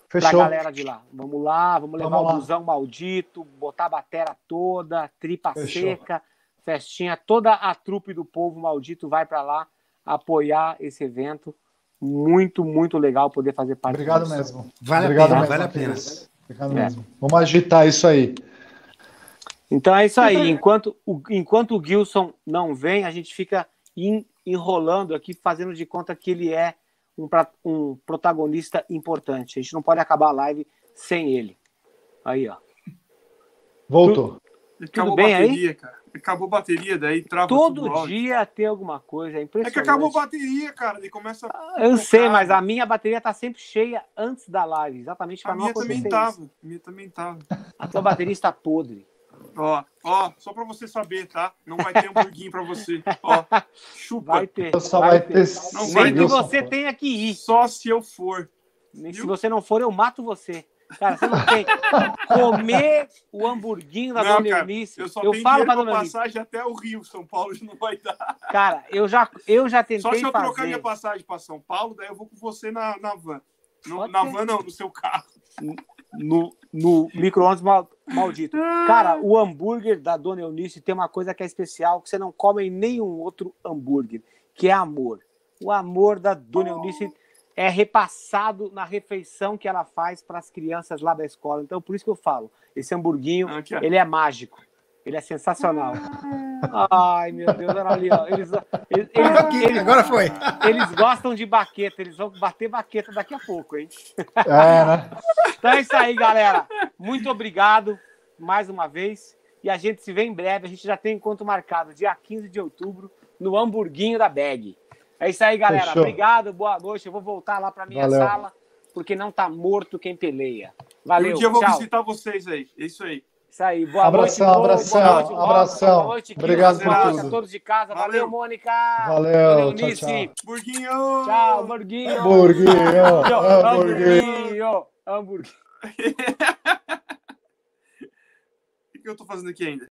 Fechou. Pra galera de lá. Vamos lá, vamos levar vamos o busão maldito, botar a batera toda, tripa Fechou. seca, festinha, toda a trupe do povo maldito vai para lá apoiar esse evento. Muito, muito legal poder fazer parte Obrigado disso. mesmo. Vale Obrigado a pena, mesmo, vale a pena. É. Vamos agitar isso aí. Então é isso aí. Enquanto o, enquanto o Gilson não vem, a gente fica enrolando aqui, fazendo de conta que ele é um, um protagonista importante. A gente não pode acabar a live sem ele. Aí, ó. Voltou. Tudo, tudo bem bateria, aí? Cara. Acabou a bateria, daí trava Todo dia tem alguma coisa, é impressionante. É que acabou a bateria, cara, ele começa a Eu sei, mas a minha bateria tá sempre cheia antes da live, exatamente para não acontecer também tava, A minha também tava. A tua bateria está podre. Ó, ó, só para você saber, tá? Não vai ter hamburguinho para você. Ó, chupa. Vai ter. Só vai, vai ter. Não vai Nem que você tenha que ir. Só se eu for. Nem se você não for, eu mato você. Cara, você não tem. Comer o hamburguinho da não, Dona cara, Eunice. Eu só eu tenho falo pra Dona passagem até o Rio, São Paulo não vai dar. Cara, eu já, eu já tentei. Só se eu fazer. trocar minha passagem para São Paulo, daí eu vou com você na, na van. No, na van, não, no seu carro. No, no micro-ondas mal, maldito. Cara, o hambúrguer da Dona Eunice tem uma coisa que é especial, que você não come em nenhum outro hambúrguer, que é amor. o amor da Dona Eunice é repassado na refeição que ela faz para as crianças lá da escola. Então, por isso que eu falo, esse hamburguinho, ele é mágico. Ele é sensacional. Ai, meu Deus, olha ali, ó. Eles, eles, eles- Aqui, eles- agora foi. eles gostam de baqueta, eles vão bater baqueta daqui a pouco, hein? É, né? Então é isso aí, galera. Muito obrigado mais uma vez. E a gente se vê em breve. A gente já tem encontro marcado, dia 15 de outubro, no Hamburguinho da Bag. É isso aí, galera. Fechou. Obrigado, boa noite. Eu vou voltar lá para minha Valeu. sala, porque não tá morto quem peleia. E Valeu, um dia eu vou tchau. visitar vocês aí. É isso aí. Isso aí, boa Abração, noite. Abração, boa noite, abração. Boa noite, Obrigado por tudo. a todos de casa. Valeu, Valeu. Mônica. Valeu, tchau, tchau. Burguinho! Tchau, Hamburguinho. Hamburguinho, hamburguinho. Hamburguinho. Hamburguinho. O que eu tô fazendo aqui ainda?